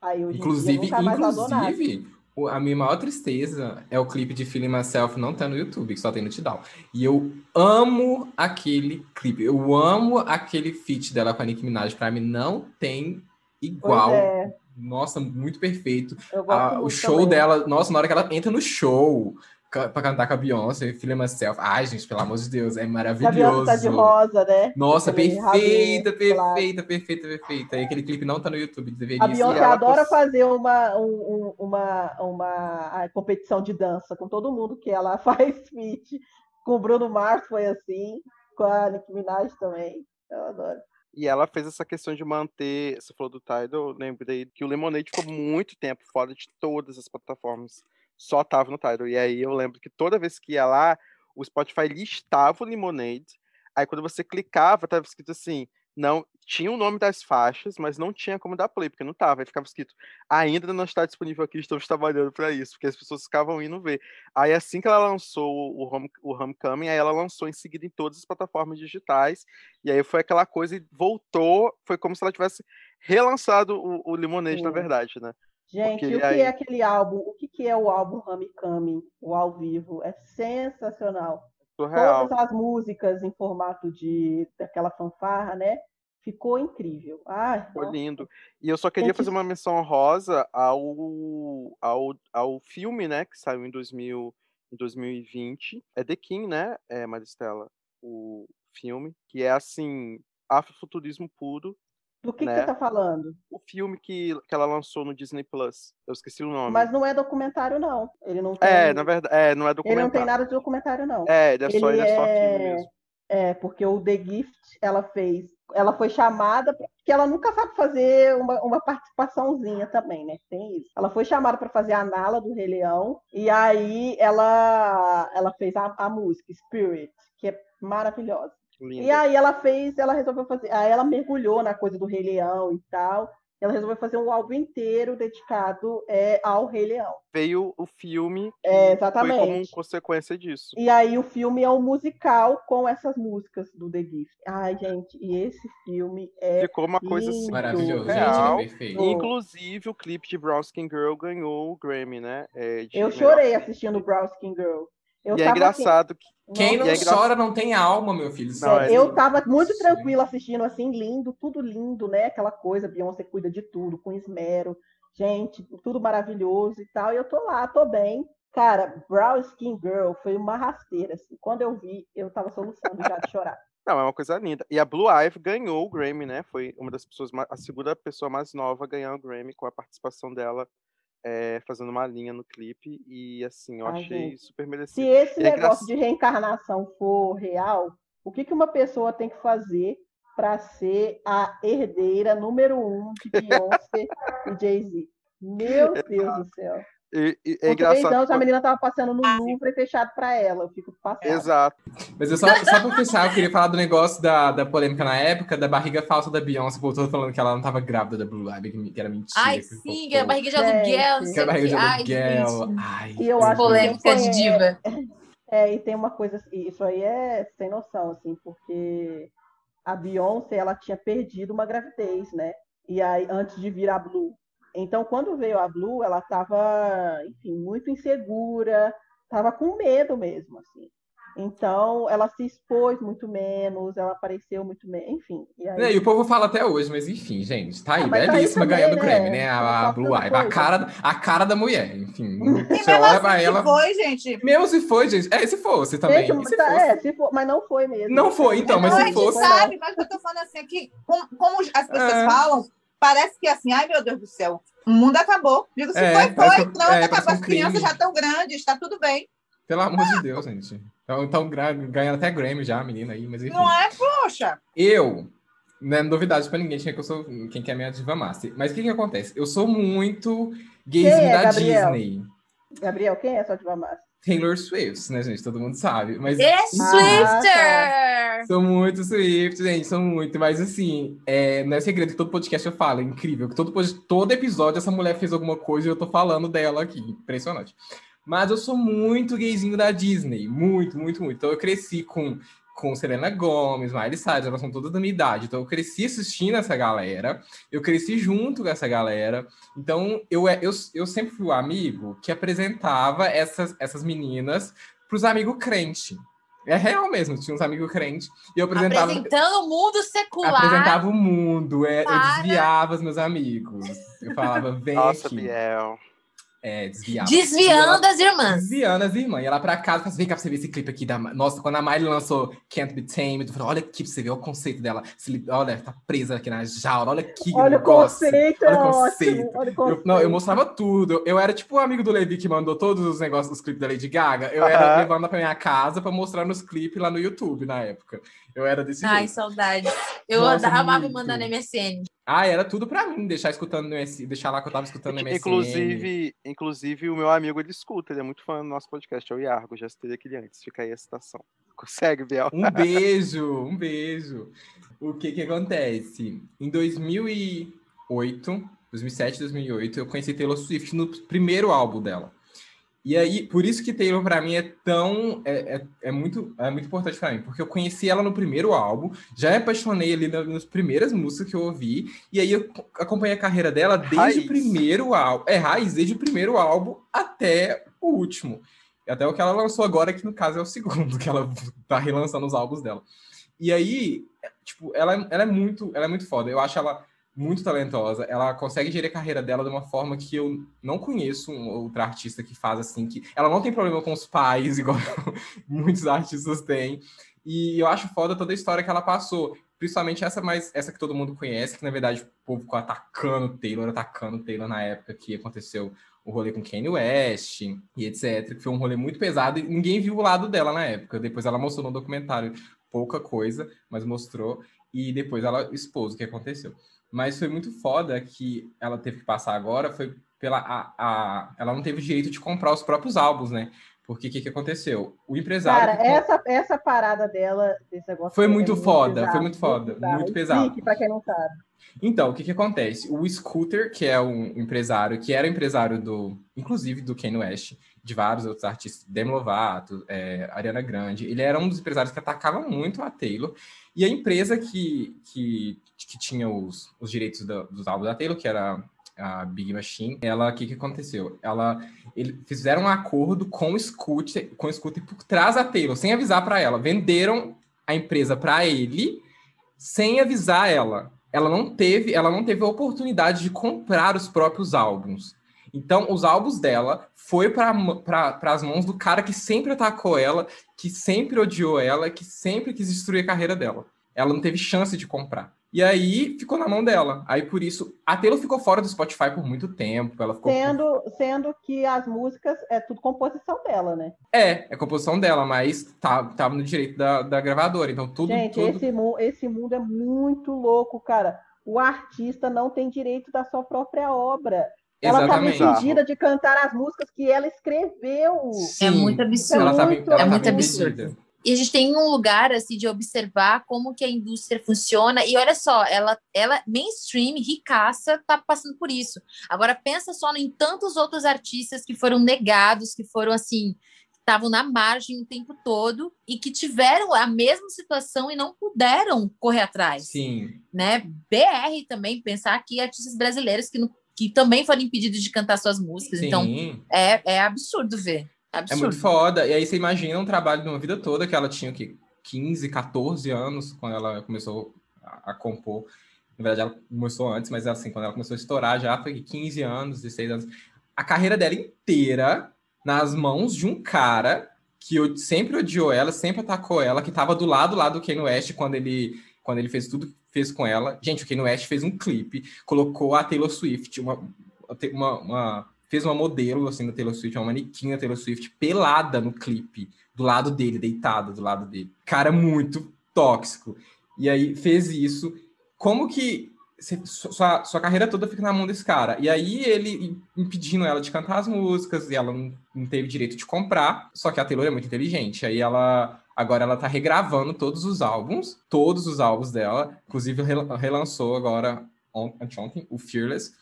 Speaker 5: Aí, inclusive, inclusive a minha maior tristeza é o clipe de Feeling Myself não tá no YouTube, que só tem no Tidal. E eu amo aquele clipe. Eu amo aquele feat dela com a Nicki Minaj. Pra mim, não tem igual. É. Nossa, muito perfeito. Ah, o show também. dela, nossa, na hora que ela entra no show pra cantar com a Beyoncé, Filha Myself. Ai, gente, pelo amor de Deus, é maravilhoso. A
Speaker 2: tá de rosa, né?
Speaker 5: Nossa, perfeita, perfeita, perfeita, perfeita. E aquele clipe não tá no YouTube, deveria
Speaker 2: A Beyoncé adora poss... fazer uma, um, uma, uma competição de dança com todo mundo que ela faz feat. Com o Bruno Mars foi assim, com a Nicki Minaj também. Eu adoro.
Speaker 6: E ela fez essa questão de manter. Você falou do Tidal, lembrei que o Lemonade ficou muito tempo fora de todas as plataformas. Só tava no Tidal. E aí eu lembro que toda vez que ia lá, o Spotify listava o Lemonade. Aí quando você clicava, tava escrito assim: não tinha o nome das faixas, mas não tinha como dar play, porque não tava. Aí ficava escrito, ainda não está disponível aqui, estamos trabalhando para isso, porque as pessoas ficavam indo ver. Aí assim que ela lançou o, Home, o Homecoming, aí ela lançou em seguida em todas as plataformas digitais, e aí foi aquela coisa e voltou, foi como se ela tivesse relançado o, o Limonade, na verdade, né?
Speaker 2: Gente,
Speaker 6: Porque
Speaker 2: o que
Speaker 6: aí-
Speaker 2: é aquele álbum? O que, que é o álbum Homecoming, o ao vivo? É sensacional.
Speaker 6: Surreal.
Speaker 2: Todas as músicas em formato de daquela fanfarra, né? Ficou incrível. Ai,
Speaker 6: Ficou
Speaker 2: nossa.
Speaker 6: lindo. E eu só queria
Speaker 2: que-
Speaker 6: fazer uma menção rosa ao, ao, ao filme, né, que saiu em, 2000, em 2020. É The King, né, é, Maristela? O filme, que é, assim, afrofuturismo puro.
Speaker 2: Do que, que
Speaker 6: né?
Speaker 2: você tá falando?
Speaker 6: O filme que, que ela lançou no Disney Plus. Eu esqueci o nome.
Speaker 2: Mas não é documentário, não. Ele não tem.
Speaker 6: É, na verdade, é, não é
Speaker 2: Ele
Speaker 6: documentário.
Speaker 2: não tem nada de documentário, não.
Speaker 6: É, ele é só,
Speaker 2: Ele
Speaker 6: ele é só filme
Speaker 2: é-
Speaker 6: mesmo.
Speaker 2: É, porque o The Gift ela fez, ela foi chamada, porque ela nunca sabe fazer uma, uma participaçãozinha também, né? Tem isso. Ela foi chamada para fazer a Nala do Rei Leão, e aí ela, ela fez a, a música Spirit, que é maravilhosa. E
Speaker 6: Linda.
Speaker 2: aí ela fez, ela resolveu fazer, aí ela mergulhou na coisa do Rei Leão e tal. Ela resolveu fazer um álbum inteiro dedicado é, ao Rei Leão.
Speaker 6: Veio o filme
Speaker 2: É,
Speaker 6: foi como
Speaker 2: exatamente.
Speaker 6: consequência disso.
Speaker 2: E aí o filme é um musical com essas músicas do The Gift. Ai, gente, e esse filme é
Speaker 6: Ficou uma coisa assim.
Speaker 2: lindo.
Speaker 5: Maravilhoso, gente.
Speaker 6: Real.
Speaker 5: É perfeito.
Speaker 2: Oh.
Speaker 6: Inclusive, o clipe de Brown Skin Girl ganhou o Grammy, né? é, de
Speaker 2: Eu
Speaker 6: melhor
Speaker 2: chorei assistindo Brown Skin Girl. Eu
Speaker 6: E é
Speaker 2: tava
Speaker 6: engraçado que
Speaker 2: assim,
Speaker 5: Quem
Speaker 2: nossa,
Speaker 5: não
Speaker 6: E é engra-
Speaker 5: chora não tem alma, meu filho.
Speaker 6: Não, é-
Speaker 2: eu tava muito
Speaker 5: Sim.
Speaker 2: tranquila assistindo, assim, lindo, tudo lindo, né? Aquela coisa, Beyoncé cuida de tudo, com esmero. Gente, tudo maravilhoso e tal. E eu tô lá, tô bem. Cara, Brown Skin Girl foi uma rasteira, assim. Quando eu vi, eu tava soluçando já de chorar.
Speaker 6: Não, é uma coisa linda. E a Blue Ivy ganhou o Grammy, né? Foi uma das pessoas, a segunda pessoa mais nova a ganhar o Grammy com a participação dela é, fazendo uma linha no clipe. E assim, eu
Speaker 2: Ai,
Speaker 6: achei
Speaker 2: gente.
Speaker 6: super
Speaker 2: Se
Speaker 6: merecido.
Speaker 2: esse
Speaker 6: E é
Speaker 2: negócio de reencarnação for real, o que, que uma pessoa tem que fazer para ser a herdeira número um de Beyoncé e Jay-Z? Meu Deus do céu.
Speaker 6: E, e é
Speaker 2: Com
Speaker 6: engraçado.
Speaker 2: anos, a
Speaker 6: que-
Speaker 2: menina tava passando no Louvre fechado para ela. Eu fico passada.
Speaker 6: Exato.
Speaker 5: Mas eu só, só pra fechar, eu queria falar do negócio da, da polêmica na época, da barriga falsa da Beyoncé, voltou falando que ela não tava grávida da Blue Ivy, que- que era mentira.
Speaker 7: Ai,
Speaker 5: que
Speaker 7: sim, que é barriga de aluguel, não
Speaker 5: Que
Speaker 7: sei
Speaker 5: era
Speaker 7: o
Speaker 5: de
Speaker 7: Ai, gente.
Speaker 5: Ai,
Speaker 2: E eu acho que
Speaker 7: Polêmica de
Speaker 2: conhece-
Speaker 7: diva.
Speaker 2: É, e tem uma coisa, assim, isso aí é sem noção, assim, porque a Beyoncé, ela tinha perdido uma gravidez, né? E aí, antes de vir a Blue. Então, quando veio a Blue, ela estava, enfim, muito insegura, estava com medo mesmo, assim. Então, ela se expôs muito menos, ela apareceu muito menos, enfim. E aí,
Speaker 5: É, e o povo fala até hoje, mas enfim, gente, tá aí,
Speaker 2: Ah, mas tá aí
Speaker 5: belíssima
Speaker 2: também,
Speaker 5: ganhando
Speaker 2: né?
Speaker 5: Grammy, né? A, a
Speaker 2: Tá
Speaker 5: Blue Ivy, a cara, a cara da mulher, enfim.
Speaker 4: E mesmo assim,
Speaker 5: pra ela.
Speaker 4: que foi, gente.
Speaker 5: Mesmo se foi, gente. É, se fosse também.
Speaker 2: Gente,
Speaker 5: se
Speaker 2: tá-
Speaker 5: fosse?
Speaker 2: é, se for, mas não foi mesmo.
Speaker 5: Não foi, então, mas
Speaker 4: Não,
Speaker 5: se
Speaker 4: a
Speaker 5: fosse.
Speaker 4: sabe, mas eu tô falando assim, aqui, como, como as pessoas
Speaker 5: É.
Speaker 4: falam, parece que assim, ai meu Deus do céu, o mundo acabou. Digo, se
Speaker 5: É,
Speaker 4: foi,
Speaker 5: parece
Speaker 4: foi,
Speaker 5: que-
Speaker 4: pronto,
Speaker 5: é,
Speaker 4: acabou. As crianças já estão grandes, está tudo bem.
Speaker 5: Pelo amor de Deus, gente. Então, então ganhando até Grammy já, a menina aí, mas enfim.
Speaker 4: Não é, poxa.
Speaker 5: Eu, não é novidade pra ninguém, que eu sou quem quer minha diva master. Mas o que que acontece? Eu sou muito gayzinho
Speaker 2: é,
Speaker 5: da
Speaker 2: Gabriel?
Speaker 5: Disney.
Speaker 2: Gabriel, quem é sua diva massa?
Speaker 5: Taylor Swift, né, gente? Todo mundo sabe. Mas
Speaker 7: É
Speaker 2: Ah,
Speaker 7: Swifter!
Speaker 5: Sou muito Swift, gente, sou muito. Mas assim, é, não é segredo que todo podcast eu falo, é incrível. Que todo, todo episódio essa mulher fez alguma coisa e eu tô falando dela aqui. Impressionante. Mas eu sou muito gayzinho da Disney. Muito, muito, muito. Então eu cresci com, com Selena Gomez, Miley Cyrus, elas são todas da minha idade. Então eu cresci assistindo essa galera. Eu cresci junto com essa galera. Então eu, eu, eu sempre fui o amigo que apresentava essas, essas meninas pros amigos crentes. É real mesmo, tinha uns amigos crentes. E eu apresentava,
Speaker 7: Apresentando o mundo secular.
Speaker 5: apresentava o mundo, é, eu
Speaker 7: para-
Speaker 5: desviava os meus amigos. Eu falava, vem
Speaker 6: Nossa,
Speaker 5: aqui.
Speaker 6: Biel.
Speaker 5: É, desviava.
Speaker 7: Desviando as irmãs.
Speaker 5: Desviando as irmãs. E ela pra casa, falava assim, vem cá pra você ver esse clipe aqui da... Ma-" Nossa, quando a Miley lançou Can't Be Tamed, eu falei, olha aqui pra você ver o conceito dela. Se Olha, tá presa aqui na jaula, olha aqui que
Speaker 2: Olha o
Speaker 5: negócio.
Speaker 2: conceito, é
Speaker 5: Olha o
Speaker 2: ótimo.
Speaker 5: conceito.
Speaker 2: Olha o
Speaker 5: Eu,
Speaker 2: conceito.
Speaker 5: não, eu mostrava tudo. Eu, eu era tipo o amigo do Levi que mandou todos os negócios dos clipes da Lady Gaga. Eu era
Speaker 6: Aham.
Speaker 5: levando pra minha casa pra mostrar nos clipes lá no YouTube na época. Eu era desse
Speaker 7: Ai,
Speaker 5: jeito.
Speaker 7: saudade. Eu
Speaker 5: Nossa,
Speaker 7: amava
Speaker 5: muito.
Speaker 7: mandando MSN.
Speaker 5: Ah, era tudo pra mim, deixar escutando no MS, deixar lá que eu tava escutando no MSN.
Speaker 6: Inclusive, inclusive, o meu amigo ele escuta, ele é muito fã do nosso podcast, é o Iargo, já citei aquele antes, fica aí a citação. Consegue, Biel.
Speaker 5: Um beijo, um beijo. O que que acontece? Em 2008, 2007, 2008, eu conheci Taylor Swift no primeiro álbum dela. E aí, por isso que Taylor para mim é tão é, é, é, muito é muito importante para mim, porque eu conheci ela no primeiro álbum, já me apaixonei ali nas primeiras músicas que eu ouvi, e aí eu acompanhei a carreira dela desde raiz. o primeiro álbum, é raiz desde o primeiro álbum até o último. Até o que ela lançou agora, que no caso é o segundo, que ela tá relançando os álbuns dela. E aí, tipo, ela, ela é muito, ela é muito foda. Eu acho ela muito talentosa. Ela consegue gerir a carreira dela de uma forma que eu não conheço outra artista que faz assim, que ela não tem problema com os pais, igual muitos artistas têm. E eu acho foda toda a história que ela passou. Principalmente essa mais essa que todo mundo conhece, que na verdade o povo ficou atacando Taylor, atacando Taylor na época que aconteceu o rolê com Kanye West e etc. Que foi um rolê muito pesado e ninguém viu o lado dela na época. Depois ela mostrou no documentário pouca coisa, mas mostrou. E depois ela expôs o que aconteceu. Mas foi muito foda que ela teve que passar agora, foi pela. A, a, ela não teve o direito de comprar os próprios álbuns, né? Porque o que, que aconteceu? O empresário.
Speaker 2: Cara, que... essa, essa parada dela, desse negócio.
Speaker 5: Foi muito é foda, pesado, foi muito foda, muito, muito pesado.
Speaker 2: Explique, pra quem não sabe.
Speaker 5: Então, o que, que acontece? O Scooter, que é um empresário, que era empresário do, inclusive do Kanye West, de vários outros artistas, Demi Lovato, é, Ariana Grande, ele era um dos empresários que atacava muito a Taylor. E a empresa que, que, que tinha os, os direitos do, dos álbuns da Taylor, que era a Big Machine, ela, o que, que aconteceu? Ela, eles fizeram um acordo com o Scooter, com o Scooter por trás da Taylor, sem avisar para ela. Venderam a empresa para ele, sem avisar ela. Ela não teve, ela não teve a oportunidade de comprar os próprios álbuns. Então, os álbuns dela foi para as mãos do cara que sempre atacou ela, que sempre odiou ela, que sempre quis destruir a carreira dela. Ela não teve chance de comprar. E aí ficou na mão dela. Aí por isso, a Taylor ficou fora do Spotify por muito tempo. Ela ficou
Speaker 2: sendo, sendo que as músicas é tudo composição dela, né?
Speaker 5: É, é composição dela, mas tá, tava no direito da, da gravadora. Então tudo.
Speaker 2: Gente,
Speaker 5: tudo...
Speaker 2: Esse, esse mundo é muito louco, cara. O artista não tem direito da sua própria obra. Ela tá estava impedida de cantar as músicas que ela escreveu.
Speaker 7: Sim, é muito absurdo. Ela tá, ela é muito absurdo. E a gente tem um lugar assim de observar como que a indústria funciona. E olha só, ela, ela mainstream, ricaça, tá passando por isso. Agora pensa só em tantos outros artistas que foram negados, que foram assim, estavam na margem o tempo todo e que tiveram a mesma situação e não puderam correr atrás.
Speaker 5: Sim.
Speaker 7: Né? BR também, pensar aqui artistas brasileiros que não que também foram impedidos de cantar suas músicas. Então, Sim. Então, é, é absurdo ver. Absurdo.
Speaker 5: É muito foda. E aí você imagina um trabalho de uma vida toda que ela tinha que 15, 14 anos quando ela começou a, a, compor. Na verdade, ela começou antes, mas assim, quando ela começou a estourar já foi 15 anos, 16 anos. A carreira dela inteira nas mãos de um cara que sempre odiou ela, sempre atacou ela, que estava do lado lá do Kanye West quando ele quando ele fez tudo fez com ela. Gente, o Kanye West fez um clipe, colocou a Taylor Swift, uma, uma, uma, fez uma modelo assim da Taylor Swift, uma manequim da Taylor Swift pelada no clipe, do lado dele, deitada do lado dele. Cara muito tóxico. E aí fez isso. Como que sua, sua carreira toda fica na mão desse cara. E aí ele impedindo ela de cantar as músicas, e ela não, não teve direito de comprar. Só que a Taylor é muito inteligente. Aí ela Agora ela tá regravando todos os álbuns, todos os álbuns dela. Inclusive, relançou agora, ontem, o Fearless.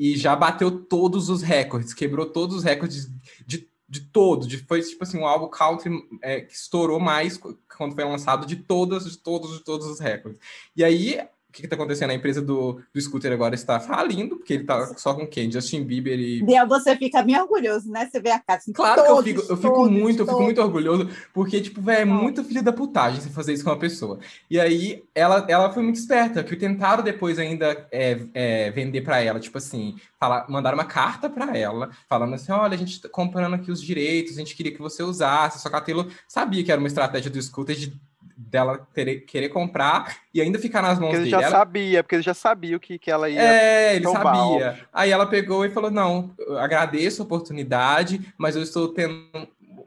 Speaker 5: E já bateu todos os recordes, quebrou todos os recordes de, de todo. De, foi tipo assim, um álbum country é, que estourou mais quando foi lançado de todos, de todos, de todos os recordes. E aí o que está acontecendo? A empresa do, do scooter agora está falindo, porque ele está só com quem? Justin Bieber e.
Speaker 4: Biel, você fica bem orgulhoso, né? Você vê a casa. Assim,
Speaker 5: claro todos, que eu fico, eu fico todos, muito, todos. eu fico muito orgulhoso, porque, tipo, velho, é muito filho da putagem você fazer isso com uma pessoa. E aí ela, ela foi muito esperta, que tentaram depois ainda é, é, vender para ela, tipo assim, falar, mandar uma carta para ela, falando assim: olha, a gente está comprando aqui os direitos, a gente queria que você usasse, só que a Taylor sabia que era uma estratégia do scooter de dela ter, querer comprar e ainda ficar nas mãos
Speaker 6: porque
Speaker 5: dele.
Speaker 6: Ele já
Speaker 5: ela...
Speaker 6: sabia, porque ele já sabia o que, que ela ia.
Speaker 5: É, ele sabia. Aí ela pegou e falou: não, agradeço a oportunidade, mas eu estou tendo.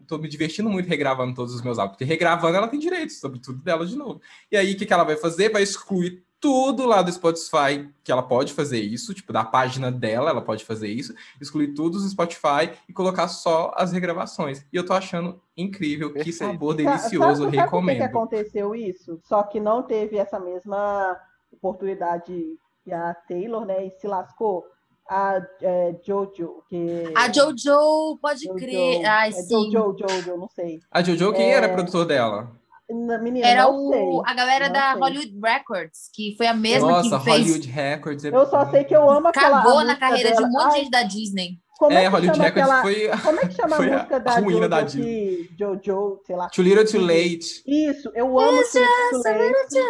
Speaker 5: Tô me divertindo muito regravando todos os meus álbuns. Porque regravando ela tem direitos sobre tudo dela de novo. E aí, o que, que ela vai fazer? Vai excluir tudo lá do Spotify que ela pode fazer isso, tipo, da página dela, ela pode fazer isso, excluir tudo do Spotify e colocar só as regravações. E eu tô achando incrível, que sabor
Speaker 2: Sabe-
Speaker 5: delicioso,
Speaker 2: sabe,
Speaker 5: recomendo.
Speaker 2: Sabe por que que aconteceu isso? Só que não teve essa mesma oportunidade que a Taylor, né? E se lascou. A é, Jojo, que.
Speaker 7: A Jojo, pode
Speaker 2: Jojo,
Speaker 7: crer. Ai,
Speaker 2: é
Speaker 7: sim.
Speaker 2: Jojo, Jojo, não sei.
Speaker 5: A Jojo, quem
Speaker 2: É.
Speaker 5: era produtor dela?
Speaker 2: Na- Menina,
Speaker 7: Era
Speaker 2: não
Speaker 7: o, a galera
Speaker 2: não
Speaker 7: da
Speaker 2: sei.
Speaker 7: Hollywood Records, que foi a mesma
Speaker 5: Nossa,
Speaker 7: que fez.
Speaker 5: Hollywood Records. É...
Speaker 2: Eu só sei que eu amo aquela.
Speaker 7: Cagou
Speaker 2: a
Speaker 7: na
Speaker 2: música
Speaker 7: carreira de um
Speaker 2: dela.
Speaker 7: monte de gente da Disney.
Speaker 2: Como é,
Speaker 5: É, Hollywood Records
Speaker 2: aquela...
Speaker 5: foi
Speaker 2: Como é que chama a
Speaker 5: foi a
Speaker 2: música da
Speaker 5: ruína
Speaker 2: Jojo
Speaker 5: da
Speaker 2: que Jojo, sei lá.
Speaker 5: Too Little Too Late.
Speaker 2: Isso, eu amo Too Little Too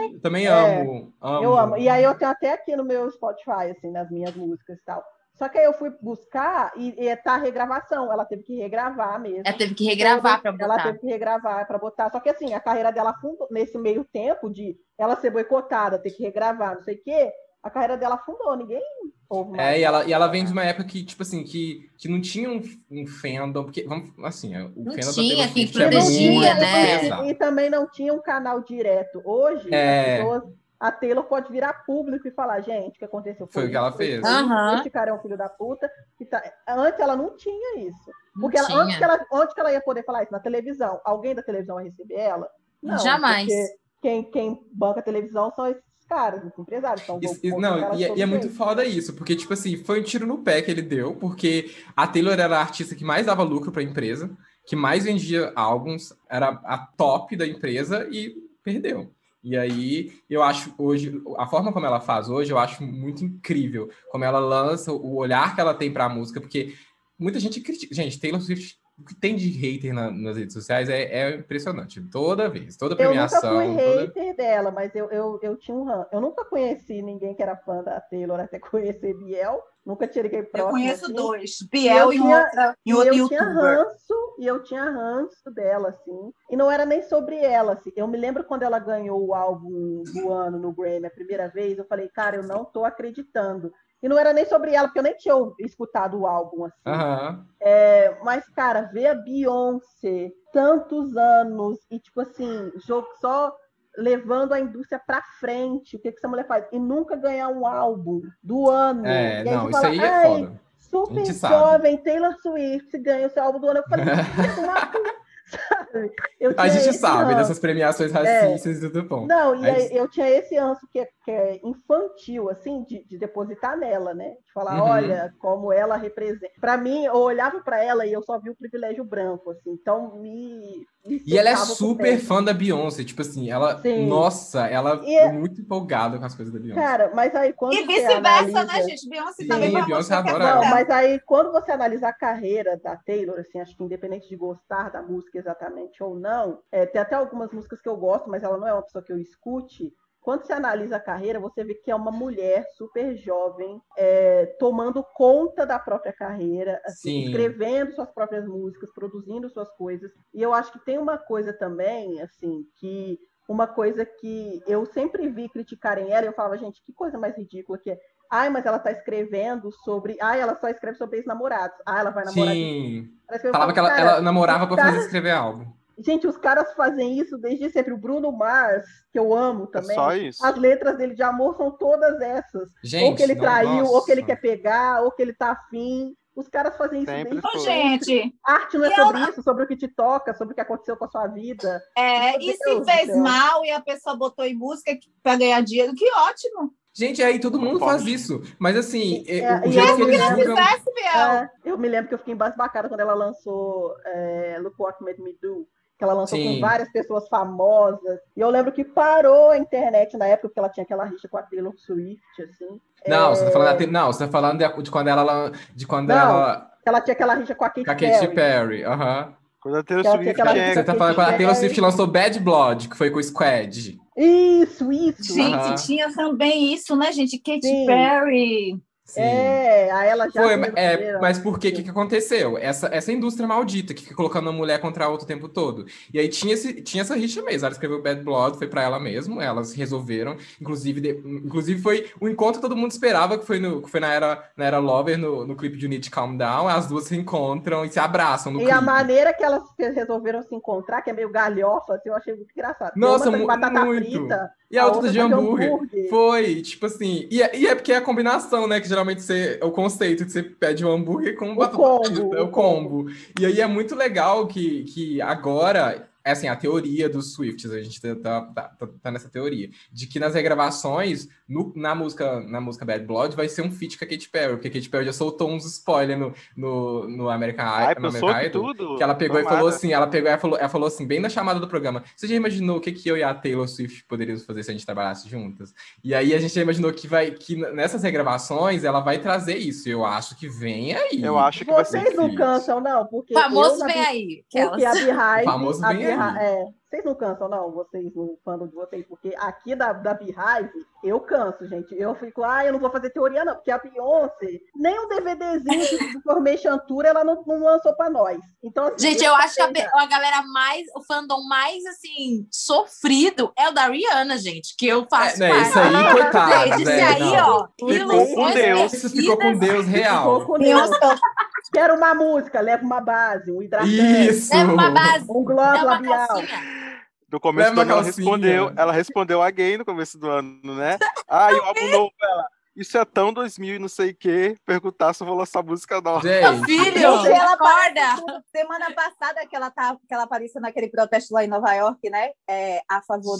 Speaker 2: Late.
Speaker 5: Também
Speaker 2: É,
Speaker 5: amo, amo.
Speaker 2: Eu amo. E aí eu tenho até aqui no meu Spotify, assim, nas minhas músicas e tal. Só que aí eu fui buscar e, e tá a regravação. Ela teve que regravar mesmo.
Speaker 7: Ela teve que regravar pra
Speaker 2: Ela
Speaker 7: botar.
Speaker 2: teve que regravar para botar. Só que assim, a carreira dela afundou nesse meio tempo de ela ser boicotada, ter que regravar, não sei o quê. A carreira dela afundou, ninguém ouve mais.
Speaker 5: É, e ela, e ela vem de uma época que, tipo assim, que, que não tinha um, um fandom, porque, vamos, assim, o
Speaker 7: Não
Speaker 5: fandom
Speaker 7: tinha
Speaker 5: da Taylor Swift é
Speaker 7: protegia,
Speaker 5: muito
Speaker 7: né?
Speaker 5: pesado.
Speaker 2: E, e também não tinha um canal direto. Hoje,
Speaker 5: É.
Speaker 2: as pessoas, a Taylor pode virar público e falar, gente, o que aconteceu
Speaker 5: Foi o que ela fez.
Speaker 7: Aham.
Speaker 2: Esse cara é um filho da puta. tá- Antes ela não tinha isso. Porque ela,
Speaker 7: tinha.
Speaker 2: antes que ela, onde que ela ia poder falar isso? Na televisão. Alguém da televisão vai receber ela? Não,
Speaker 7: Jamais.
Speaker 2: porque Quem, quem banca a televisão são esses caras, os empresários. Então,
Speaker 5: Isso- isso- não, e, é- e é muito foda isso, porque, tipo assim, foi um tiro no pé que ele deu, porque a Taylor era a artista que mais dava lucro pra empresa, que mais vendia álbuns, era a top da empresa e perdeu. E aí, eu acho hoje, a forma como ela faz hoje, eu acho muito incrível. Como ela lança, o olhar que ela tem pra música, porque muita gente critica. Gente, Taylor Swift, o que tem de hater na- nas redes sociais é, é impressionante. Toda vez, toda
Speaker 2: Eu nunca
Speaker 5: premiação.
Speaker 2: fui
Speaker 5: toda-
Speaker 2: hater dela, mas eu, eu, eu tinha um. Eu nunca conheci ninguém que era fã da Taylor até conhecer Biel. Nunca tirei
Speaker 4: Eu
Speaker 2: próximo.
Speaker 4: conheço
Speaker 2: assim.
Speaker 4: dois,
Speaker 2: E
Speaker 4: Biel
Speaker 2: eu
Speaker 4: e,
Speaker 2: tinha-
Speaker 4: outra, e
Speaker 2: E
Speaker 4: outro
Speaker 2: eu tinha
Speaker 4: youtuber.
Speaker 2: ranço, e eu tinha ranço dela, assim. E não era nem sobre ela, assim. Eu me lembro quando ela ganhou o álbum do ano no Grammy a primeira vez, eu falei, cara, eu não tô acreditando. E não era nem sobre ela, porque eu nem tinha escutado o álbum, assim.
Speaker 5: Aham.
Speaker 2: É, mas, cara, ver a Beyoncé tantos anos e, tipo assim, jogo só levando a indústria pra frente, o que, que essa mulher faz? E nunca ganhar um álbum do ano.
Speaker 5: É,
Speaker 2: e aí
Speaker 5: não, isso
Speaker 2: fala,
Speaker 5: aí é
Speaker 2: "Ai,
Speaker 5: foda.
Speaker 2: Super jovem, Taylor Swift ganha o seu álbum do ano. Eu falei,
Speaker 5: A gente sabe
Speaker 2: ranço.
Speaker 5: dessas premiações racistas e tudo bom.
Speaker 2: Não, e
Speaker 5: Aí-
Speaker 2: eu tinha esse ranço que é, que é infantil, assim, de, de depositar nela, né? De falar,
Speaker 5: Uhum.
Speaker 2: olha, como ela representa. Pra mim, eu olhava pra ela e eu só vi o privilégio branco, assim. Então, me. me
Speaker 5: E ela é super fã da Beyoncé, tipo assim, ela,
Speaker 2: Sim.
Speaker 5: nossa, ela
Speaker 2: E
Speaker 5: é
Speaker 2: é-
Speaker 5: muito empolgada com as coisas da Beyoncé.
Speaker 2: Cara, mas aí quando
Speaker 4: E vice-versa,
Speaker 2: analisa...
Speaker 4: né, gente? Beyoncé
Speaker 2: Sim,
Speaker 4: também
Speaker 5: a Beyoncé
Speaker 4: é
Speaker 5: adora
Speaker 4: fã
Speaker 5: ela.
Speaker 2: Não, mas aí quando você analisa a carreira da Taylor, assim, acho que independente de gostar da música exatamente ou não, é, tem até algumas músicas que eu gosto, mas ela não é uma pessoa que eu escute. Quando você analisa a carreira, você vê que é uma mulher super jovem, é, tomando conta da própria carreira, assim,
Speaker 5: Sim.
Speaker 2: escrevendo suas próprias músicas, produzindo suas coisas. E eu acho que tem uma coisa também, assim, que uma coisa que eu sempre vi criticarem ela, e eu falava, gente, que coisa mais ridícula que é. Ai, mas ela tá escrevendo sobre. Ai, ela só escreve sobre ex-namorados. Ah, ela vai namorar.
Speaker 5: Sim.
Speaker 2: Ela
Speaker 5: Falava que ela,
Speaker 2: Cara,
Speaker 5: ela namorava pra
Speaker 2: cara-
Speaker 5: fazer escrever álbum.
Speaker 2: Gente, os caras fazem isso desde sempre. O Bruno Mars, que eu amo
Speaker 6: É
Speaker 2: também.
Speaker 6: só isso.
Speaker 2: As letras dele de amor são todas essas.
Speaker 5: Gente,
Speaker 2: ou que ele
Speaker 5: não-
Speaker 2: traiu, ou que ele quer pegar, ou que ele tá afim. Os caras fazem isso
Speaker 6: Sempre
Speaker 4: Ô,
Speaker 6: foi.
Speaker 4: gente,
Speaker 2: Arte não é sobre isso, sobre o que te toca, sobre o que aconteceu com a sua vida.
Speaker 4: é,
Speaker 2: Meu
Speaker 4: e
Speaker 2: Deus
Speaker 4: se fez
Speaker 2: céu.
Speaker 4: mal e a pessoa botou em música pra ganhar dinheiro, que ótimo.
Speaker 5: Gente, aí todo mundo
Speaker 6: Pode.
Speaker 5: faz isso. Mas assim,
Speaker 2: É,
Speaker 5: é, o jeito
Speaker 2: eu
Speaker 5: que eles
Speaker 2: me lembro-
Speaker 5: julgam.
Speaker 4: Fizesse, Biel.
Speaker 2: É, eu me lembro que eu fiquei embasbacada quando ela lançou é, Look What Made Me Do. Que ela lançou
Speaker 5: Sim.
Speaker 2: com várias pessoas famosas. E eu lembro que parou a internet na época, porque ela tinha aquela rixa com a Taylor Swift, assim.
Speaker 5: Não,
Speaker 2: É,
Speaker 5: você tá falando, da- não, você tá falando de, de quando ela. De quando
Speaker 2: Não,
Speaker 5: ela.
Speaker 2: Ela tinha aquela rixa com a Katy
Speaker 5: Com a
Speaker 2: Perry.
Speaker 5: Katy Perry. aham.
Speaker 6: Quando a Taylor Swift é...
Speaker 5: Você tá falando quando a Taylor
Speaker 2: Perry.
Speaker 5: Swift lançou Bad Blood, que foi com o Squad.
Speaker 2: Isso, isso.
Speaker 4: Gente, tinha também isso, né, gente? Katy
Speaker 2: Sim.
Speaker 4: Perry.
Speaker 5: Sim.
Speaker 2: É, aí ela já.
Speaker 5: Foi, é, mas por que? O que, que aconteceu? Essa, essa indústria maldita que fica colocando uma mulher contra a outra o tempo todo. E aí tinha, esse, tinha essa rixa mesmo. Ela escreveu Bad Blood, foi pra ela mesmo, elas resolveram. Inclusive, de- inclusive foi o encontro que todo mundo esperava, que foi, no, que foi na, era, na era Lover, no, no clipe de Need Calm Down. As duas se encontram e se abraçam no
Speaker 2: E
Speaker 5: clipe.
Speaker 2: a maneira que elas resolveram se encontrar, que é meio galhofa, assim, eu achei muito engraçado.
Speaker 5: Nossa,
Speaker 2: uma
Speaker 5: mu-
Speaker 2: batata
Speaker 5: muito.
Speaker 2: frita,
Speaker 5: E a, outra de
Speaker 2: tá
Speaker 5: hambúrguer. Foi, tipo assim. E, é- e é porque é a combinação, né? Que geralmente você, é o conceito de você pede um hambúrguer com
Speaker 2: O
Speaker 5: batata
Speaker 2: combo,
Speaker 5: é o
Speaker 2: o
Speaker 5: combo. E aí é muito legal que, que agora. É assim, a teoria dos Swifts, a gente tá, tá, tá- tá nessa teoria, de que nas regravações, no- na, música, na música Bad Blood, vai ser um feat com a Katy Perry, porque a Katy Perry já soltou uns spoilers no, no, no American,
Speaker 6: Ai,
Speaker 5: no American
Speaker 6: que
Speaker 5: Idol.
Speaker 6: tudo.
Speaker 5: Que ela pegou e
Speaker 6: Tomara.
Speaker 5: falou assim, ela pegou e falou, ela falou assim, bem na chamada do programa, você já imaginou o que, que eu e a Taylor Swift poderíamos fazer se a gente trabalhasse juntas? E aí a gente já imaginou que vai que nessas regravações ela vai trazer isso. Eu acho que vem aí.
Speaker 6: Eu acho que vai ser
Speaker 2: Vocês não
Speaker 5: feat.
Speaker 2: cansam, não? Porque
Speaker 7: O famoso
Speaker 2: eu,
Speaker 7: vem aí.
Speaker 2: Porque a
Speaker 7: Aquelas.
Speaker 2: Beehive.
Speaker 5: O famoso
Speaker 2: a
Speaker 5: vem
Speaker 2: Beehive-
Speaker 5: aí.
Speaker 2: é, vocês não cansam, não? Vocês, no fandom de vocês, porque aqui da, da Beehive, eu canso, gente. Eu fico, ah, eu não vou fazer teoria, não, porque a Beyoncé, nem um DVDzinho de Formation Tour ela não, não lançou pra nós. Então, assim,
Speaker 7: Gente, eu acho que a, a galera mais, o fandom mais, assim, sofrido é o da Rihanna, gente, que eu faço
Speaker 5: É, né, isso aí, coitado.
Speaker 7: Gente,
Speaker 5: né,
Speaker 7: aí,
Speaker 5: não.
Speaker 7: ó.
Speaker 6: Ficou com Deus.
Speaker 5: Isso ficou com Deus
Speaker 2: Ficou
Speaker 5: real.
Speaker 2: com Deus. Quero uma música, leva uma base, um hidratante,
Speaker 5: Isso.
Speaker 7: Leva uma base,
Speaker 2: um gloss
Speaker 7: uma
Speaker 2: labial.
Speaker 7: calcinha.
Speaker 6: No começo
Speaker 5: Leva
Speaker 6: do ano ela respondeu, ela respondeu a gay no começo do ano, né? Ah, e o álbum novo dela. Isso é tão 2000 e não sei o que. Perguntar se eu vou lançar música nova.
Speaker 7: Meu
Speaker 5: Gente,
Speaker 7: filho,
Speaker 8: ela
Speaker 7: acorda.
Speaker 8: Tudo. Semana passada que ela, tá, que ela apareceu naquele protesto lá em Nova York, né? É, a favor
Speaker 5: Ah,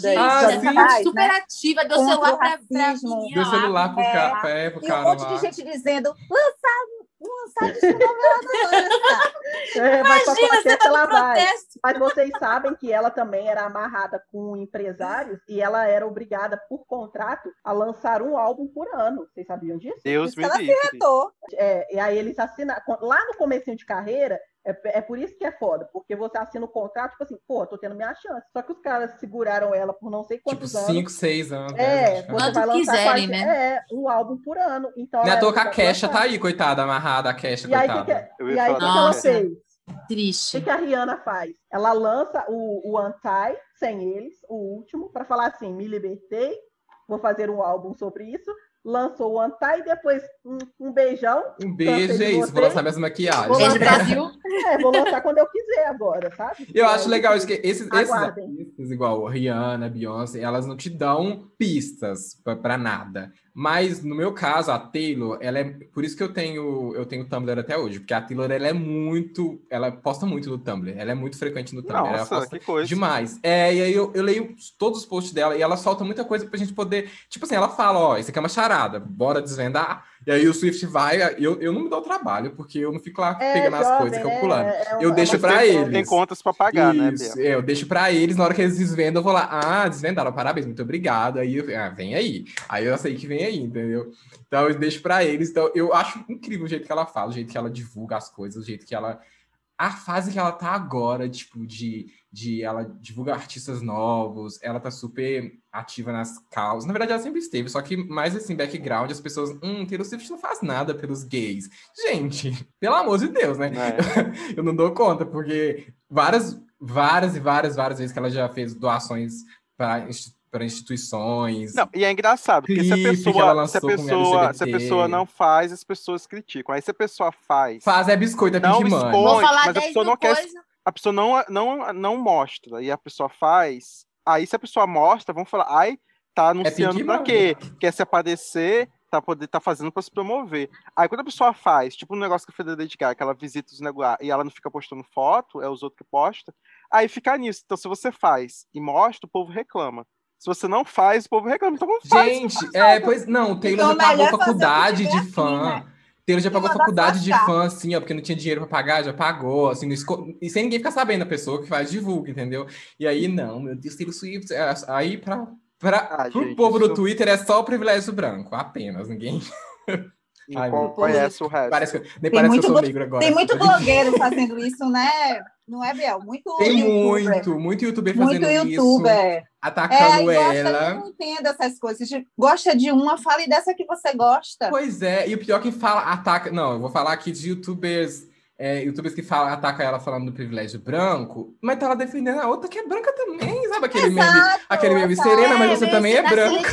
Speaker 5: sim.
Speaker 7: tá
Speaker 8: raciais,
Speaker 7: super
Speaker 8: né?
Speaker 7: ativa, deu
Speaker 8: Contra
Speaker 7: celular pra, pra menina
Speaker 5: deu celular pro
Speaker 8: É.
Speaker 5: ca... pra, é, pro
Speaker 8: E um monte
Speaker 5: lá.
Speaker 8: de gente dizendo, lançar, não, lança.
Speaker 2: É, mas pra
Speaker 7: Imagina, você
Speaker 2: protesto
Speaker 7: tá
Speaker 2: ela vai. Mas vocês sabem que ela também era amarrada com empresários e ela era obrigada, por contrato, a lançar um álbum por ano. Vocês sabiam disso?
Speaker 6: Deus
Speaker 8: Isso
Speaker 6: me
Speaker 8: ela se
Speaker 6: livre.
Speaker 2: É, e aí eles assinam. Lá no comecinho de carreira, é, é por isso que é foda, porque você assina o contrato, tipo assim, pô, tô tendo minha chance. Só que os caras seguraram ela por não sei
Speaker 5: Tipo,
Speaker 2: quantos anos.
Speaker 5: 5, 6 anos.
Speaker 2: É,
Speaker 5: né,
Speaker 2: você vai lançar
Speaker 7: quiserem,
Speaker 2: quase-
Speaker 7: né?
Speaker 2: É, um álbum por ano. Então
Speaker 5: Não é à
Speaker 2: ela
Speaker 5: toa que a Kesha
Speaker 2: lançar.
Speaker 5: tá aí, coitada, amarrada, a Kesha,
Speaker 2: E aí, o que,
Speaker 5: coitada.
Speaker 2: que,
Speaker 6: Eu
Speaker 2: e
Speaker 6: ia
Speaker 2: aí, o
Speaker 6: falar
Speaker 2: que, que ela fez? O
Speaker 7: Triste.
Speaker 2: que, que a Rihanna faz? Ela lança o, o Anti, sem eles, o último, para falar assim: me libertei, vou fazer um álbum sobre isso. Lançou o Anti e depois um, um beijão.
Speaker 5: Um beijo, é isso. Vou lançar minhas maquiagens.
Speaker 7: Beijo, Brasil.
Speaker 2: É, vou lançar quando eu quiser agora, sabe?
Speaker 5: Eu
Speaker 2: É,
Speaker 5: acho legal isso que esses, esses artistas, igual Rihanna, Beyoncé, elas não te dão pistas pra- pra nada. Mas no meu caso, a Taylor, ela é por isso que eu tenho eu tenho Tumblr até hoje, porque a Taylor ela é muito, ela posta muito no Tumblr, ela é muito frequente no Tumblr, ela
Speaker 6: Nossa,
Speaker 5: posta
Speaker 6: que coisa.
Speaker 5: demais. É, e aí eu, eu leio todos os posts dela e ela solta muita coisa pra gente poder, tipo assim, ela fala, ó, isso aqui é uma charada, bora desvendar. E aí o Swift vai, eu, eu não me dou trabalho, porque eu não fico lá
Speaker 2: É,
Speaker 5: pegando as
Speaker 2: jovem,
Speaker 5: coisas,
Speaker 2: né?
Speaker 5: calculando.
Speaker 2: É uma-
Speaker 5: Eu
Speaker 2: é
Speaker 5: deixo
Speaker 2: uma
Speaker 5: pra
Speaker 2: questão-
Speaker 5: eles.
Speaker 6: Tem contas pra pagar, né,
Speaker 5: Isso,
Speaker 6: Bia?
Speaker 5: é, eu deixo pra eles, na hora que eles desvendam, eu vou lá, ah, desvendaram, parabéns, muito obrigado. Aí, eu, ah, vem aí. Aí eu sei que vem aí, entendeu? Então eu deixo pra eles. Então eu acho incrível o jeito que ela fala, o jeito que ela divulga as coisas, o jeito que ela. A fase que ela tá agora, tipo, de, de ela divulga artistas novos, ela tá super ativa nas causas. Na verdade, ela sempre esteve, só que mais assim, background, as pessoas, hum, Taylor Swift não faz nada pelos gays. Gente, pelo amor de Deus, né?
Speaker 6: É.
Speaker 5: eu não dou conta, porque várias, várias e várias, várias vezes que ela já fez doações para instituições.
Speaker 6: Não, e é engraçado, porque se a pessoa, se a pessoa, se a pessoa não faz, as pessoas criticam. Aí se a pessoa faz,
Speaker 5: Faz é biscoito, é
Speaker 6: Não expõe.
Speaker 7: Vou falar
Speaker 6: Mas a
Speaker 7: 10
Speaker 6: pessoa não quer-
Speaker 7: coisas.
Speaker 6: a pessoa não, não, não mostra, e a pessoa faz, aí se a pessoa mostra, vão falar, ai, tá anunciando
Speaker 5: pink
Speaker 6: pra quê? Quer se aparecer, tá, poder, tá fazendo pra se promover. Aí quando a pessoa faz, tipo um negócio que a Federa de Gaga, que ela visita os negócios e ela não fica postando foto, é os outros que postam, aí fica nisso. Então se você faz e mostra, o povo reclama. Se você não faz, o povo reclama. Então faz.
Speaker 5: Gente, é, pois não, o Taylor
Speaker 8: Então,
Speaker 5: já pagou faculdade de
Speaker 8: afim,
Speaker 5: fã.
Speaker 8: né?
Speaker 5: Taylor já pagou faculdade de fã, assim, ó, porque não tinha dinheiro pra pagar, já pagou, assim, esco- e sem ninguém ficar sabendo, a pessoa que faz divulga, entendeu? E aí, não, meu Deus, Taylor Swift, é, aí pra, pra,
Speaker 6: Ah,
Speaker 5: pro
Speaker 6: gente,
Speaker 5: povo do Twitter é só o privilégio branco, apenas, ninguém... Ai,
Speaker 6: qual- conhece o resto.
Speaker 5: Parece que, nem
Speaker 4: Tem
Speaker 5: parece que
Speaker 4: muito
Speaker 5: eu sou negro agora.
Speaker 4: Tem muito blogueiro fazendo isso, né? Não é, Biel? Muito
Speaker 5: Tem
Speaker 4: youtuber.
Speaker 5: muito, muito youtuber fazendo
Speaker 4: Muito
Speaker 5: isso,
Speaker 4: youtuber. É,
Speaker 5: atacando
Speaker 4: e gosta,
Speaker 5: ela.
Speaker 4: eu não entendo essas coisas. Gosta de uma, fale dessa que você gosta.
Speaker 5: Pois é, e o pior é que fala, ataca. Não, eu vou falar aqui de youtubers. É, youtubers que fala, ataca ela falando do privilégio branco, mas tá ela defendendo a outra que é branca também, sabe aquele meme?
Speaker 4: Exato,
Speaker 5: Aquele meme. Serena, mas você também é branca.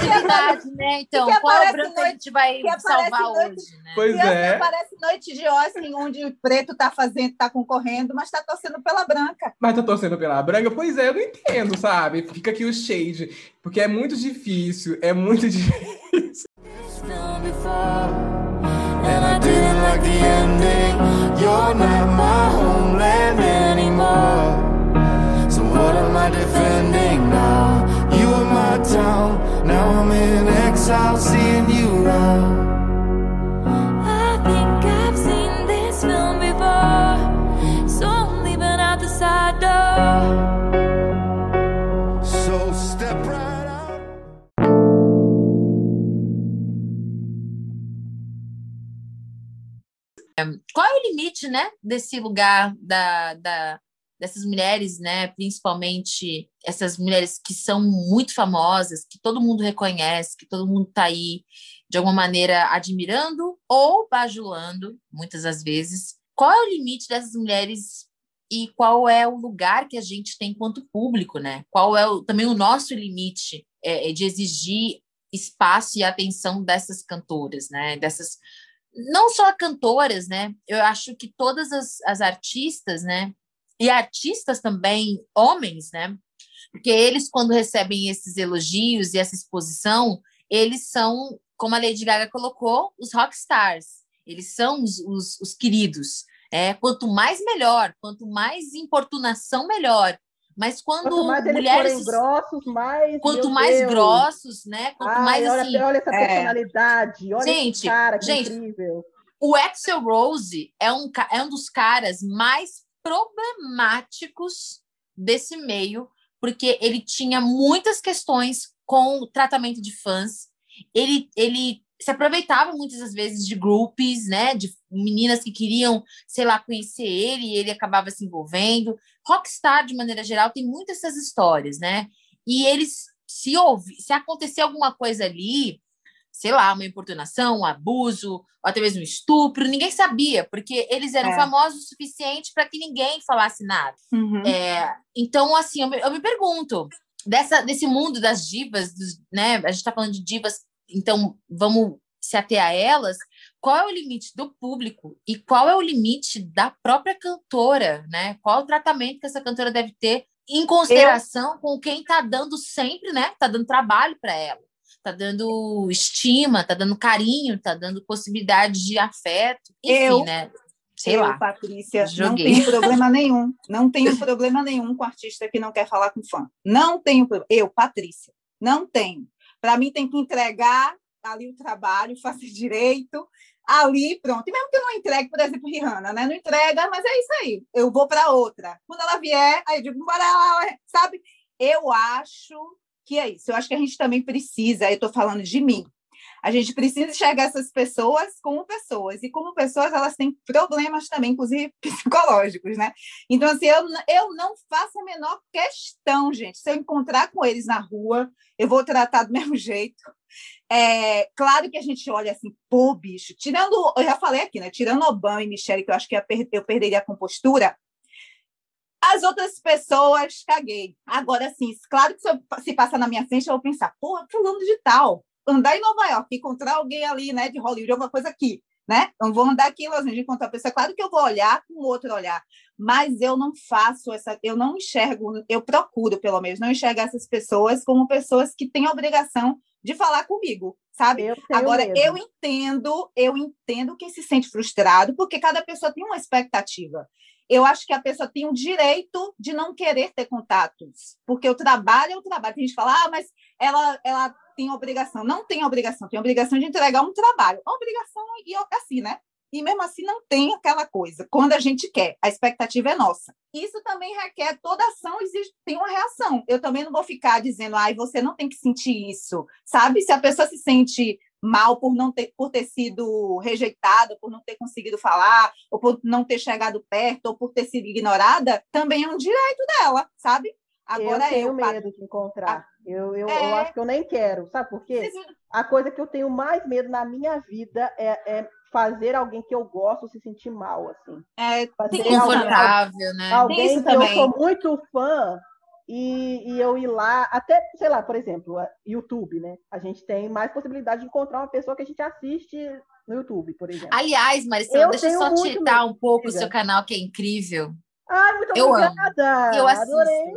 Speaker 7: né? Então,
Speaker 4: que
Speaker 7: qual
Speaker 4: aparece
Speaker 7: branco a
Speaker 4: noite-
Speaker 7: gente vai
Speaker 4: que
Speaker 7: salvar
Speaker 4: noite-
Speaker 7: hoje, né?
Speaker 5: Pois
Speaker 4: E assim,
Speaker 5: é.
Speaker 4: parece noite de Austin, onde o preto tá fazendo, tá concorrendo, mas tá torcendo pela branca.
Speaker 5: Mas tá torcendo pela branca? Pois é, eu não entendo, sabe? Fica aqui o shade, porque é muito difícil, é muito difícil.
Speaker 1: Didn't like the ending. You're not my homeland anymore. So what am I defending now? You were my town, now I'm in exile, seeing you out.
Speaker 7: Qual é o limite, né, desse lugar da, da, dessas mulheres, né, principalmente essas mulheres que são muito famosas, que todo mundo reconhece, que todo mundo está aí de alguma maneira admirando ou bajulando, muitas das vezes. Qual é o limite dessas mulheres e qual é o lugar que a gente tem enquanto público, né? Qual é o, também o nosso limite é, de exigir espaço e atenção dessas cantoras, né? Dessas não só cantoras, né? Eu acho que todas as, as artistas, né? E artistas também, homens, né? Porque eles, quando recebem esses elogios e essa exposição, eles são, como a Lady Gaga colocou, os rockstars. Eles são os, os, os queridos. É, quanto mais melhor, quanto mais importunação, melhor. Mas quando
Speaker 2: Quanto mais eles
Speaker 7: mulheres
Speaker 2: forem grossos, mais.
Speaker 7: quanto
Speaker 2: meu
Speaker 7: mais
Speaker 2: Deus.
Speaker 7: grossos, né? Quanto
Speaker 2: Ai,
Speaker 7: mais
Speaker 2: olha,
Speaker 7: assim,
Speaker 2: olha essa
Speaker 4: É.
Speaker 2: personalidade, olha
Speaker 7: Gente,
Speaker 2: esse cara, que
Speaker 7: gente,
Speaker 2: incrível.
Speaker 7: O Axel Rose é um, é um dos caras mais problemáticos desse meio, porque ele tinha muitas questões com o tratamento de fãs. Ele, ele se aproveitava muitas das vezes de groupies, né? De meninas que queriam, sei lá, conhecer ele e ele acabava se envolvendo. Rockstar, de maneira geral, tem muitas essas histórias, né? E eles, se houve, se acontecer alguma coisa ali, sei lá, uma importunação, um abuso, ou até mesmo um estupro, ninguém sabia, porque eles eram
Speaker 4: É.
Speaker 7: famosos o suficiente para que ninguém falasse nada.
Speaker 4: Uhum.
Speaker 7: É, então, assim, eu me, eu me pergunto, dessa, desse mundo das divas, dos- né? A gente está falando de divas, então vamos se ater a elas. Qual é o limite do público e qual é o limite da própria cantora, né? Qual o tratamento que essa cantora deve ter em consideração com quem está dando sempre, né? Está dando trabalho para ela, está dando estima, está dando carinho, está dando possibilidade de afeto, enfim,
Speaker 4: Eu-
Speaker 7: né? Sei
Speaker 4: eu,
Speaker 7: lá.
Speaker 4: Patrícia,
Speaker 7: Joguei.
Speaker 4: não tenho problema nenhum. Não tenho problema nenhum com artista que não quer falar com fã. Não tenho problema. Eu, Patrícia, não tenho. Para mim, tem que entregar ali o trabalho, fazer direito, ali, pronto. E mesmo que eu não entregue, por exemplo, Rihanna, né? Não entrega, mas é isso aí. Eu vou para outra. Quando ela vier, aí eu digo, bora lá, sabe? Eu acho que é isso. Eu acho que a gente também precisa, eu estou falando de mim, a gente precisa enxergar essas pessoas como pessoas. E como pessoas, elas têm problemas também, inclusive psicológicos, né? Então, assim, eu, eu não faço a menor questão, gente. Se eu encontrar com eles na rua, eu vou tratar do mesmo jeito. É, claro que a gente olha assim, pô, bicho, tirando, eu já falei aqui, né? Tirando Obama e Michelle, que eu acho que eu perderia a compostura, as outras pessoas, caguei. Agora, sim, claro que se, eu, se passar na minha frente, eu vou pensar, porra, fulano de tal. Andar em Nova York, encontrar alguém ali, né, de Hollywood, alguma coisa aqui, né? Eu vou andar aqui em Los Angeles, encontrar a pessoa. Claro que eu vou olhar com outro olhar, mas eu não faço essa, eu não enxergo, eu procuro, pelo menos, não enxergar essas pessoas como pessoas que têm a obrigação de falar comigo, sabe?
Speaker 2: Eu
Speaker 4: Agora,
Speaker 2: medo.
Speaker 4: eu entendo, eu entendo quem se sente frustrado, porque cada pessoa tem uma expectativa. Eu acho que a pessoa tem o direito de não querer ter contatos, porque o trabalho é o trabalho. Tem gente que fala, ah, mas ela, ela tem obrigação. Não tem obrigação, tem obrigação de entregar um trabalho. Obrigação e assim, né? E mesmo assim não tem aquela coisa. Quando a gente quer, a expectativa é nossa. Isso também requer toda ação, existe, tem uma reação. Eu também não vou ficar dizendo, ai, você não tem que sentir isso, sabe? Se a pessoa se sente mal por não ter por ter sido rejeitado, por não ter conseguido falar, ou por não ter chegado perto, ou por ter sido ignorada, também é um direito dela, sabe?
Speaker 2: Agora eu tenho eu, medo de encontrar. Eu, eu, é... eu acho que eu nem quero, sabe por quê? A coisa que eu tenho mais medo na minha vida é, é fazer alguém que eu gosto se sentir mal, assim.
Speaker 4: É
Speaker 7: fazer confortável,
Speaker 2: alguém,
Speaker 7: né?
Speaker 2: Alguém que também. eu sou muito fã e, e, eu ir lá, até, sei lá, por exemplo, YouTube, né? A gente tem mais possibilidade de encontrar uma pessoa que a gente assiste no YouTube, por exemplo.
Speaker 7: Aliás, Marcela, deixa eu só tietar um pouco o seu canal, que é incrível.
Speaker 2: Ai, muito
Speaker 7: eu
Speaker 2: obrigada!
Speaker 7: Amo. Eu assisto.
Speaker 2: Adorei!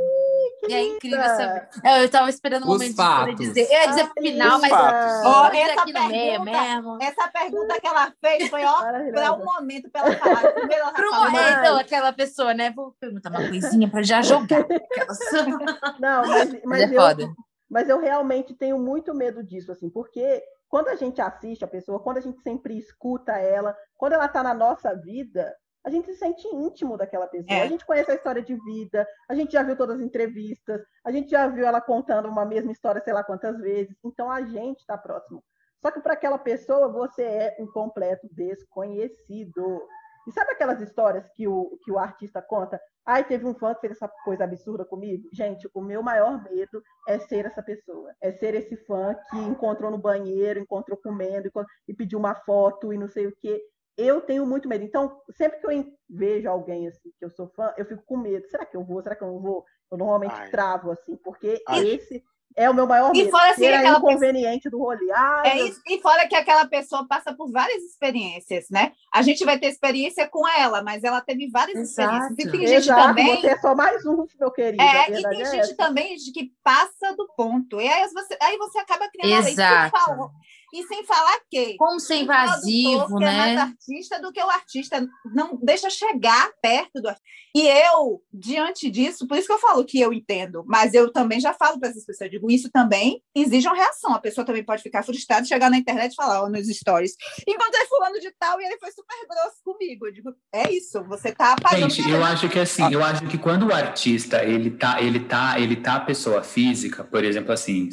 Speaker 7: É incrível saber. Eu, eu tava esperando um momento de dizer. Eu ia dizer pro final, mas
Speaker 4: oh, essa aqui pergunta, no meio mesmo. Essa pergunta que ela fez foi ó, para um momento para ela falar. Ela
Speaker 7: Pro momento, então, aquela pessoa, né? Vou perguntar uma coisinha para já jogar.
Speaker 2: Não, mas, mas, é eu, mas eu realmente tenho muito medo disso, assim, porque quando a gente assiste a pessoa, quando a gente sempre escuta ela, quando ela está na nossa vida, a gente se sente íntimo daquela pessoa. É. A gente conhece a história de vida, a gente já viu todas as entrevistas, a gente já viu ela contando uma mesma história sei lá quantas vezes. Então a gente está próximo. Só que para aquela pessoa você é um completo desconhecido. E sabe aquelas histórias que o, que o artista conta? Ai, teve um fã que fez essa coisa absurda comigo. Gente, o meu maior medo é ser essa pessoa. É ser esse fã que encontrou no banheiro, encontrou comendo e pediu uma foto e não sei o quê eu tenho muito medo. Então, sempre que eu vejo alguém assim, que eu sou fã, eu fico com medo. Será que eu vou? Será que eu não vou? Eu normalmente Ai. travo, assim, porque Ai. esse é o meu maior medo.
Speaker 4: E fora assim,
Speaker 2: é inconveniente pessoa... do rolê. Ai,
Speaker 4: é isso. E fora que aquela pessoa passa por várias experiências, né? A gente vai ter experiência com ela, mas ela teve várias Exato. experiências. E tem gente
Speaker 2: Exato,
Speaker 4: também.
Speaker 2: Você é só mais um, meu querido.
Speaker 4: É, e tem é gente essa. também que passa do ponto. E aí você, aí você acaba criando
Speaker 7: Exato.
Speaker 4: a lei. E sem falar que.
Speaker 7: Como ser invasivo, né? É
Speaker 4: mais artista do que o artista não deixa chegar perto do artista. E eu, diante disso, por isso que eu falo que eu entendo, mas eu também já falo para essas pessoas, eu digo, isso também exige uma reação. A pessoa também pode ficar frustrada, chegar na internet e falar, ó, nos stories, encontrei fulano de tal e ele foi super grosso comigo. Eu digo, é isso, você tá apagando.
Speaker 3: Gente, eu acho que assim, eu acho que quando o artista, ele tá, ele tá, ele tá a pessoa física, por exemplo, assim,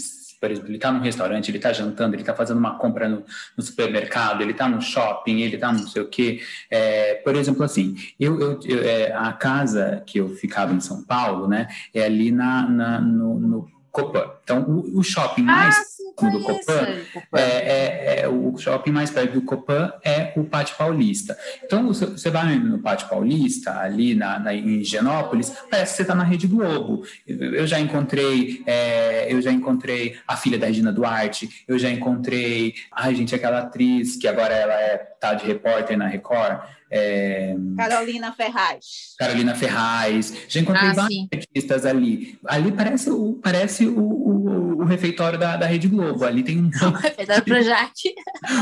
Speaker 3: exemplo, ele está num restaurante, ele está jantando, ele está fazendo uma compra no, no supermercado, ele está no shopping, ele está não sei o quê. É, por exemplo, assim, eu, eu, eu é, a casa que eu ficava em São Paulo, né, é ali na, na no, no Copan. Então, o, o shopping ah, mais sim, do Copan, é, é, é, o shopping mais perto do Copan é o Pátio Paulista. Então, você vai no Pátio Paulista, ali na, na em Genópolis, parece que você está na Rede Globo. Eu já encontrei, é, eu já encontrei a filha da Regina Duarte, eu já encontrei, ai gente, aquela atriz que agora ela é tá de repórter na Record. É...
Speaker 4: Carolina Ferraz.
Speaker 3: Carolina Ferraz. Já encontrei ah, vários artistas ali. Ali parece o, parece o, o, o refeitório da, da Rede Globo. Ali tem um.
Speaker 7: O refeitório do Projac.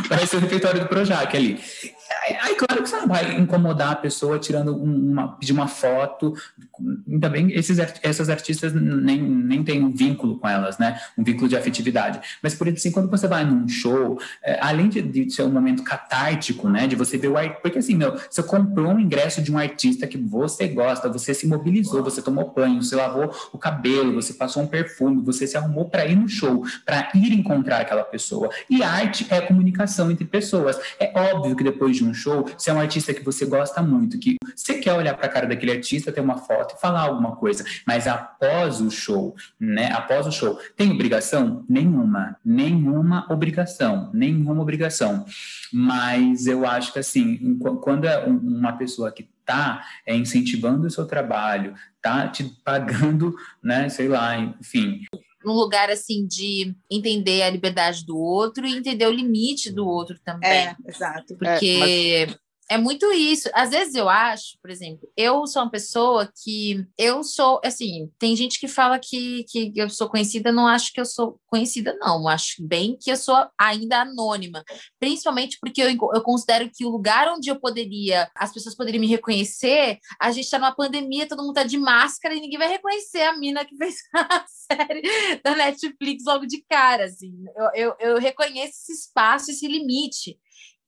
Speaker 3: parece o refeitório do Projac ali. Aí, claro que você não vai incomodar a pessoa tirando uma, pedir uma foto. Ainda bem, esses, essas artistas nem, nem tem um vínculo com elas, né? Um vínculo de afetividade. Mas, por exemplo, assim, quando você vai num show, é, além de, de, ser um momento catártico, né? De você ver o art... Porque, assim, meu, você comprou um ingresso de um artista que você gosta, você se mobilizou, você tomou banho, você lavou o cabelo, você passou um perfume, você se arrumou para ir no show, para ir encontrar aquela pessoa. E arte é comunicação entre pessoas. É óbvio que depois de um show, se é um artista que você gosta muito, que você quer olhar para a cara daquele artista, ter uma foto e falar alguma coisa, mas após o show, né? Após o show, tem obrigação? Nenhuma, nenhuma obrigação, nenhuma obrigação. Mas eu acho que assim, quando é uma pessoa que está é, incentivando o seu trabalho, tá te pagando, né, sei lá, enfim,
Speaker 7: num lugar assim de entender a liberdade do outro e entender o limite do outro também.
Speaker 4: É, exato.
Speaker 7: Porque é, mas é muito isso. Às vezes eu acho, por exemplo, eu sou uma pessoa que eu sou, assim, tem gente que fala que, que eu sou conhecida, não acho que eu sou conhecida, não. Acho bem que eu sou ainda anônima. Principalmente porque eu, eu considero que o lugar onde eu poderia, as pessoas poderiam me reconhecer, a gente está numa pandemia, todo mundo tá de máscara e ninguém vai reconhecer a mina que fez a série da Netflix logo de cara, assim. Eu, eu, eu reconheço esse espaço, esse limite.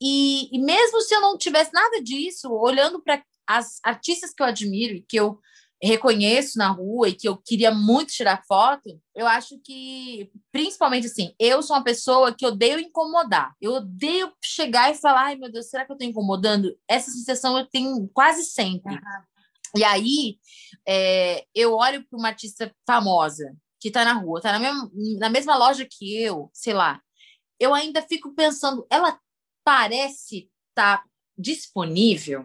Speaker 7: E, e mesmo se eu não tivesse nada disso, olhando para as artistas que eu admiro e que eu reconheço na rua e que eu queria muito tirar foto, eu acho que, principalmente assim, eu sou uma pessoa que odeio incomodar. Eu odeio chegar e falar, ai meu Deus, será que eu tô incomodando? Essa sensação eu tenho quase sempre. Uhum. E aí, é, eu olho para uma artista famosa que está na rua, está na mesma, na mesma loja que eu, sei lá. Eu ainda fico pensando, ela parece estar tá disponível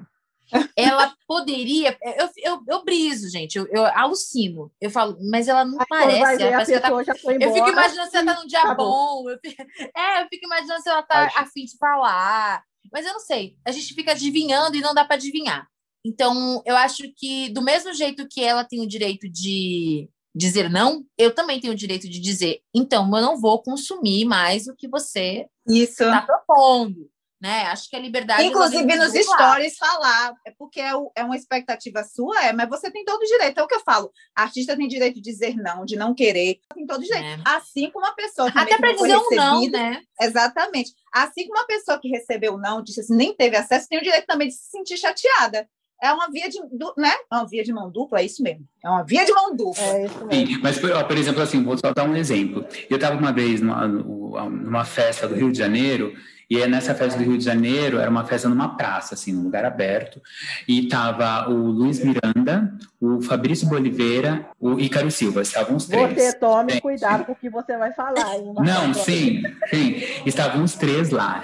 Speaker 7: ela poderia. Eu, eu, eu briso, gente, eu, eu alucino. Eu falo, mas ela não Aí parece. Ela parece tá, eu fico imaginando se ela tá num dia bom. bom. Eu fico, é, eu fico imaginando se ela tá Acho... afim de falar. Mas eu não sei. A gente fica adivinhando e não dá para adivinhar. Então, eu acho que, do mesmo jeito que ela tem o direito de dizer não, eu também tenho o direito de dizer, então, eu não vou consumir mais o que você está propondo né? Acho que a liberdade.
Speaker 8: Inclusive nos stories falar, é porque é, é, uma expectativa sua, é, mas você tem todo o direito. É o que eu falo. A artista tem direito de dizer não, de não querer, tem todo o direito. É. Assim como uma pessoa que
Speaker 7: até para dizer um não, né?
Speaker 8: Exatamente. Assim como uma pessoa que recebeu não, disse assim, nem teve acesso, tem o direito também de se sentir chateada é uma via de, né? É uma via de mão dupla, é isso mesmo. É uma via de mão dupla. É isso
Speaker 3: mesmo. Sim, mas, por exemplo, assim, vou só dar um exemplo. Eu estava uma vez numa, numa festa do Rio de Janeiro e nessa festa do Rio de Janeiro, era uma festa numa praça, assim, num lugar aberto. E tava o Luiz Miranda, o Fabrício Boliveira, o Ícaro Silva. Estavam os três.
Speaker 2: Você tome cuidado com o que você vai falar. Hein,
Speaker 3: Não, sim, sim. Estavam os três lá.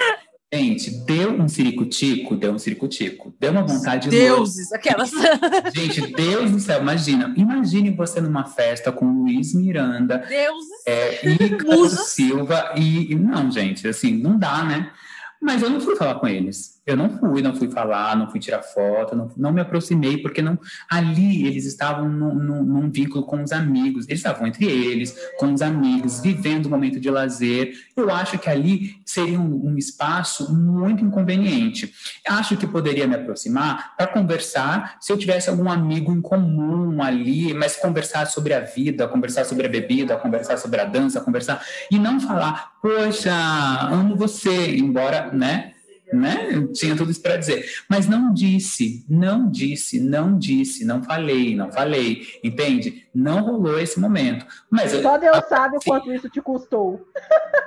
Speaker 3: Gente, deu um ciricutico, deu um ciricutico. Deu uma vontade
Speaker 7: de Deuses, aquelas.
Speaker 3: Gente, Deus do céu, imagina. Imagine você numa festa com Luiz Miranda.
Speaker 7: Deuses.
Speaker 3: É, e Silva. E, e, não, gente, assim, não dá, né? Mas eu não fui falar com eles. Eu não fui, não fui falar, não fui tirar foto, não, não me aproximei, porque não ali eles estavam num, num, vínculo com os amigos, eles estavam entre eles, com os amigos, vivendo um momento de lazer. Eu acho que ali seria um, um espaço muito inconveniente. Acho que poderia me aproximar para conversar, se eu tivesse algum amigo em comum ali, mas conversar sobre a vida, conversar sobre a bebida, conversar sobre a dança, conversar, e não falar, poxa, amo você, embora, né? Né? Eu tinha tudo isso para dizer. Mas não disse, não disse, não disse, não falei, não falei, entende? Não rolou esse momento. Mas
Speaker 2: Só Deus sabe o quanto isso te custou.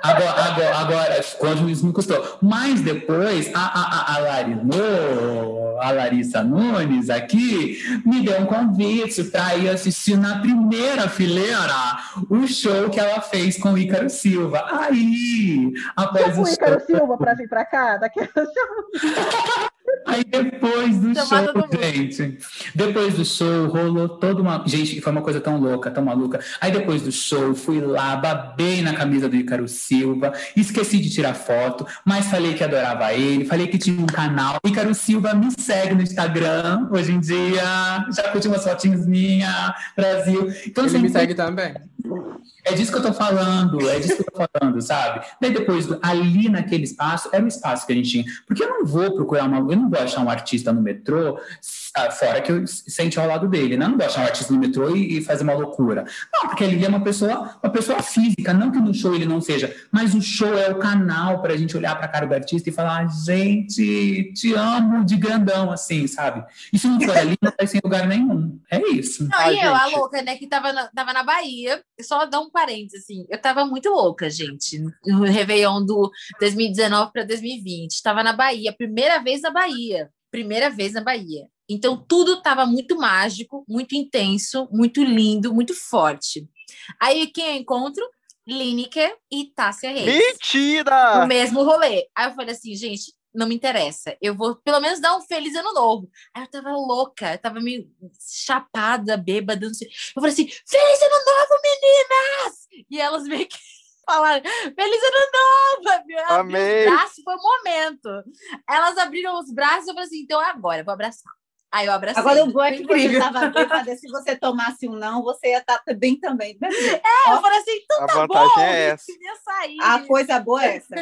Speaker 3: Agora, agora, agora, quanto isso me custou. Mas depois, a, a, a, a Larissa Nunes aqui me deu um convite para ir assistir na primeira fileira o show que ela fez com o Ícaro Silva. Aí,
Speaker 2: após o, o Ícaro Silva para vir para cá, daquela
Speaker 3: Aí depois do show, gente, depois do show rolou toda uma. Gente, foi uma coisa tão louca, tão maluca. Aí depois do show, fui lá, babei na camisa do Ícaro Silva, esqueci de tirar foto, mas falei que adorava ele, falei que tinha um canal. Ícaro Silva me segue no Instagram hoje em dia, já curti umas fotinhas minha, Brasil.
Speaker 5: Então, ele me segue também.
Speaker 3: É disso que eu tô falando, é disso que eu tô falando, sabe? Daí depois, ali naquele espaço, era um espaço que a gente tinha. Porque eu não vou procurar uma. Eu não vou achar um artista no metrô, fora que eu sente ao lado dele, né? Eu não vou achar um artista no metrô e, e fazer uma loucura. Não, porque ele é uma pessoa, uma pessoa física, não que no show ele não seja, mas o show é o canal para a gente olhar para a cara do artista e falar, gente, te amo de grandão, assim, sabe? E se não for ali, não vai ser em lugar nenhum. É isso.
Speaker 7: Não, ah, e eu, a louca, né, que tava na, tava na Bahia, só dar um parênteses, assim, eu tava muito louca, gente, no Réveillon do 2019 para 2020. Tava na Bahia, primeira vez na Bahia. Primeira vez na Bahia. Então, tudo estava muito mágico, muito intenso, muito lindo, muito forte. Aí, quem eu encontro? Lineker e Tássia Reis.
Speaker 6: Mentira!
Speaker 7: No mesmo rolê. Aí eu falei assim, gente, não me interessa. Eu vou pelo menos dar um feliz ano novo. Aí eu tava louca, eu tava meio chapada, bêbada. Não sei. Eu falei assim: Feliz ano novo, meninas! E elas meio que falaram: Feliz ano novo!
Speaker 6: Amei!
Speaker 7: Os braços foi o momento. Elas abriram os braços e eu falei assim: então é agora, eu vou abraçar. Aí eu abracei.
Speaker 8: Agora o bom é que incrível. você estava bêbada, se você tomasse um não, você ia estar tá bem também.
Speaker 7: Né? É, eu falei assim, então
Speaker 6: a
Speaker 7: tá
Speaker 6: vantagem
Speaker 7: bom,
Speaker 6: é essa.
Speaker 7: Sair.
Speaker 8: A coisa boa é essa.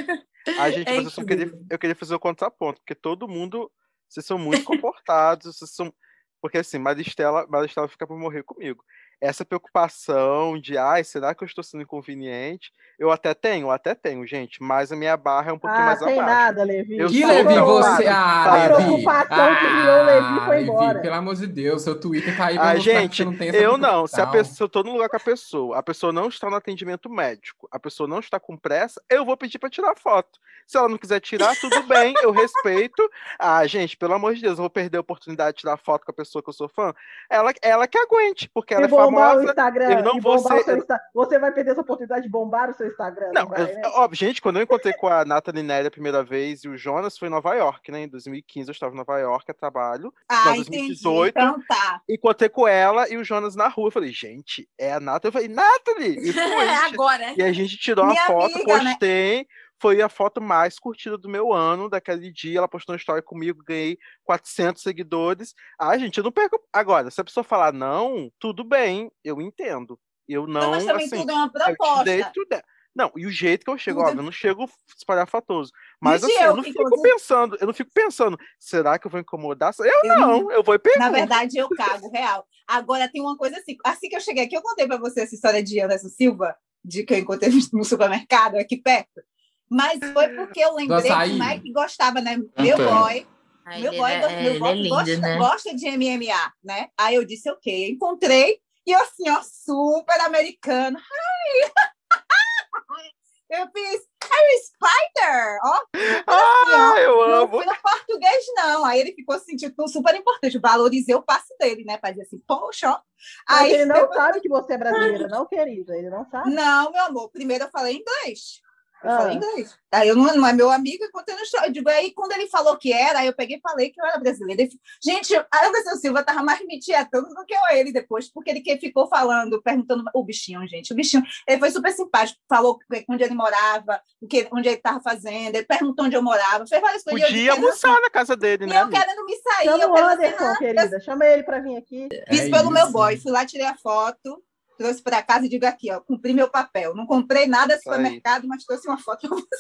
Speaker 6: A gente, é mas eu, só queria, eu queria fazer o contraponto, porque todo mundo, vocês são muito comportados, vocês são... Porque assim, Maristela, Maristela fica por morrer comigo. Essa preocupação de, ai, será que eu estou sendo inconveniente? Eu até tenho, eu até tenho, gente, mas a minha barra é um pouquinho
Speaker 2: Ah,
Speaker 6: mais
Speaker 2: tem
Speaker 6: abaixo.
Speaker 2: nada, Levi.
Speaker 6: Eu
Speaker 5: Que
Speaker 6: sou
Speaker 5: Levi, você. Ah,
Speaker 2: A
Speaker 5: Levi.
Speaker 2: preocupação que criou o Levi foi
Speaker 5: Levi,
Speaker 2: embora.
Speaker 5: Pelo amor de Deus, seu Twitter tá aí pra
Speaker 6: Ah, gente,
Speaker 5: você não tem essa
Speaker 6: eu não. Se, a pessoa, se eu tô no lugar com a pessoa, a pessoa não está no atendimento médico, a pessoa não está com pressa, eu vou pedir para tirar foto. Se ela não quiser tirar, tudo bem, eu respeito. Ah, gente, pelo amor de Deus, eu vou perder a oportunidade de tirar foto com a pessoa que eu sou fã. Ela, ela que aguente, porque ela é
Speaker 2: bombar o. Instagram.
Speaker 6: eu não vou
Speaker 2: bombar o
Speaker 6: ser-
Speaker 2: seu Você vai perder essa oportunidade de bombar o seu Instagram.
Speaker 6: Não,
Speaker 2: vai, né?
Speaker 6: óbvio, gente, quando eu encontrei com a Nathalie Nelly a primeira vez e o Jonas foi em Nova York, né? Em 2015 eu estava em Nova York a trabalho.
Speaker 4: Ah,
Speaker 6: Não,
Speaker 4: entendi.
Speaker 6: 2018.
Speaker 4: Então tá.
Speaker 6: Encontrei com ela e o Jonas na rua. Eu falei, gente, é a Nathalie. Eu falei, Nathalie! E, foi,
Speaker 7: Agora.
Speaker 6: e a gente tirou
Speaker 4: Minha
Speaker 6: a foto,
Speaker 4: amiga, né?
Speaker 6: Foi a foto mais curtida do meu ano, daquele dia. Ela postou uma história comigo, ganhei 400 seguidores. Ah, gente, eu não perco. Agora, se a pessoa falar não, tudo bem, eu entendo. Eu não,
Speaker 4: Não, mas também
Speaker 6: assim,
Speaker 4: tudo é uma proposta.
Speaker 6: tudo. é- Não, e o jeito que eu chego,
Speaker 4: Tudo-
Speaker 6: óbvio, eu não chego espalhafatoso. Mas
Speaker 4: E
Speaker 6: assim,
Speaker 4: eu
Speaker 6: eu não fico pensando, eu não fico pensando, será que eu vou incomodar? Eu,
Speaker 4: Eu
Speaker 6: não, eu vou e pergunto.
Speaker 4: Na verdade, eu cago, real. Agora, tem uma coisa assim. Assim que eu cheguei aqui, eu contei para você essa história de Anderson Silva, de que eu encontrei no supermercado aqui perto. Mas foi porque eu lembrei que o Mike gostava, né? Meu boy.
Speaker 7: Ai,
Speaker 4: meu boy,
Speaker 7: é-
Speaker 4: gosta-
Speaker 7: é-
Speaker 4: meu boy
Speaker 7: é lindo,
Speaker 4: gosta,
Speaker 7: né?
Speaker 4: gosta de MMA, né? Aí eu disse, ok. Encontrei, e eu assim, ó, super americano. Ai! Eu fiz Harry Spider! Ó,
Speaker 6: Ah, eu
Speaker 4: não
Speaker 6: amo.
Speaker 4: fui no português, não. Aí ele ficou assim, tipo, super importante. Valorizei o passo dele, né? Pra dizer assim, poxa, ó.
Speaker 2: Mas
Speaker 4: Aí,
Speaker 2: ele não sabe que você é brasileira, não, querida. Ele não sabe.
Speaker 4: não, meu amor, primeiro eu falei inglês. Eu
Speaker 2: Ah.
Speaker 4: falei inglês. Aí eu não, não é meu amigo, eu no show. Eu digo, aí quando ele falou que era, aí eu peguei e falei que eu era brasileira. Ele, gente, a Anderson Silva tava mais me tietando do que eu ele depois, porque ele que ficou falando, perguntando o bichinho, gente. O bichinho, ele foi super simpático, falou onde ele morava, o que, onde ele estava fazendo, ele perguntou onde eu morava, fez várias coisas. e eu
Speaker 6: Podia almoçar na casa dele,
Speaker 4: E
Speaker 6: né?
Speaker 4: eu
Speaker 6: amiga?
Speaker 4: querendo me sair,
Speaker 2: Chama
Speaker 4: eu quero
Speaker 2: Anderson, querida. Chama ele pra vir aqui.
Speaker 4: Fiz
Speaker 5: É
Speaker 4: pelo meu
Speaker 5: isso.
Speaker 4: boy, fui lá, tirei a foto, trouxe para casa e digo aqui, ó, cumpri meu papel. Não comprei nada no
Speaker 6: aí.
Speaker 4: supermercado, mas trouxe uma foto pra você.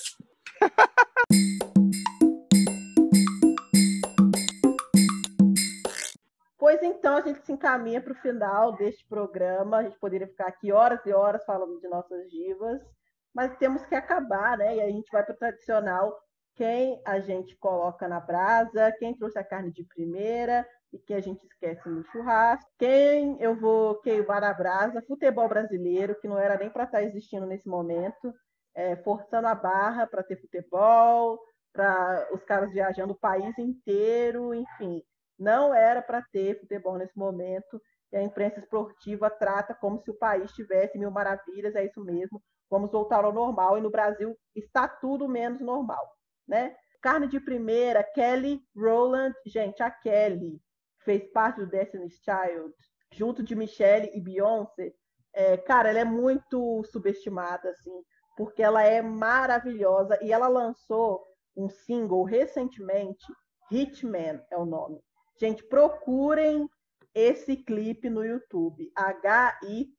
Speaker 2: Pois então, a gente se encaminha para o final deste programa. A gente poderia ficar aqui horas e horas falando de nossas divas, mas temos que acabar, né? E a gente vai para o tradicional: quem a gente coloca na brasa, quem trouxe a carne de primeira e quem a gente esquece no churrasco, quem eu vou queimar na brasa, futebol brasileiro, que não era nem para estar existindo nesse momento, é, forçando a barra para ter futebol, para os caras viajando o país inteiro, enfim. Não era para ter futebol nesse momento, e a imprensa esportiva trata como se o país tivesse mil maravilhas, é isso mesmo, vamos voltar ao normal, e no Brasil está tudo menos normal, né? Carne de primeira, Kelly Rowland, gente, a Kelly fez parte do Destiny's Child, junto de Michelle e Beyoncé, é, cara, ela é muito subestimada, assim, porque ela é maravilhosa, e ela lançou um single recentemente, Hitman é o nome. Gente, procurem esse clipe no YouTube. H-I-T-M-A-N.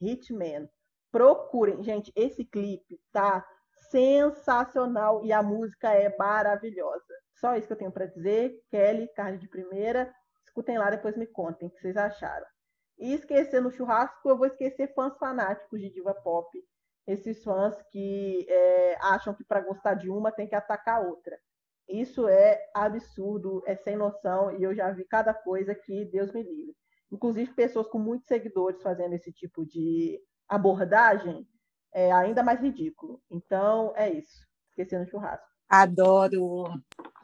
Speaker 2: Hitman. Procurem. Gente, esse clipe tá sensacional e a música é maravilhosa. Só isso que eu tenho para dizer. Kelly, carne de primeira. Escutem lá, depois me contem o que vocês acharam. E esquecer no churrasco, eu vou esquecer fãs fanáticos de diva pop. Esses fãs que é, acham que para gostar de uma tem que atacar a outra. Isso é absurdo, é sem noção, e eu já vi cada coisa que Deus me livre. Inclusive, pessoas com muitos seguidores fazendo esse tipo de abordagem é ainda mais ridículo. Então, é isso. Esquecendo o churrasco.
Speaker 4: Adoro.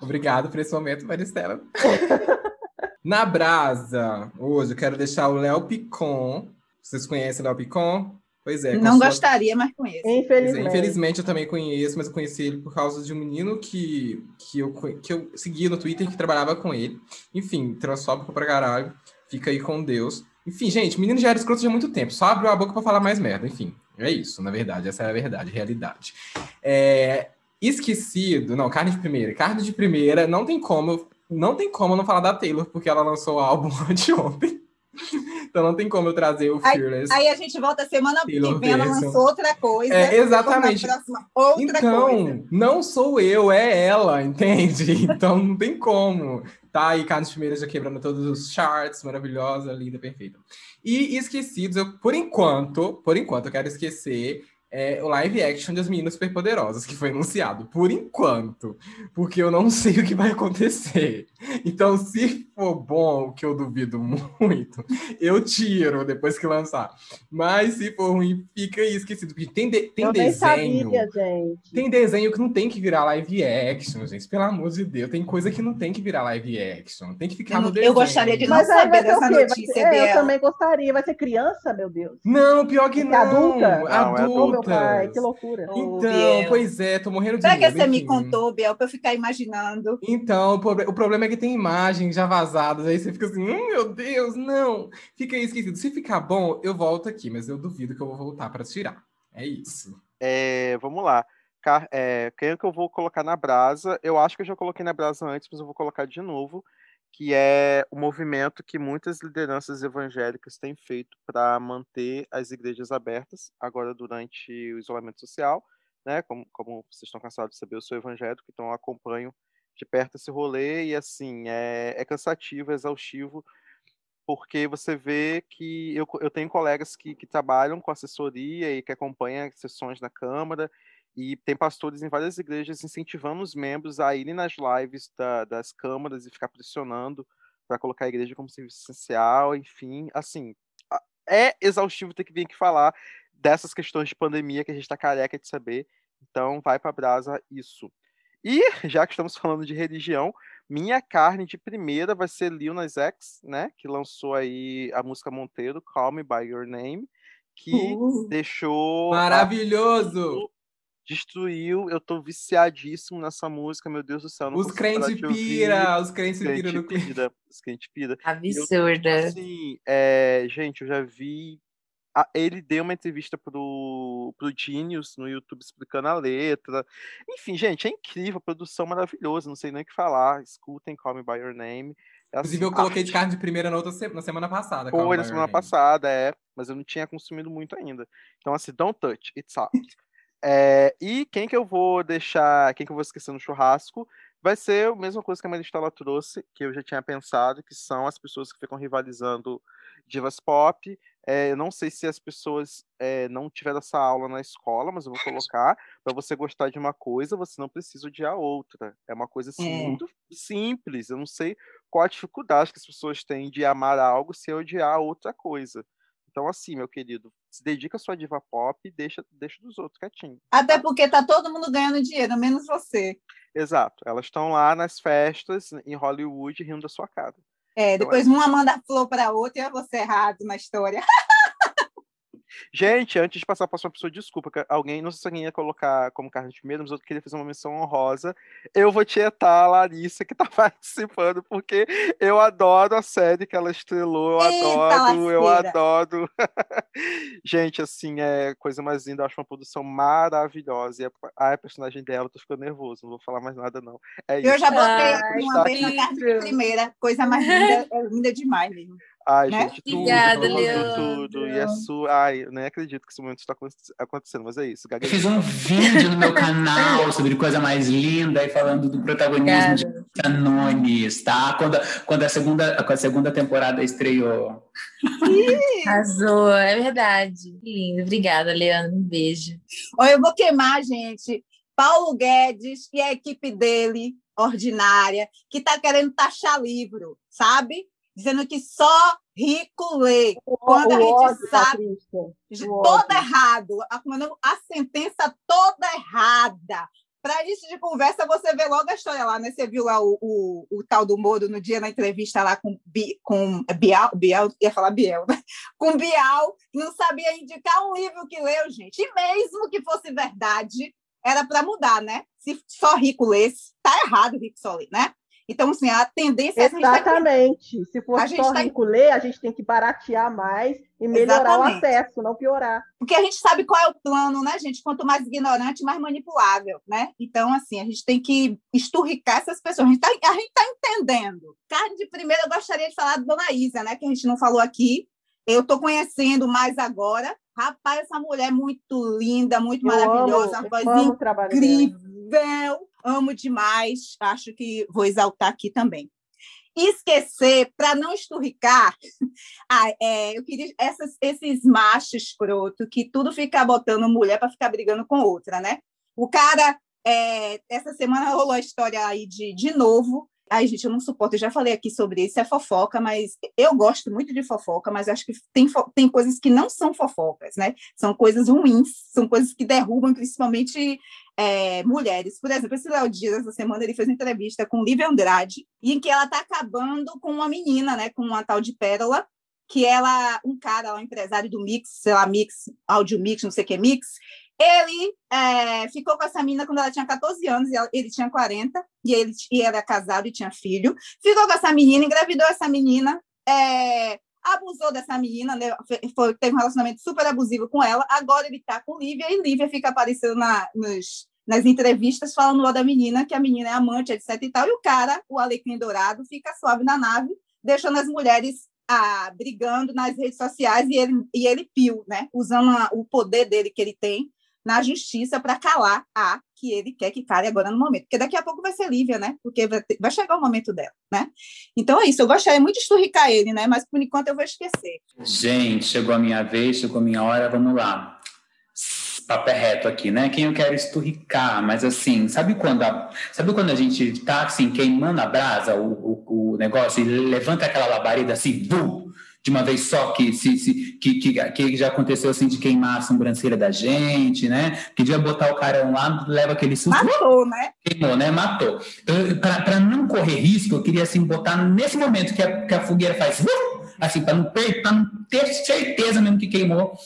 Speaker 5: Obrigado por esse momento, Maristela. Na brasa, hoje eu quero deixar o Léo Picon. Vocês conhecem o Léo Picon? Pois é.
Speaker 4: Não
Speaker 5: sua-
Speaker 4: gostaria, mas conheço.
Speaker 5: Pois é,
Speaker 2: Infelizmente.
Speaker 5: infelizmente eu também conheço, mas eu conheci ele por causa de um menino que, que, eu, que eu seguia no Twitter que trabalhava com ele. Enfim, transfóbico pra caralho. Fica aí com Deus. Enfim, gente, o menino já era escroto de há muito tempo. Só abriu a boca pra falar mais merda. Enfim, é isso, na verdade. Essa é a verdade, a realidade. É, esquecido. Não, carne de primeira. Carne de primeira, não tem como. Não tem como não falar da Taylor, porque ela lançou o álbum anteontem. Então não tem como eu trazer o
Speaker 4: Aí,
Speaker 5: Fearless.
Speaker 4: aí a gente volta semana que
Speaker 5: Taylor
Speaker 4: vem, ela lançou outra coisa.
Speaker 5: É, exatamente.
Speaker 4: Próxima,
Speaker 5: então,
Speaker 4: coisa.
Speaker 5: não sou eu, é ela, entende? Então não tem como. Tá aí, Carlos Primeira já quebrando todos os charts, maravilhosa, linda, perfeita. E esquecidos, eu, por enquanto, por enquanto, eu quero esquecer é, o live action das Meninas Superpoderosas, que foi anunciado. Por enquanto. Porque eu não sei o que vai acontecer. Então, se for bom, que eu duvido muito, eu tiro depois que lançar. Mas se for ruim, fica aí esquecido. Porque tem, de- tem
Speaker 2: eu nem
Speaker 5: desenho.
Speaker 2: sabia, gente.
Speaker 5: Tem desenho que não tem que virar live action, gente. Pelo amor de Deus. Tem coisa que não tem que virar live action. Tem que ficar
Speaker 4: Eu
Speaker 5: no desenho.
Speaker 4: eu gostaria de não
Speaker 2: Mas
Speaker 4: saber dessa notícia,
Speaker 2: ser- é, eu também gostaria. Vai ser criança, meu Deus.
Speaker 5: Não, pior que
Speaker 2: É
Speaker 5: não.
Speaker 2: adulta?
Speaker 6: Não, é
Speaker 2: Ô, pai, que loucura.
Speaker 5: Então,
Speaker 4: Biel.
Speaker 5: pois é, tô morrendo de
Speaker 4: Será que
Speaker 5: medo.
Speaker 4: você me
Speaker 5: enfim.
Speaker 4: contou, Biel, para eu ficar imaginando?
Speaker 5: Então, o proble- o problema é que tem imagens já vazadas, aí você fica assim, hum, meu Deus, não. Fica aí esquecido. Se ficar bom, eu volto aqui, mas eu duvido que eu vou voltar pra tirar. É isso.
Speaker 6: É, vamos lá. Car- é, quem é que eu vou colocar na brasa? Eu acho que eu já coloquei na brasa antes, mas eu vou colocar de novo, que é o movimento que muitas lideranças evangélicas têm feito para manter as igrejas abertas, agora durante o isolamento social, né? Como, como vocês estão cansados de saber, eu sou evangélico, então acompanho de perto esse rolê e assim, é, é cansativo, é exaustivo, porque você vê que eu, eu tenho colegas que, que trabalham com assessoria e que acompanham sessões na Câmara, e tem pastores em várias igrejas incentivando os membros a irem nas lives da- das câmaras e ficar pressionando para colocar a igreja como serviço essencial, enfim, assim, a- é exaustivo ter que vir aqui falar dessas questões de pandemia que a gente está careca de saber, então vai para brasa isso. E já que estamos falando de religião, minha carne de primeira vai ser Lil Nas X, né? Que lançou aí a música Monteiro, Call Me By Your Name, que
Speaker 4: Uh.
Speaker 6: deixou. a-
Speaker 5: Maravilhoso!
Speaker 6: Destruiu, eu tô viciadíssimo nessa música, meu Deus do céu. eu não
Speaker 5: Os crentes pira, os crentes
Speaker 6: Os
Speaker 5: pira
Speaker 6: crente
Speaker 5: no clipe.
Speaker 6: pira, os crente pira.
Speaker 7: Absurda.
Speaker 6: Assim, é, gente, eu já vi. a- ele deu uma entrevista pro, pro Genius no YouTube explicando a letra. Enfim, gente, é incrível, produção maravilhosa, não sei nem o que falar. Escutem Call Me By Your Name. É,
Speaker 5: Inclusive, eu
Speaker 6: assim,
Speaker 5: coloquei de carne de primeira na, outra se- na semana passada. Call Me
Speaker 6: Foi
Speaker 5: By
Speaker 6: na
Speaker 5: Your
Speaker 6: semana
Speaker 5: Name.
Speaker 6: passada, é. Mas eu não tinha consumido muito ainda. Então, assim, don't touch, it's out. É, e quem que eu vou deixar, quem que eu vou esquecer no churrasco, vai ser a mesma coisa que a Maristela trouxe, que eu já tinha pensado, que são as pessoas que ficam rivalizando divas pop. É, eu não sei se as pessoas é, não tiveram essa aula na escola, mas eu vou colocar. Para você gostar de uma coisa, você não precisa odiar outra. É uma coisa assim,
Speaker 4: É.
Speaker 6: muito simples. Eu não sei qual a dificuldade que as pessoas têm de amar algo sem odiar outra coisa. Então, assim, meu querido, se dedica à sua diva pop e deixa, deixa dos outros quietinho.
Speaker 4: Até porque tá todo mundo ganhando dinheiro, menos você.
Speaker 6: Exato. Elas estão lá nas festas em Hollywood rindo da sua cara.
Speaker 4: É,
Speaker 6: Então,
Speaker 4: depois uma manda flor para outra e é você errado na história.
Speaker 6: Gente, antes de passar para a próxima pessoa, desculpa, que alguém, não sei se alguém ia colocar como carne de primeiro, mas eu queria fazer uma menção honrosa. Eu vou tietar a Larissa, que está participando, porque eu adoro a série que ela estrelou, eu
Speaker 4: Eita,
Speaker 6: adoro, eu adoro. Gente, assim, é coisa mais linda, eu acho uma produção maravilhosa. E a, a personagem dela, eu tô ficando nervoso, não vou falar mais nada, não. É isso.
Speaker 4: Eu já botei
Speaker 7: Ai,
Speaker 4: uma vez na
Speaker 7: que
Speaker 4: carne de primeira. Coisa mais linda, é linda demais mesmo.
Speaker 6: Ai,
Speaker 4: né?
Speaker 6: gente, tudo,
Speaker 7: Obrigada,
Speaker 6: tudo,
Speaker 7: Leandro.
Speaker 6: tudo. E a sua. Ai, eu nem acredito que esse momento está aconte- acontecendo, mas é isso.
Speaker 3: Eu fiz um vídeo no meu canal sobre coisa mais linda e falando do protagonismo de Canones, tá? Quando, a- quando a segunda, quando a segunda temporada estreou.
Speaker 7: Arrasou, é verdade. Que lindo. Obrigada, Leandro. Um beijo.
Speaker 4: Olha, eu vou queimar, gente, Paulo Guedes e a equipe dele, ordinária, que está querendo taxar livro, sabe? Dizendo que só rico lê. Quando a gente
Speaker 2: ódio,
Speaker 4: sabe
Speaker 2: Patrícia. O
Speaker 4: toda
Speaker 2: ódio.
Speaker 4: errado, a, sentença toda errada. Para início de conversa, você vê logo a história lá, né? Você viu lá o, o, o tal do Moro no dia na entrevista lá com, Bi, com Bial, Bial, ia falar Biel, né? Com Bial, que não sabia indicar um livro que leu, gente. E mesmo que fosse verdade, era para mudar, né? Se só rico lesse, tá errado rico só ler, né? Então, assim, a tendência é a gente tá
Speaker 2: Exatamente. Se
Speaker 4: A
Speaker 2: for
Speaker 4: gente
Speaker 2: só
Speaker 4: tá-
Speaker 2: rico ler, a gente tem que baratear mais e melhorar
Speaker 4: Exatamente.
Speaker 2: o acesso, não piorar.
Speaker 4: Porque a gente sabe qual é o plano, né, gente? Quanto mais ignorante, mais manipulável, né? Então, assim, a gente tem que esturricar essas pessoas. A gente está tá entendendo. Carne de primeira, eu gostaria de falar da Dona Isa, né? Que a gente não falou aqui. Eu estou conhecendo mais agora. Rapaz, essa mulher é muito linda, muito
Speaker 2: Eu
Speaker 4: maravilhosa,
Speaker 2: amo,
Speaker 4: uma voz incrível. Amo demais. Acho que vou exaltar aqui também. Esquecer, para não esturricar, ah, é, eu queria essas- esses machos escroto que tudo fica botando mulher para ficar brigando com outra, né? O cara, é, essa semana rolou a história aí de, de novo. Ai, gente, eu não suporto, eu já falei aqui sobre isso, é fofoca, mas eu gosto muito de fofoca, mas acho que tem, tem coisas que não são fofocas, né? São coisas ruins, são coisas que derrubam principalmente é, mulheres. Por exemplo, esse Léo Dias, essa semana, ele fez uma entrevista com Lívia Andrade, em que ela está acabando com uma menina, né, com uma tal de Pérola, que ela, um cara, um empresário do Mix, sei lá, Mix, Audio Mix, não sei o que Mix, ele é, ficou com essa menina quando ela tinha 14 anos, e ela- ele tinha 40, e ele e era casado e tinha filho. Ficou com essa menina, engravidou essa menina, é, abusou dessa menina, né, foi- teve um relacionamento super abusivo com ela. Agora ele tá com Lívia, e Lívia fica aparecendo na, nos, nas entrevistas falando lá da menina, que a menina é amante, etc e tal, e o cara, o Alecrim Dourado, fica suave na nave, deixando as mulheres ah, brigando nas redes sociais e ele, e ele pio, né? Usando a- o poder dele que ele tem na justiça para calar a que ele quer que cale agora no momento. Porque daqui a pouco vai ser Lívia, né? Porque vai, chegar o momento dela, né? Então é isso, eu gostaria muito de esturricar ele, né? Mas por enquanto eu vou esquecer.
Speaker 3: Gente, chegou a minha vez, chegou a minha hora, vamos lá. Papo é reto aqui, né? Quem eu quero esturricar, mas assim, sabe quando a, sabe quando a gente tá assim, queimando a brasa, o, o, o negócio, e levanta aquela labareda assim, bum, de uma vez só, que, se, se, que, que, que já aconteceu assim de queimar a sobrancelha da gente, né? Que devia botar o carão lá, leva aquele susto,
Speaker 4: Matou, né?
Speaker 3: queimou, né? Matou. Para não correr risco, eu queria assim botar nesse momento que a, que a fogueira faz, uh, assim, para não, pra não ter certeza mesmo que queimou.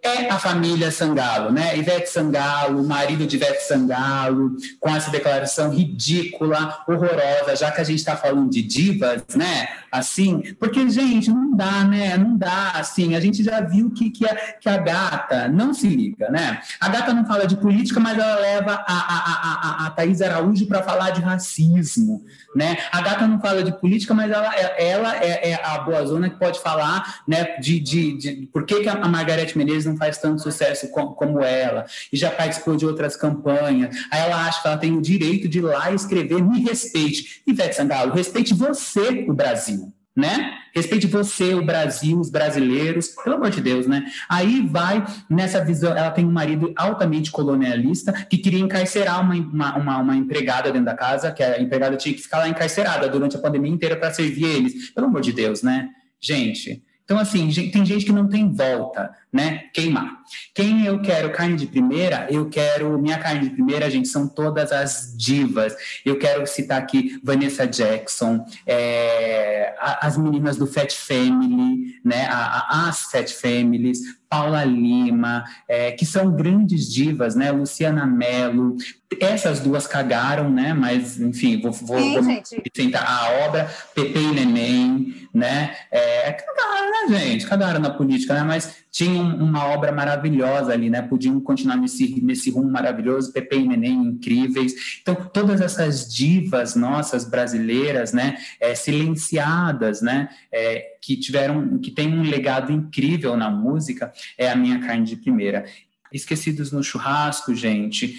Speaker 3: É a família Sangalo, né? Ivete Sangalo, o marido de Ivete Sangalo, com essa declaração ridícula, horrorosa, já que a gente está falando de divas, né? Assim, porque, gente, não dá, né? Não dá, assim, a gente já viu que, que, a, que a gata não se liga, né? A gata não fala de política, mas ela leva a, a, a, a, Thaís Araújo para falar de racismo, né? A gata não fala de política, mas ela, ela é, é a boa zona que pode falar, né, de, de, de por que, que a Margarete Menezes não faz tanto sucesso como, como ela, e já participou de outras campanhas. Aí ela acha que ela tem o direito de ir lá escrever, me respeite. Ivete Sangalo, respeite você, o Brasil. Né? Respeite você, o Brasil, os brasileiros, pelo amor de Deus, né? Aí vai nessa visão, ela tem um marido altamente colonialista que queria encarcerar uma, uma, uma, uma empregada dentro da casa, que a empregada tinha que ficar lá encarcerada durante a pandemia inteira para servir eles. Pelo amor de Deus, né? Gente, então, assim, tem gente que não tem volta, né? Queimar. Quem eu quero carne de primeira, eu quero. Minha carne de primeira, gente, são todas as divas. Eu quero citar aqui Vanessa Jackson, é, as meninas do Fat Family, né? A, a- as Fat Families, Paula Lima, é, que são grandes divas, né? Luciana Mello. Essas duas cagaram, né? Mas, enfim, vou, vou,
Speaker 4: Sim,
Speaker 3: vou
Speaker 4: gente.
Speaker 3: sentar a obra, Pepe e Neném, né? É, cagaram, né, gente? Cagaram na política, né? Mas tinham uma obra maravilhosa ali, né? Podiam continuar nesse, nesse rumo maravilhoso, Pepe e Neném incríveis. Então, todas essas divas nossas brasileiras, né? É, silenciadas, né? É, que tiveram, que tem um legado incrível na música, é a minha carne de primeira. Esquecidos no churrasco, gente.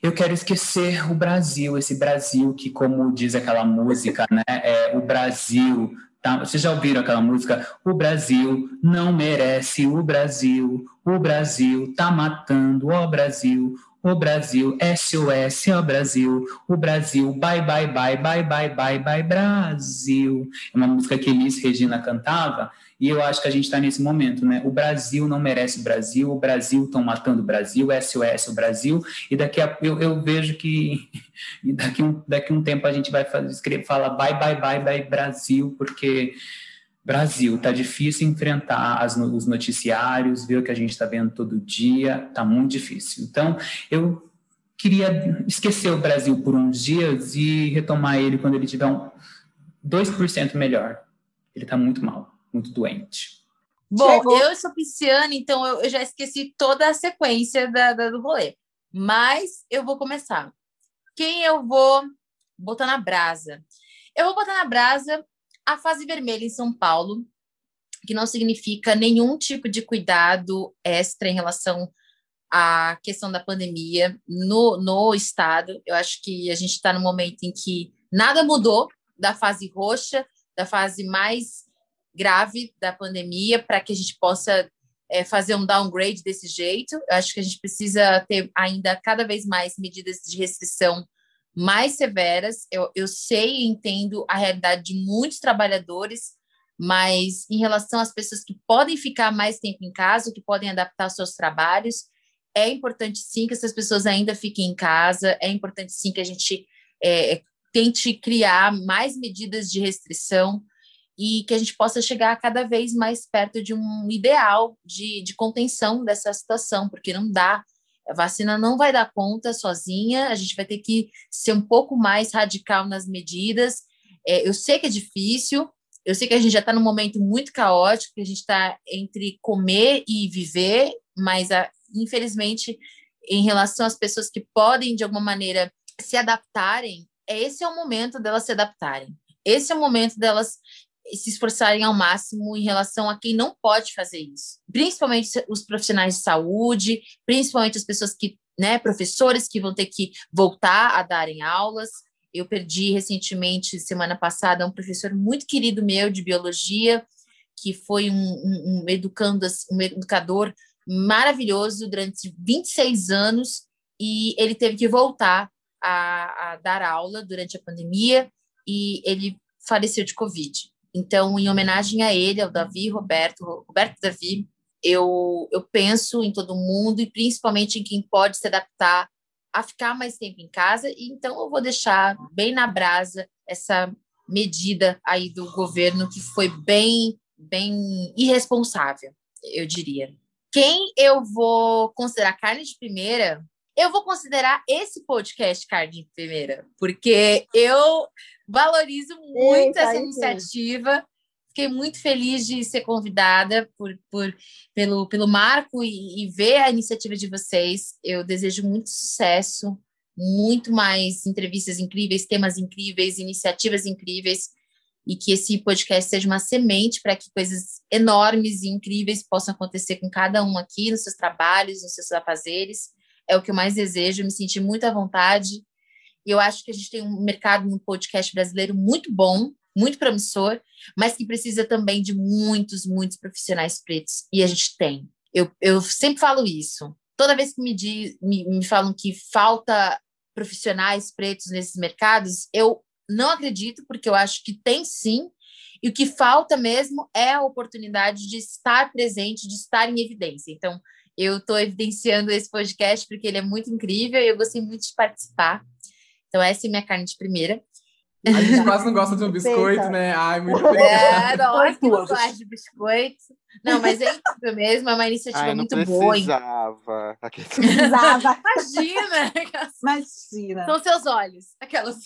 Speaker 3: Eu quero esquecer o Brasil, esse Brasil que, como diz aquela música, né? É, o Brasil. Tá? Vocês já ouviram aquela música? O Brasil não merece, o Brasil, o Brasil tá matando, ó Brasil, o Brasil, SOS, ó Brasil, o Brasil, bye, bye, bye, bye, bye, bye, bye, Brasil. É uma música que Elis Regina cantava, e eu acho que a gente está nesse momento, né? O Brasil não merece Brasil, o Brasil estão matando o Brasil, SOS o Brasil, e daqui a eu, eu vejo que daqui um, daqui um tempo a gente vai escrever, fala bye, bye, bye, bye, Brasil, porque Brasil, tá difícil enfrentar as, os noticiários, ver o que a gente está vendo todo dia, tá muito difícil. Então, eu queria esquecer o Brasil por uns dias e retomar ele quando ele tiver um 2% melhor. Ele tá muito mal, muito doente.
Speaker 7: Bom,
Speaker 4: Chegou.
Speaker 7: eu sou pisciana, então eu, eu já esqueci toda a sequência da, da- do rolê. Mas eu vou começar. Quem eu vou botar na brasa? Eu vou botar na brasa a fase vermelha em São Paulo. que não significa nenhum tipo de cuidado extra em relação à questão da pandemia no, no Estado. Eu acho que a gente está no momento em que nada mudou da fase roxa, da fase mais grave da pandemia, para que a gente possa é, fazer um downgrade desse jeito. Eu acho que a gente precisa ter ainda cada vez mais medidas de restrição mais severas. Eu, eu sei e entendo a realidade de muitos trabalhadores, mas em relação às pessoas que podem ficar mais tempo em casa, que podem adaptar seus trabalhos, é importante sim que essas pessoas ainda fiquem em casa, é importante sim que a gente é, tente criar mais medidas de restrição e que a gente possa chegar cada vez mais perto de um ideal de, de contenção dessa situação, porque não dá. A vacina não vai dar conta sozinha, a gente vai ter que ser um pouco mais radical nas medidas. É, eu sei que é difícil, eu sei que a gente já está num momento muito caótico, que a gente está entre comer e viver, mas a, infelizmente, em relação às pessoas que podem, de alguma maneira, se adaptarem, esse é o momento delas se adaptarem. Esse é o momento delas se esforçarem ao máximo em relação a quem não pode fazer isso. Principalmente os profissionais de saúde, principalmente as pessoas que, né, professores que vão ter que voltar a darem aulas. Eu perdi recentemente, semana passada, um professor muito querido meu de biologia, que foi um, um, um educando, um educador maravilhoso durante 26 anos, e ele teve que voltar a, a dar aula durante a pandemia, e ele faleceu de Covid. Então, em homenagem a ele, ao Davi Roberto, Roberto Davi, eu, eu penso em todo mundo e principalmente em quem pode se adaptar a ficar mais tempo em casa. E então eu vou deixar bem na brasa essa medida aí do governo que foi bem, bem irresponsável, eu diria. Quem eu vou considerar carne de primeira eu vou considerar esse podcast carne de primeira, porque eu valorizo muito Eita, essa iniciativa. Fiquei muito feliz de ser convidada por, por, pelo, pelo Marco e, e ver a iniciativa de vocês. Eu desejo muito sucesso, muito mais entrevistas incríveis, temas incríveis, iniciativas incríveis, e que esse podcast seja uma semente para que coisas enormes e incríveis possam acontecer com cada um aqui, nos seus trabalhos, nos seus afazeres. É o que eu mais desejo, me sentir muito à vontade e eu acho que a gente tem um mercado no podcast brasileiro muito bom, muito promissor, mas que precisa também de muitos, muitos profissionais pretos. E a gente tem. Eu, eu sempre falo isso. Toda vez que me, diz, me, me falam que falta profissionais pretos nesses mercados, eu não acredito, porque eu acho que tem sim. E o que falta mesmo é a oportunidade de estar presente, de estar em evidência. Então, eu estou evidenciando esse podcast porque ele é muito incrível e eu gostei muito de participar. Então, essa é minha carne de primeira.
Speaker 5: A gente quase não gosta de um biscoito, né? Ai, muito obrigada.
Speaker 7: É, não, que não gosta de biscoito. Não, mas é incrível mesmo, é uma iniciativa Ai, muito boa.
Speaker 6: Precisava.
Speaker 7: Precisava. Imagina.
Speaker 8: Imagina.
Speaker 7: São seus olhos. Aquelas.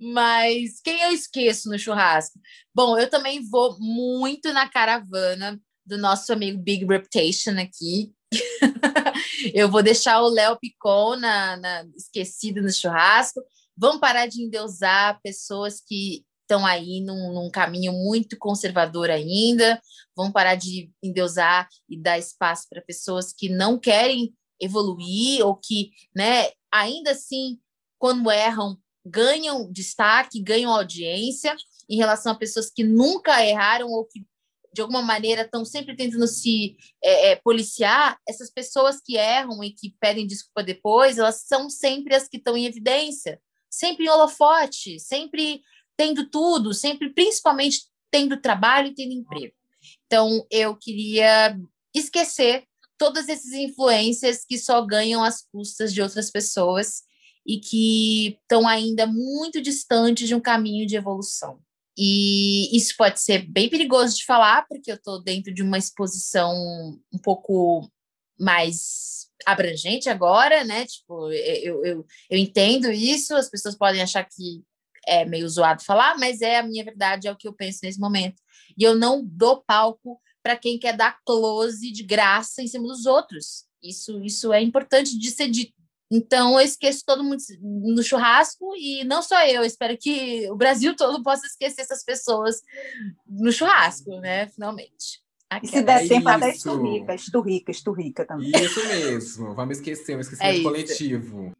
Speaker 7: Mas quem eu esqueço no churrasco? Bom, eu também vou muito na caravana do nosso amigo Big Reputation aqui, eu vou deixar o Léo Picon na, na, esquecido no churrasco. Vamos parar de endeusar pessoas que estão aí num, num, caminho muito conservador ainda. Vamos parar de endeusar e dar espaço para pessoas que não querem evoluir ou que, né, ainda assim, quando erram, ganham destaque, ganham audiência em relação a pessoas que nunca erraram ou que de alguma maneira estão sempre tentando se é, é, policiar, essas pessoas que erram e que pedem desculpa depois, elas são sempre as que estão em evidência, sempre em holofote, sempre tendo tudo, sempre, principalmente, tendo trabalho e tendo emprego. Então, eu queria esquecer todas essas influências que só ganham às custas de outras pessoas e que estão ainda muito distantes de um caminho de evolução. E isso pode ser bem perigoso de falar, porque eu estou dentro de uma exposição um pouco mais abrangente agora, né? Tipo, eu, eu, eu entendo isso, as pessoas podem achar que é meio zoado falar, mas é a minha verdade, é o que eu penso nesse momento. E eu não dou palco para quem quer dar close de graça em cima dos outros. Isso, isso é importante de ser dito, Então, eu esqueço todo mundo no churrasco e não só eu, eu espero que o Brasil todo possa esquecer essas pessoas no churrasco, né? Finalmente.
Speaker 8: E se der tempo, até esturrica, esturrica, esturrica também.
Speaker 5: Isso mesmo, vamos esquecer, um esquecimento é coletivo.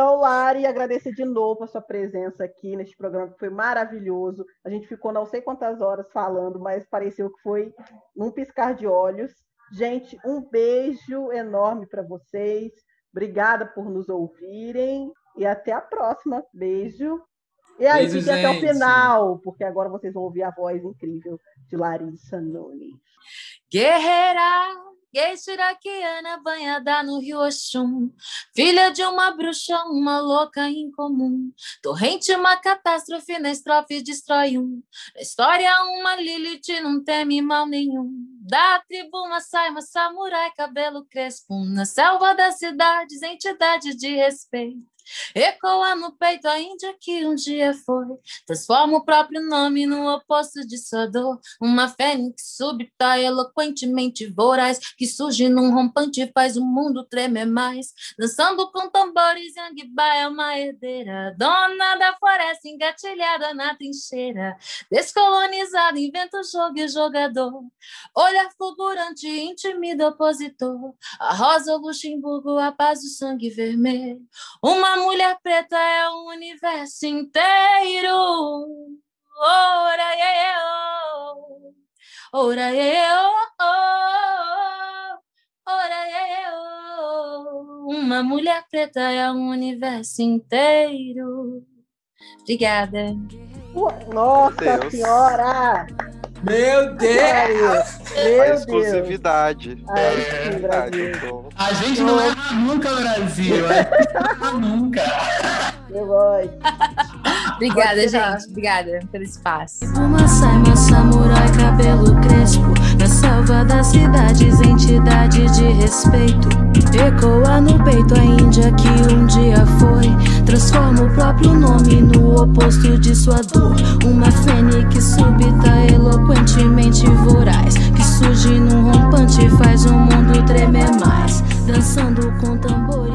Speaker 2: Então, Lari, agradecer de novo a sua presença aqui neste programa, que foi maravilhoso. A gente ficou não sei quantas horas falando, mas pareceu que foi num piscar de olhos. Gente, um beijo enorme para vocês. Obrigada por nos ouvirem e até a próxima. Beijo. E aí, beijo, fiquem até o final, porque agora vocês vão ouvir a voz incrível de Larissa Nunes.
Speaker 7: Guerreira! Geisha iraquiana banhada no rio Oxum, filha de uma bruxa, uma louca incomum. Torrente, uma catástrofe, na estrofe destrói um. Na história, uma Lilith não teme mal nenhum. Da tribo, uma saima, samurai, cabelo crespo. Na selva das cidades, entidade de respeito. Ecoa no peito a Índia que um dia foi. Transforma o próprio nome no oposto de sua dor. Uma fênix súbita, eloquentemente voraz, que surge num rompante e faz o mundo tremer mais. Dançando com tambores, Yangba é uma herdeira. Dona da floresta, engatilhada na trincheira. Descolonizada, inventa o jogo e o jogador. Olhar fulgurante, intimida opositor. A rosa, o Luxemburgo, a paz, o sangue vermelho. Uma mulher preta é o universo inteiro. Ora, eu, ora, eu, ora, eu. Uma mulher preta é o universo inteiro. Obrigada.
Speaker 2: Nossa Senhora!
Speaker 5: Meu Deus!
Speaker 6: Meu a exclusividade. Deus.
Speaker 2: A exclusividade.
Speaker 3: A gente não erra nunca, Brasil. A gente não erra nunca.
Speaker 2: Eu gosto.
Speaker 7: Obrigada, gente. Obrigada pelo espaço.
Speaker 1: Uma saima, samurai, cabelo crespo. Na selva das cidades, entidade de respeito. Ecoa no peito a Índia que um dia foi. Transforma o próprio nome no oposto de sua dor. Uma fênix súbita, eloquentemente voraz. Que surge num rompante e faz o mundo tremer mais. Dançando com tambor